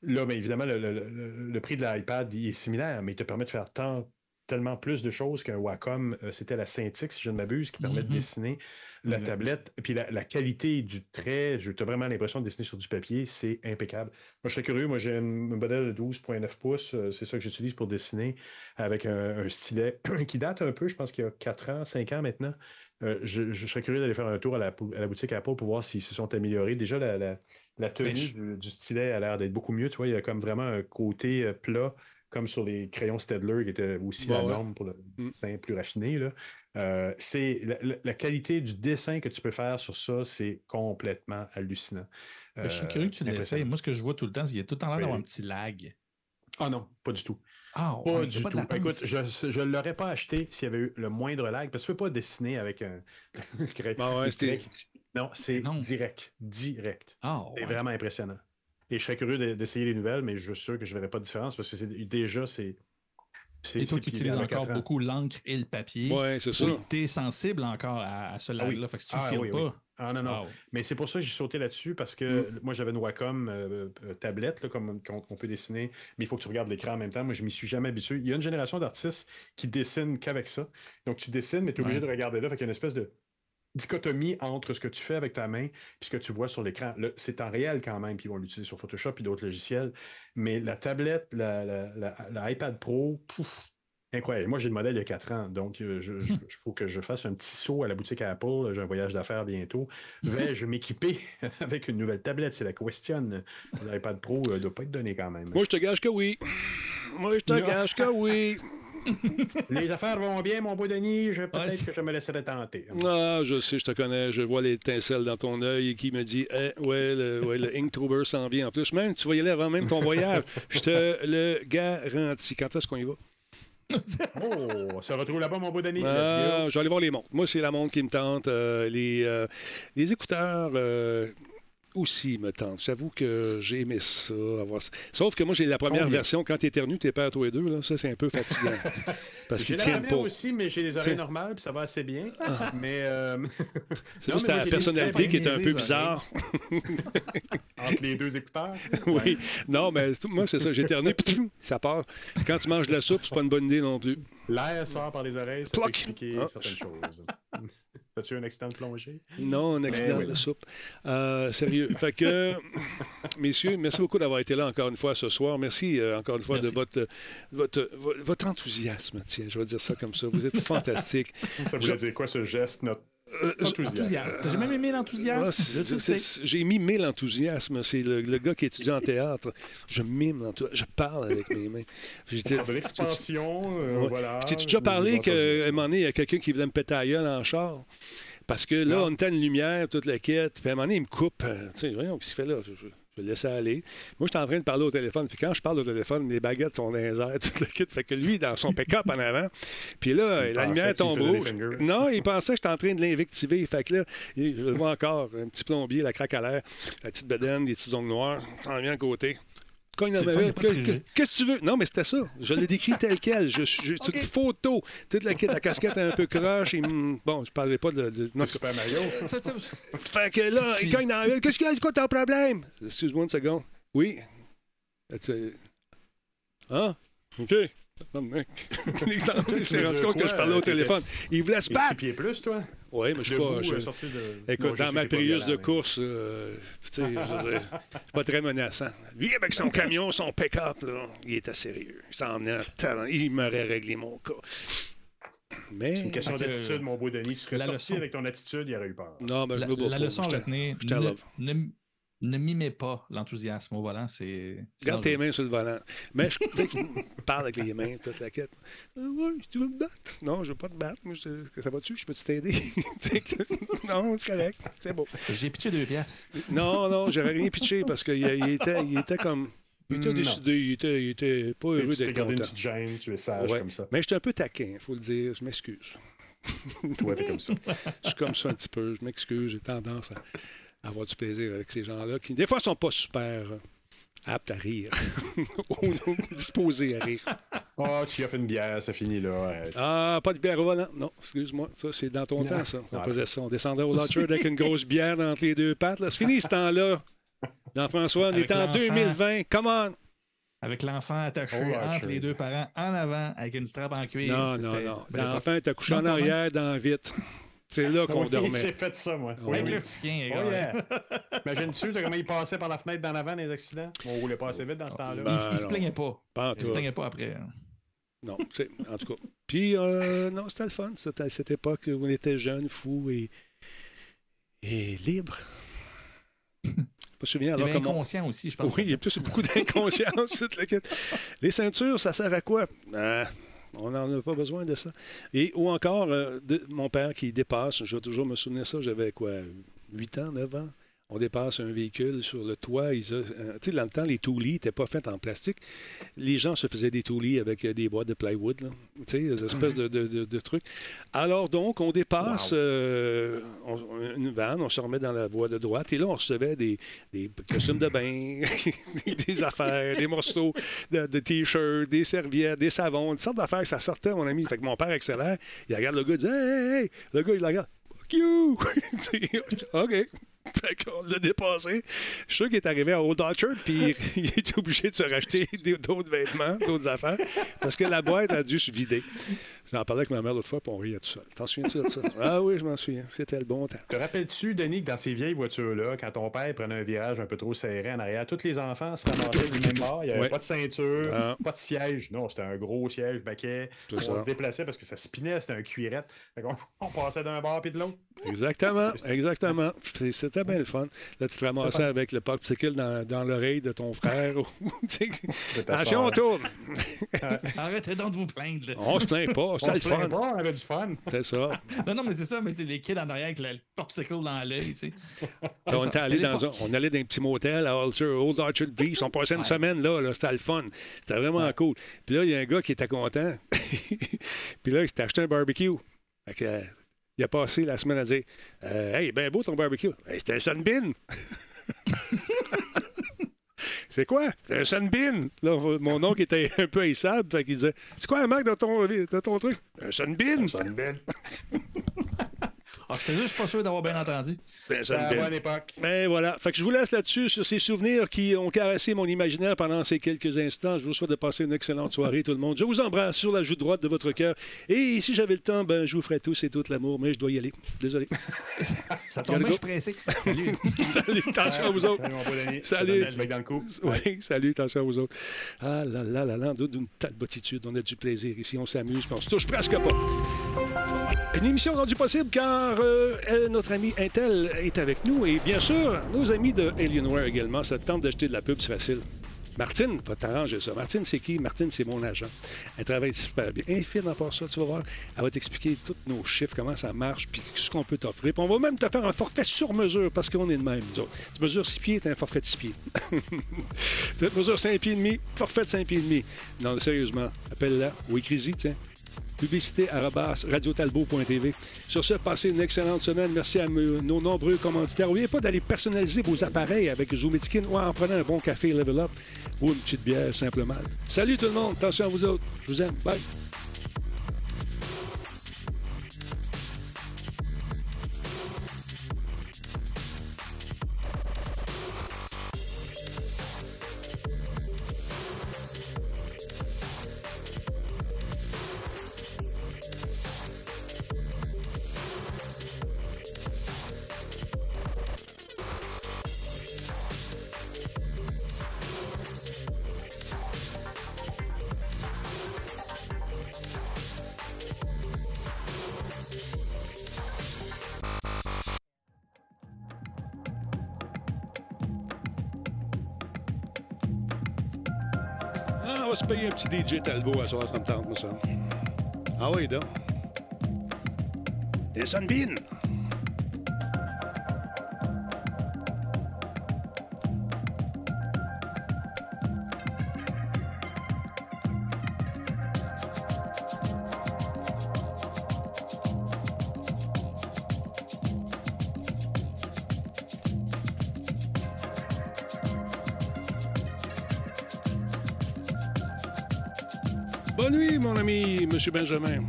Là, mais évidemment, le, prix de l'iPad est similaire, mais il te permet de faire tant tellement plus de choses qu'un Wacom. Euh, c'était la Syntix, si je ne m'abuse, qui permet de Mhm. dessiner la tablette. Et puis la, la qualité du trait, tu as vraiment l'impression de dessiner sur du papier, c'est impeccable. Moi, je serais curieux. Moi, j'ai un modèle de 12,9 pouces. euh, C'est ça que j'utilise pour dessiner avec un, un stylet qui date un peu, je pense qu'il y a 4 ans, 5 ans maintenant. Euh, je, je serais curieux d'aller faire un tour à la, à la boutique Apple pour voir s'ils se sont améliorés. Déjà, la, la- la tenue Ben, je- du, du stylet a l'air d'être beaucoup mieux. Tu vois, il y a comme vraiment un côté euh, plat, comme sur les crayons Stedler, qui était aussi Ouais, la ouais. norme pour le Mm. dessin plus raffiné. Là. Euh, c'est la, la- la qualité du dessin que tu peux faire sur ça, c'est complètement hallucinant. Ben, je suis curieux que tu l'essayes. Moi, ce que je vois tout le temps, c'est qu'il y a tout le temps l'air Oui. d'avoir un petit lag. Ah non, pas du tout. Ah, Pas du pas tout. Écoute, je ne l'aurais pas acheté s'il y avait eu le moindre lag, parce que tu peux pas dessiner avec un. cray- Ben ouais, Non, c'est direct. Direct. Ah, C'est ouais. vraiment impressionnant. Et je serais curieux de- d'essayer les nouvelles, mais je suis sûr que je ne verrai pas de différence parce que c'est déjà, c'est. Et toi qui utilises encore beaucoup l'encre et le papier, Ouais, c'est ça. oui, tu es sensible encore à, à ce Ah oui. lag-là. Fait que si tu Ah le files oui, oui. pas. Ah non, non. wow. Mais c'est pour ça que j'ai sauté là-dessus parce que moi, j'avais une Wacom euh, euh, tablette, là, comme qu'on qu'on peut dessiner, mais il faut que tu regardes l'écran en même temps. Moi, je m'y suis jamais habitué. Il y a une génération d'artistes qui dessinent qu'avec ça. Donc, tu dessines, mais tu es obligé Ouais. de regarder là. Fait qu'il y a une espèce de dichotomie entre ce que tu fais avec ta main et ce que tu vois sur l'écran. C'est en réel quand même, puis ils vont l'utiliser sur Photoshop et d'autres logiciels. Mais la tablette, la, la- la- la iPad Pro, pouf, Incroyable. Moi, j'ai le modèle il y a 4 ans, donc euh, je- je- il faut que je fasse un petit saut à la boutique Apple. J'ai un voyage d'affaires bientôt. Vais-je m'équiper avec une nouvelle tablette? C'est la question. L'iPad Pro ne doit pas être donné quand même. Moi, je te gage que oui. Moi, je te gage que oui. Les affaires vont bien, mon beau Denis. Je- Peut-être que je me laisserai tenter. Ah, je sais, je te connais. Je vois l'étincelle dans ton œil qui me dit Eh, ouais, le, ouais, le Inktober s'en vient. En plus, même, tu vas y aller avant même ton voyage. Je te le garantis. Quand est-ce qu'on y va? Oh, on se retrouve là-bas, mon beau Denis. Ah, je vais aller voir les montres. Moi, c'est la montre qui me tente. Euh, les, euh, les écouteurs euh, aussi me tentent. J'avoue que j'ai aimé ça, avoir ça. Sauf que moi, j'ai la première version. Quand tu éternues, t'es père tous les deux. Là, ça, c'est un peu fatigant. Parce qu'ils tiennent pas. aussi, mais j'ai les oreilles normales, puis ça va assez bien. Mais euh, C'est juste ta personnalité qui est un peu bizarre. entre les deux écouteurs. Oui. Non, mais moi, c'est ça. J'éternue, puis ça part. Quand tu manges de la soupe, c'est pas une bonne idée non plus. L'air sort par les oreilles, ça peut expliquer Ah. certaines choses. As-tu un accident de plongée? Non, un accident oui. de soupe. Euh, sérieux. Fait que, messieurs, merci beaucoup d'avoir été là encore une fois ce soir. Merci euh, encore une fois de votre, votre, vo- votre enthousiasme. Tiens, je vais dire ça comme ça. Vous êtes fantastique. Ça voulait dire quoi ce geste? Notre Euh. Enthousiaste. J'ai même aimé Ah, l'enthousiasme. c'est- J'ai mis mille enthousiasme. C'est le, le gars qui étudie en théâtre. Je mime l'enthousiasme. Je parle avec mes mains. J'étais- de l'expansion, euh, Ouais. voilà. T'es-tu déjà parlé qu'à un enthousiasmes. moment donné, il y a quelqu'un qui voulait me péter la gueule en char? Parce que là, Non. on était à une lumière, toute la quête, puis à un moment donné, il me coupe. Euh, Tu sais, voyons, qu'est-ce qu'il fait là? Je, je- je vais le laisser aller. Moi, j'étais en train de parler au téléphone, puis quand je parle au téléphone, les baguettes sont dans les airs, toute la quête. Fait que lui, dans son pick-up en avant, puis là, Il la lumière tombe des rouge. Non, il pensait que j'étais en train de l'invectiver. Fait que là, je le vois encore, un petit plombier, la craque à l'air, la petite bedaine, les petits ongles noirs, s'en vient à côté. Cogne dans ma Que- que- Qu'est-ce que tu veux? Non, mais c'était ça. Je l'ai décrit tel quel. Je suis- J'ai toute photo. Toute la, la casquette est un peu croche. et, hum, bon, je parlais pas de. de- non, Super Mario. Ça, fait que là, il cogne dans la ville. Qu'est-ce qu'il y a? C'est quoi ton problème? Excuse-moi une seconde. Oui. Tu- Ah, OK. Non, mec. Il s'est rendu compte que je parlais au téléphone? Il voulait se battre. pieds plus, toi? Oui, mais je suis pas. je- euh, Écoute, dans ma Prius de course, euh, tu sais, je veux dire, c'est pas très menaçant. Lui, avec son camion, son pick-up, là, il était sérieux. Il s'en en talent. Il m'aurait réglé mon cas. Mais. C'est une question d'attitude, mon beau Denis. Tu serais la sorti leçon- avec ton attitude, il aurait eu peur. Non, mais je La, me bats la pas. leçon à retenir, ne, ne, ne mimez pas l'enthousiasme au volant, c'est. Garde tes mains sur le volant. Mais je tu sais, qu'il parle avec les mains, toute la quête. Euh, ouais, tu veux me battre? Non, je veux pas te battre. Moi, je, te- ça va-tu? Je peux t'aider? Tu non, c'est correct. C'est bon. J'ai pitché deux pièces. Non, non, j'aurais rien pitché parce qu'il il était, il était comme. Il était décidé, il était, il était pas heureux Tu t'es d'être gardé une content. petite gêne, tu es sage Ouais. comme ça. Mais j'étais un peu taquin, il faut le dire. Je m'excuse. Toi, t'es comme ça. Je suis comme ça un petit peu. Je m'excuse. J'ai tendance à avoir du plaisir avec ces gens-là qui, des fois, sont pas super euh, aptes à rire ou disposés à rire. Oh, tu y as fait une bière, ça finit là. Ah, pas de bière au volant. Non, excuse-moi. Ça, c'est dans ton Non. temps, ça. On Ah. faisait ça. On descendait au Lodger avec une grosse bière entre les deux pattes. là. C'est fini ce temps-là. Jean-François, on Avec est en l'enfant. 2020. Come on! Avec l'enfant attaché Oh, entre les deux parents en avant avec une strap en cuir. Non, non, non. L'enfant était couché Non, en arrière dans la vitre. C'est là qu'on Oui, dormait. J'ai fait ça, moi. Oui, Avec oui. le chien, Oh, yeah. Imagine-tu comment il passait par la fenêtre d'en avant dans les accidents? On roulait pas assez vite dans ce temps-là. Ben, il, il se plaignait pas. Pas Il se plaignait pas après. hein. Non, c'est- en tout cas. Puis, euh, non, c'était le fun. C'était à cette époque où on était jeunes, fous et, et libres. Je me souviens Il alors avait comment. inconscient aussi, je pense. Oui, il y a plus beaucoup d'inconscience. Les ceintures, ça sert à quoi? Ah, on n'en a pas besoin de ça. Et, ou encore, euh, mon père qui dépasse, je vais toujours me souvenir ça, j'avais quoi, 8 ans, 9 ans? On dépasse un véhicule sur le toit. ils, euh, tu sais, dans le temps, les toulis n'étaient pas faits en plastique. Les gens se faisaient des toulis avec euh, des boîtes de plywood, là. Des espèces de, de- de- de trucs. Alors donc, on dépasse Wow. euh, on- une vanne, on se remet dans la voie de droite, et là, on recevait des, des costumes de bain, des affaires, des morceaux de, t-shirts, des serviettes, des savons, une sorte d'affaires. Ça sortait, mon ami. Fait que mon père accélère, il regarde le gars, il dit Hey, hey, hey! Le gars, il regarde. Fuck you! OK. Qu'on l'a dépassé. Je suis sûr qu'il est arrivé à Old Orchard, puis il était obligé de se racheter d'autres vêtements, d'autres affaires, parce que la boîte a dû se vider. J'en parlais avec ma mère l'autre fois, puis on riait tout seul. T'en souviens-tu de ça? Ah oui, je m'en souviens. C'était le bon temps. Te rappelles-tu, Denis, que dans ces vieilles voitures-là, quand ton père prenait un virage un peu trop serré en arrière, tous les enfants se ramassaient du même bord, il n'y avait Ouais. pas de ceinture, Ah. pas de siège. Non, c'était un gros siège baquet. C'est On ça. se déplaçait parce que ça spinait, c'était un cuirette. Fait qu'on- on passait d'un bord puis de l'autre. Exactement, exactement. Puis C'était bien le fun. Là, tu te ramassais avec le popsicle dans, dans l'oreille de ton frère. Attention, on tourne. Arrêtez donc de vous plaindre. là. On se plaint pas, c'était le fun. pas, on avait du fun. C'était ça. Non, non, mais c'est ça, mais c'est les kids en arrière avec le popsicle dans l'œil, on, était allé dans un, on allait dans un petit motel à Alter, Old Orchard Beach. On passait une semaine là, là c'était le fun. C'était vraiment cool. Puis là, il y a un gars qui était content. Puis là, il s'était acheté un barbecue. Fait que, euh, il a passé la semaine à dire euh, Hey, ben beau ton barbecue. Hey, c'était un Sunbeam. C'est quoi? C'est un Sunbeam. Là, mon oncle était un peu haïssable. Fait qu'il disait C'est quoi la marque de ton, de ton truc? Un Sunbeam. Ah, j'étais juste pas sûr d'avoir bien entendu. Un C'était à bonne époque. Ben voilà. Fait que je vous laisse là-dessus sur ces souvenirs qui ont caressé mon imaginaire pendant ces quelques instants. Je vous souhaite de passer une excellente soirée, tout le monde. Je vous embrasse sur la joue droite de votre cœur. Et si j'avais le temps, ben je vous ferais tous et toute l'amour, mais je dois y aller. Désolé. Ça tombe je suis pressé. Salut. Salut, attention à vous autres. Salut, mon beau Denis. Salut. Je dans le cou. Oui, salut, attention à vous autres. Ah là là là là, d'une telle bottitude, on a du plaisir ici, on s'amuse, puis on se touche presque pas. Une émission rendue possible car euh, euh, notre ami Intel est avec nous et bien sûr, nos amis de Alienware également. Ça te tente d'acheter de la pub, c'est facile. Martine va t'arranger ça. Martine, c'est qui? Martine, c'est mon agent. Elle travaille super bien. Infine à part ça, tu vas voir. Elle va t'expliquer tous nos chiffres, comment ça marche, puis ce qu'on peut t'offrir. Puis on va même te faire un forfait sur mesure parce qu'on est de même, nous autres. Tu mesures 6 pieds, t'as un forfait de 6 pieds. tu mesures 5 pieds et demi, forfait de 5 pieds et demi. Non, sérieusement, appelle-la ou écris-y, tiens publicité arobase radiotalbot.tv. Sur ce, passez une excellente semaine. Merci à nos nombreux commanditaires. N'oubliez pas d'aller personnaliser vos appareils avec Zoomedskin ou en prenant un bon café Level Up ou une petite bière simplement. Salut tout le monde. Attention à vous autres. Je vous aime. Bye. DJ Talbot à soir, ça me tente. Ah oui, donc. Des Sunbeam. Monsieur Benjamin.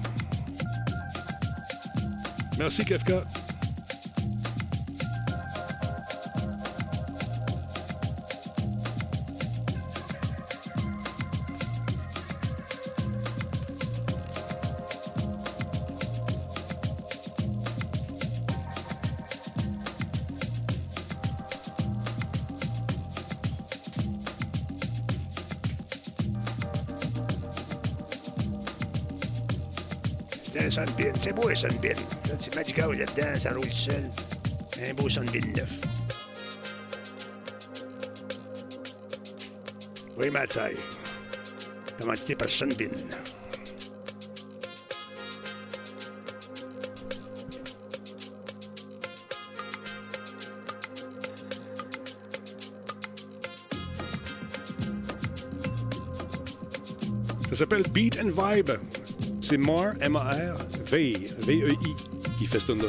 Merci, Kafka. C'est un Sunbeam. C'est beau, un Sunbeam. Du gaz là-dedans, ça roule seul. Un beau Sunbeam neuf. Oui, Mathieu. Commandité par Sunbeam. Ça s'appelle Beat and Vibe. C'est Mar, M-A-R, V, V-E-I, qui fait ce tune-là.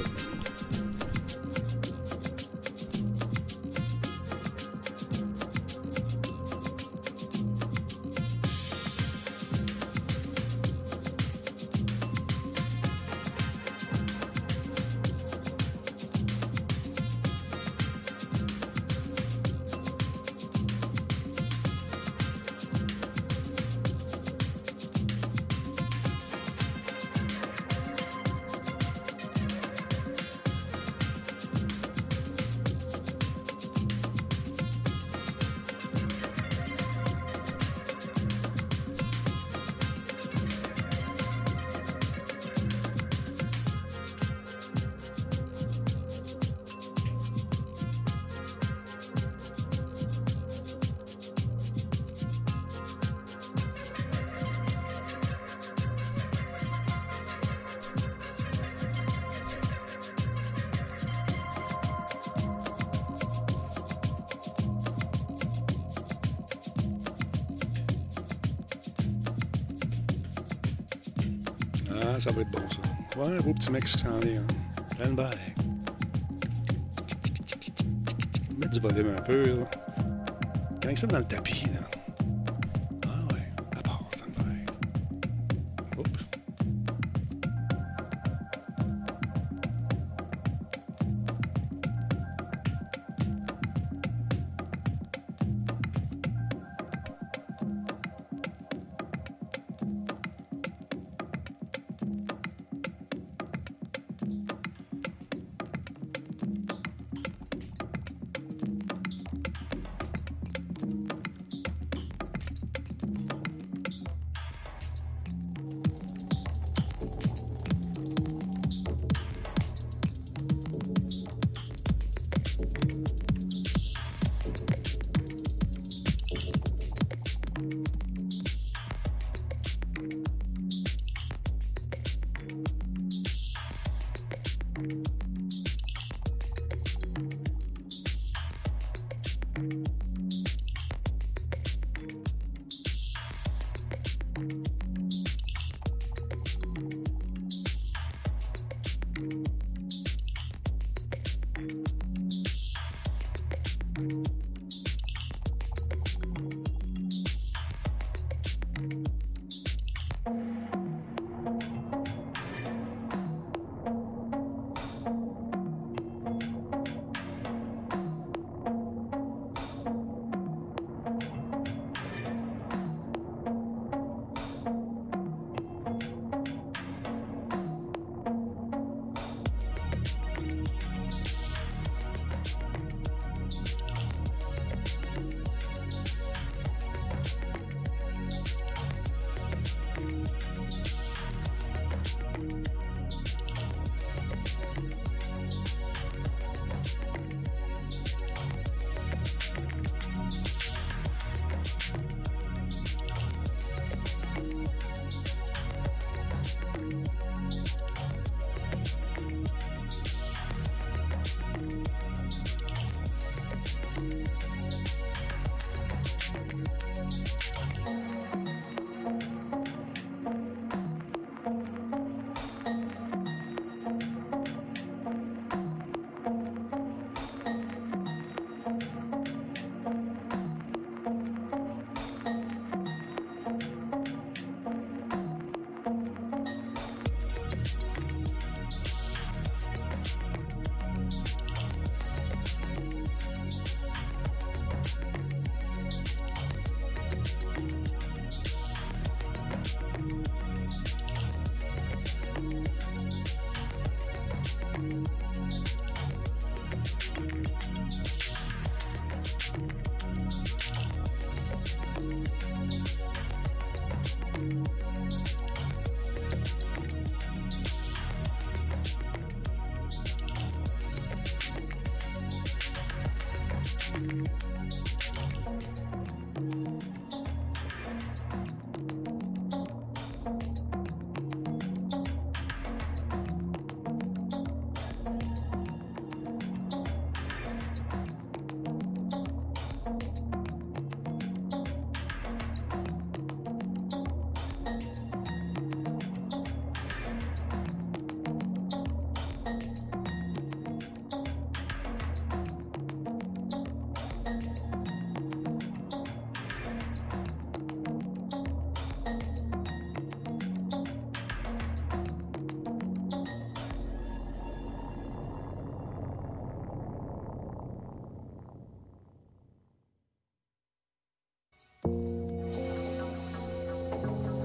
Petit mec qui s'en vient. Stand by. Mettre du volume un peu, là. Gagne ça dans le tapis, là.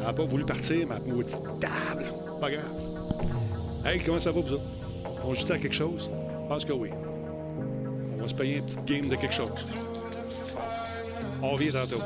N'a pas voulu partir, ma maudite table. Pas grave. Hey, comment ça va, vous? On joue à quelque chose? Je pense que oui. On va se payer une petite game de quelque chose. On revient tantôt.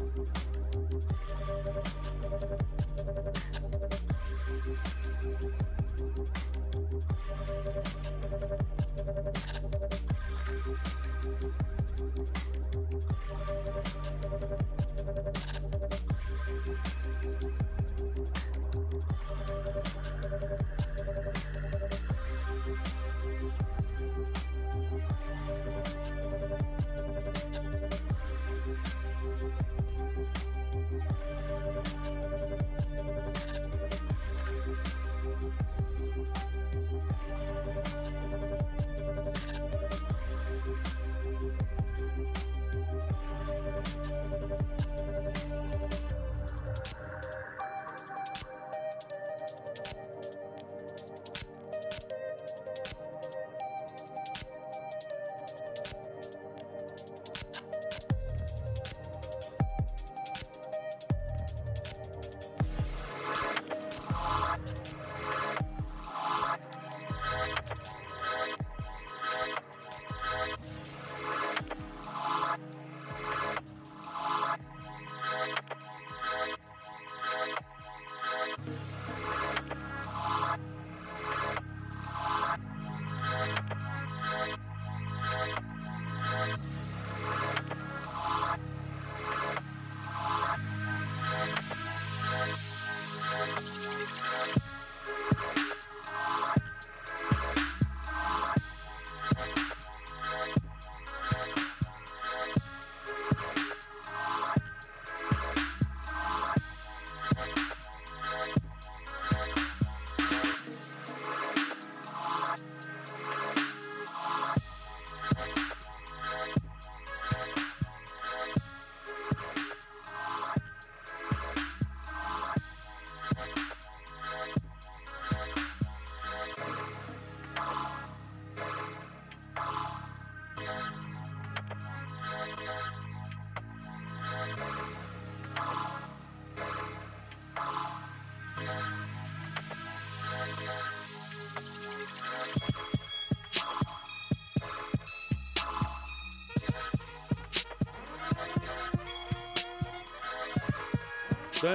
Thank you.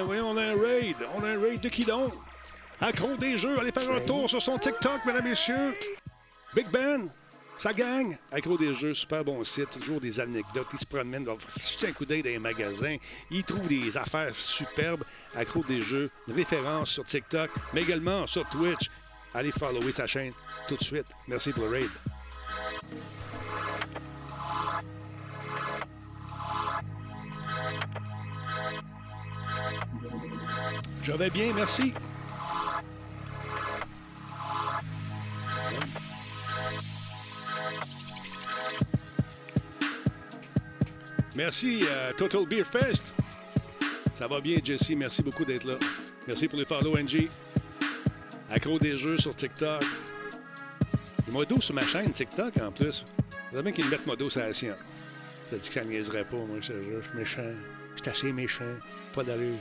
Ben on a un raid. On a un raid de qui donc? Accro des jeux, allez faire un tour sur son TikTok, mesdames, messieurs. Big Ben, ça gagne. Accro des jeux, super bon site, toujours des anecdotes. Il se promène, il va jeter un coup d'œil dans les magasins. Il trouve des affaires superbes. Accro des jeux, une référence sur TikTok, mais également sur Twitch. Allez follower sa chaîne tout de suite. Merci pour le raid. Je vais bien, merci. Merci euh, Total Beer Fest. Ça va bien, Jesse. Merci beaucoup d'être là. Merci pour les follow, NG. Accro des jeux sur TikTok. Il m'a dos sur ma chaîne TikTok en plus. C'est bien qu'ils me mettent modo sur la sienne. Ça dit que ça niaiserait pas, moi. Je suis méchant. Je suis assez méchant. Pas d'allure.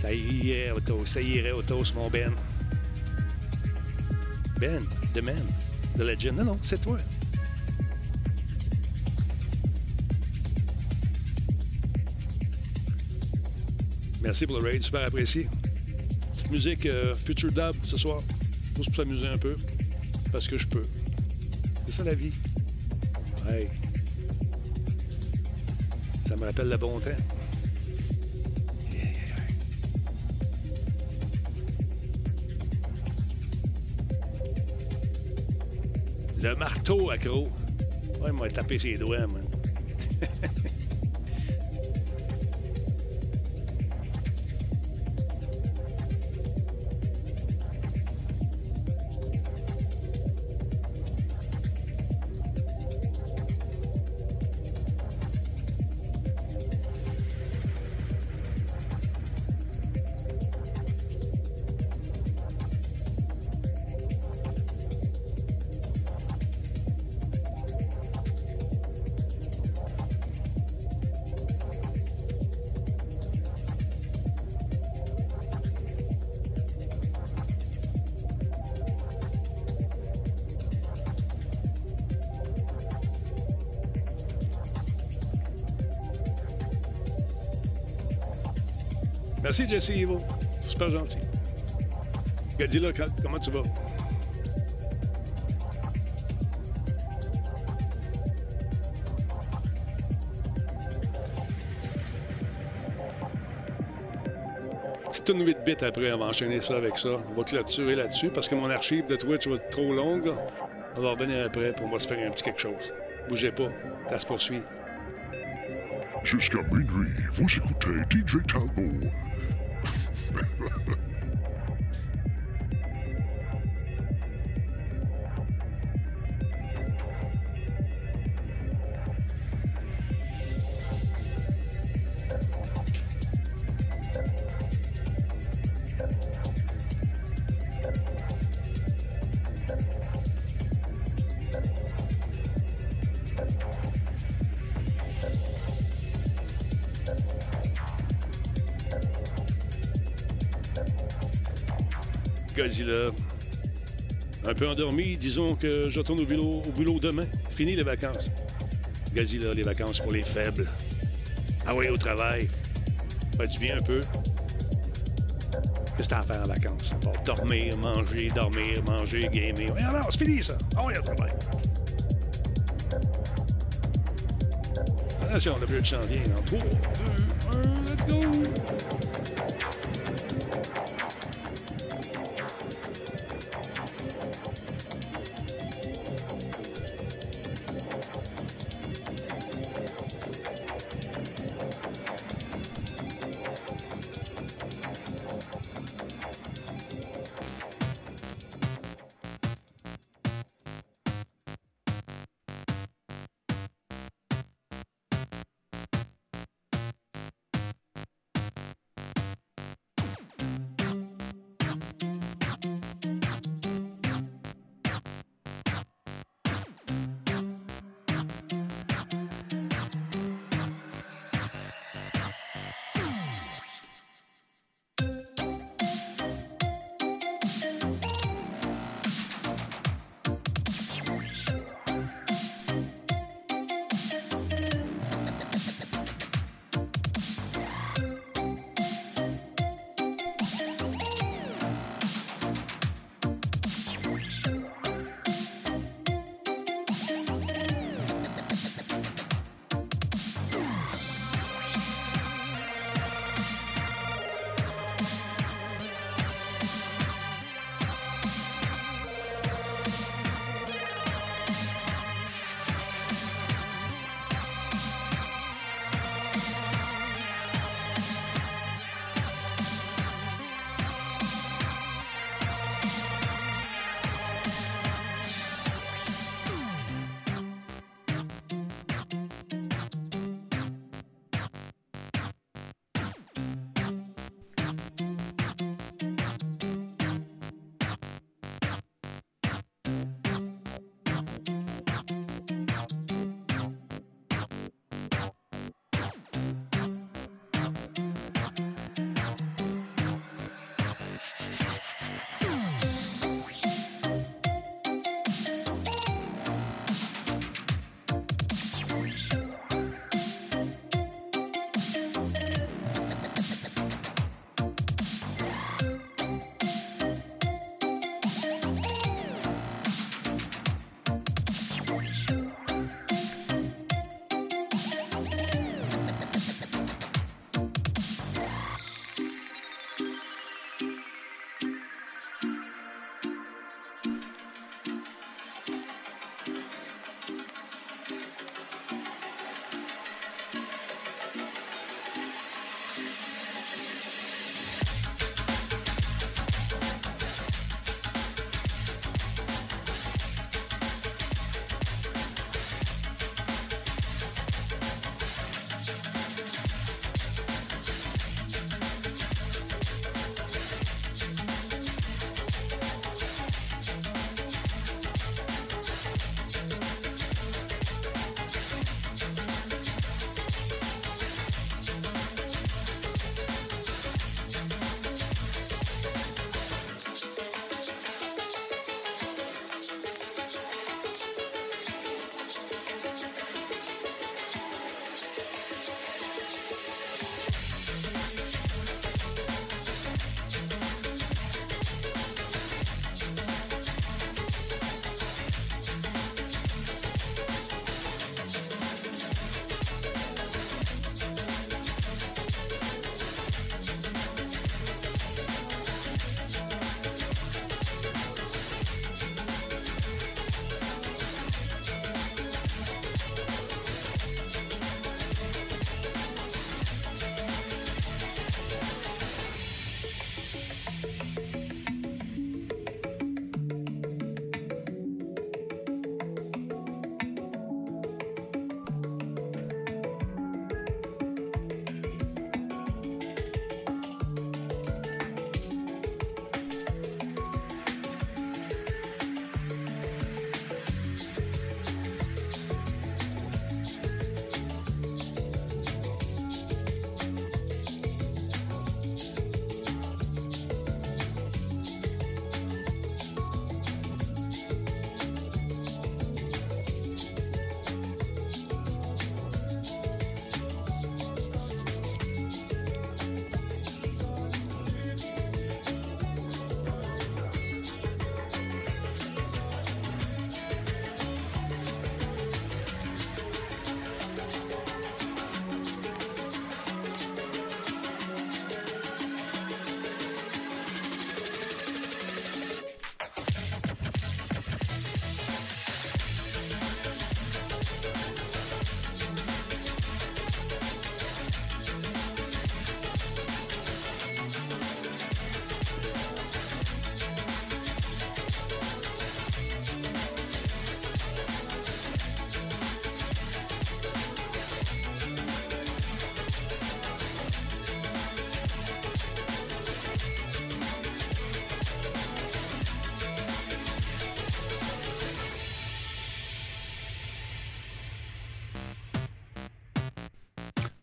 Ça irait au toast. Ça irait au toast, mon Ben. Ben, The Man, The Legend. Non, non, c'est toi. Merci pour le raid, super apprécié. Petite musique euh, Future Dub ce soir. Juste pour s'amuser un peu. Parce que je peux. C'est ça la vie. Ouais. Ça me rappelle le bon temps. Le marteau accro. Ouais, il m'a tapé ses doigts, moi. Merci, Jesse Evil. Super gentil. Godzilla, comment tu vas? C'est une 8 bits après, on va enchaîner ça avec ça. On va clôturer là-dessus parce que mon archive de Twitch va être trop longue. On va revenir après pour moi se faire un petit quelque chose. Bougez pas, ça se poursuit. Jusqu'à minuit, vous écoutez DJ Talbot. Un peu endormi, disons que je retourne au boulot, au demain. Fini les vacances. Godzilla, les vacances pour les faibles. Ah oui, au travail. Fait du bien un peu. Qu'est-ce que t'as à faire en vacances? Pour dormir, manger, dormir, manger, gamer? Oui, alors, c'est fini ça. Ah oui, au travail. Attention, on a plus de chantier. En 3, 2, 1, let's go!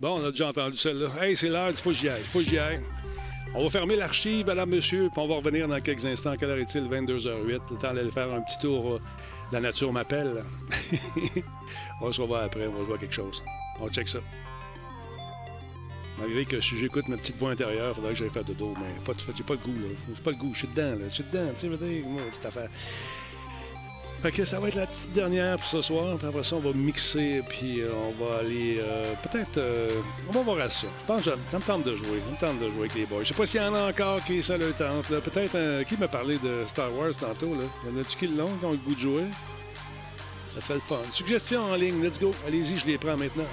Bon, on a déjà entendu celle-là. Hey, c'est l'heure, il faut que j'y aille. faut que j'y aille. On va fermer l'archive, madame, monsieur, puis on va revenir dans quelques instants. Quelle heure est-il? 22h08. Le temps d'aller faire un petit tour. euh, La nature m'appelle. on se revoit après, on va jouer à quelque chose. On check ça. Malgré que si j'écoute ma petite voix intérieure, il faudrait que j'aille faire dodo, mais pas, j'ai pas le goût, là. J'ai pas le goût, je suis dedans, là. Je suis dedans, tu sais, cette affaire. Fait que ça va être la petite dernière pour ce soir. Après ça, on va mixer, puis euh, on va aller. euh, Peut-être. euh, on va voir à ça. Je pense que ça me tente de jouer. Ça me tente de jouer avec les boys. Je sais pas s'il y en a encore qui ça leur tente. Peut-être. euh, qui m'a parlé de Star Wars tantôt, là? Y en a-tu qui l'ont, qui ont le goût de jouer? Ça serait le fun. Suggestions en ligne, let's go. Allez-y, je les prends maintenant.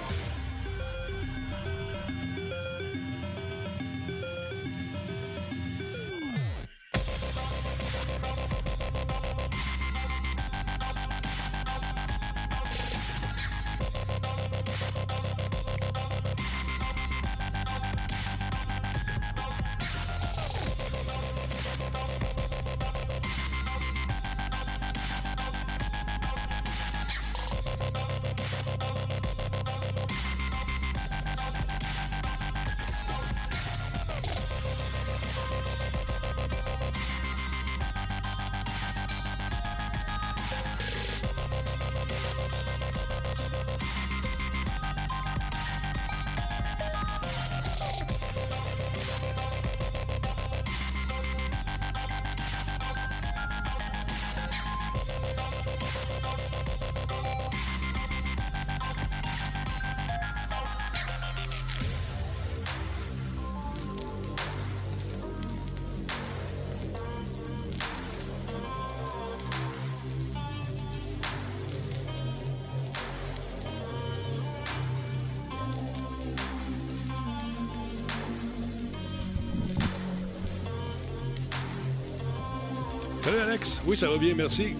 Oui, ça va bien, merci.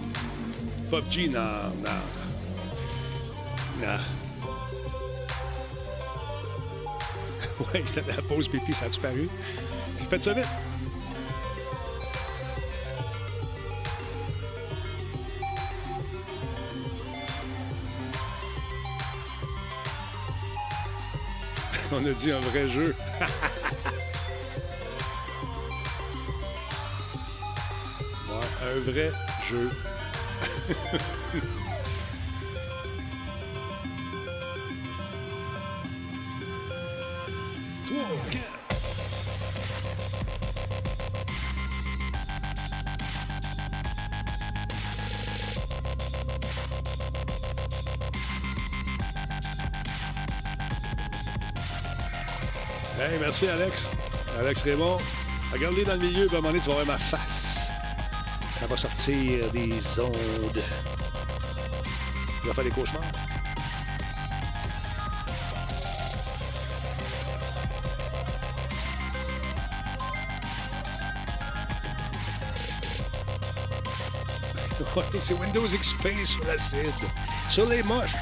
PUBG, non, non. Non. ouais, c'était la pause pipi, ça a disparu. J'ai fait ça vite. On a dit un vrai jeu. Vrai jeu. Hey, merci Alex. Alex Raymond. Regardez dans le milieu, puis à un moment donné, voir ma face. Ça va sortir des ondes. Tu vas faire des cauchemars. C'est Windows XP sur l'acide. Sur les moches.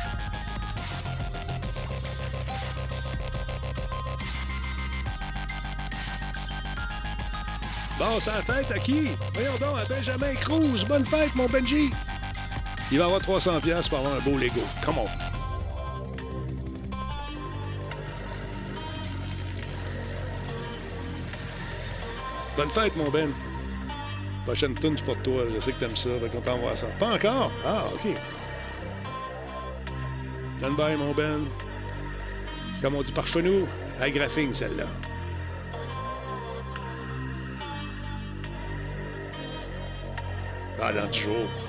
Fête à qui? Voyons donc, à Benjamin Cruz. Bonne fête, mon Benji. Il va avoir 300$ piastres pour avoir un beau Lego. Come on. Bonne fête, mon Ben. Prochaine tune c'est pour toi. Je sais que t'aimes ça. Fait qu'on t'envoie ça. Pas encore? Ah, OK. Stand by, mon Ben. Comme on dit par chez nous, celle-là. Ah, dans 10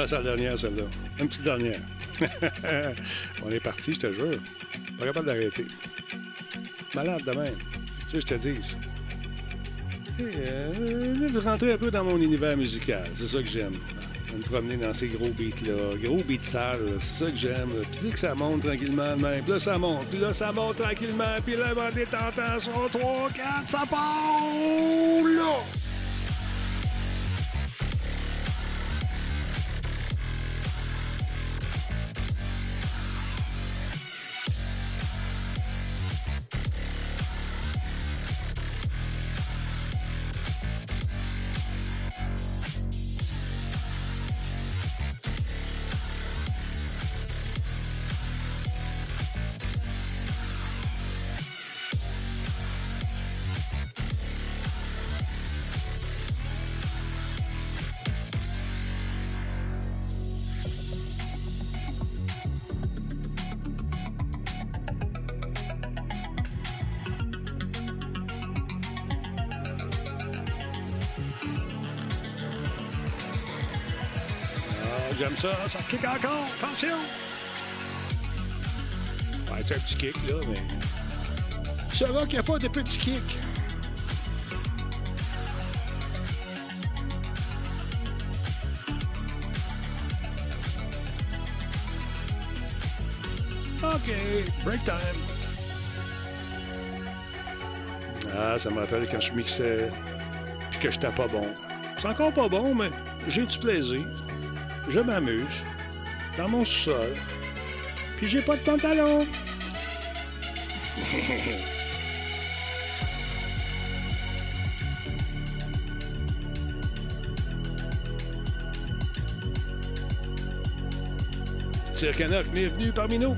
Ah, c'est la dernière, celle-là. Une petite dernière. On est parti, je te jure. Pas capable d'arrêter. Malade de même. Tu sais, je te dis. Et, euh, rentrer un peu dans mon univers musical. C'est ça que j'aime. Me promener dans ces gros beats-là. Gros beats sales, c'est ça que j'aime. Puis que ça monte tranquillement de même. Puis là, ça monte. Puis là, ça monte tranquillement. Puis là, on est en tension. 3, 4, ça part là! Ça, ça kick encore, attention! Ouais, c'est un petit kick, là, mais... Ça va qu'il n'y a pas de petits kicks. OK, break time. Ah, ça me rappelle quand je mixais puis que j'étais pas bon. C'est encore pas bon, mais j'ai du plaisir. Je m'amuse dans mon sol. Puis j'ai pas de pantalon. Circanoc, bienvenue parmi nous.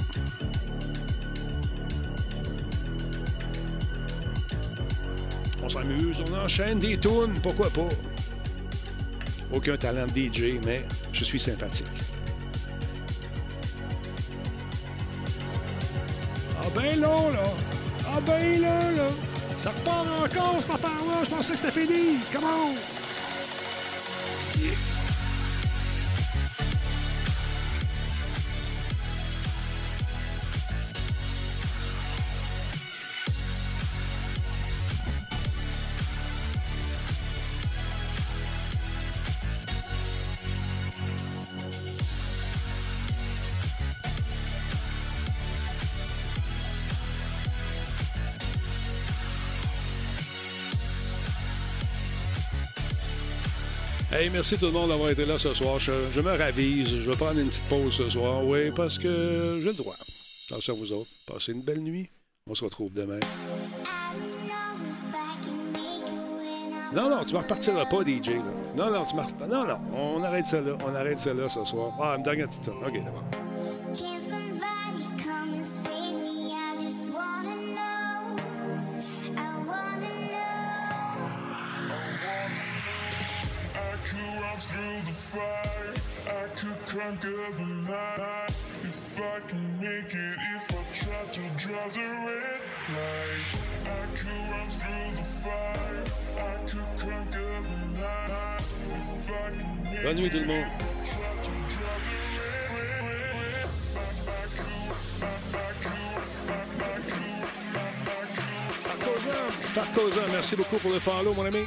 On s'amuse, on enchaîne des tunes, pourquoi pas. Aucun talent de DJ, mais je suis sympathique. Ah ben long, là! Ah ben là, là! Ça repart encore, cette affaire-là! Je pensais que c'était fini! Come Merci tout le monde d'avoir été là ce soir. Je, me ravise. Je vais prendre une petite pause ce soir. Oui, parce que j'ai le droit. Attention à vous autres. Passez une belle nuit. On se retrouve demain. Non, non, tu ne repartiras pas, DJ. là. Non, non, tu repars- Non, non, on arrête ça là. On arrête ça là ce soir. Ah, me donne un petit temps. OK, d'abord. Could. Tarkoza, Tarkoza, merci beaucoup pour le follow, mon ami.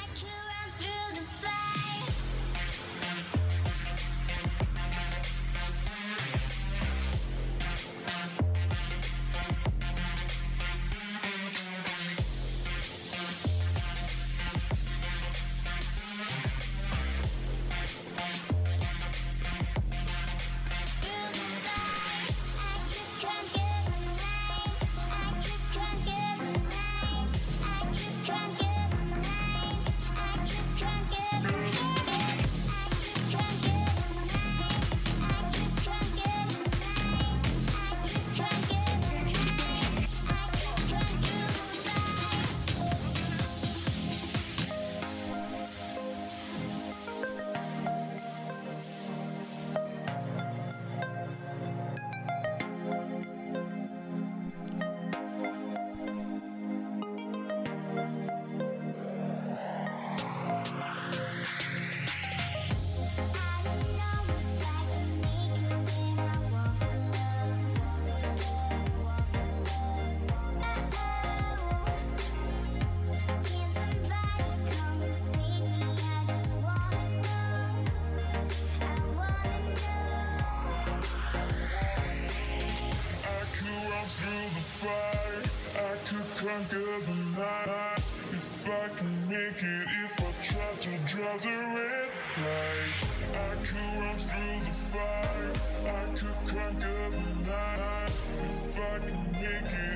drunk every night If I can make it If I try to draw the red light I could run through the fire. I could conquer the night. If I can make it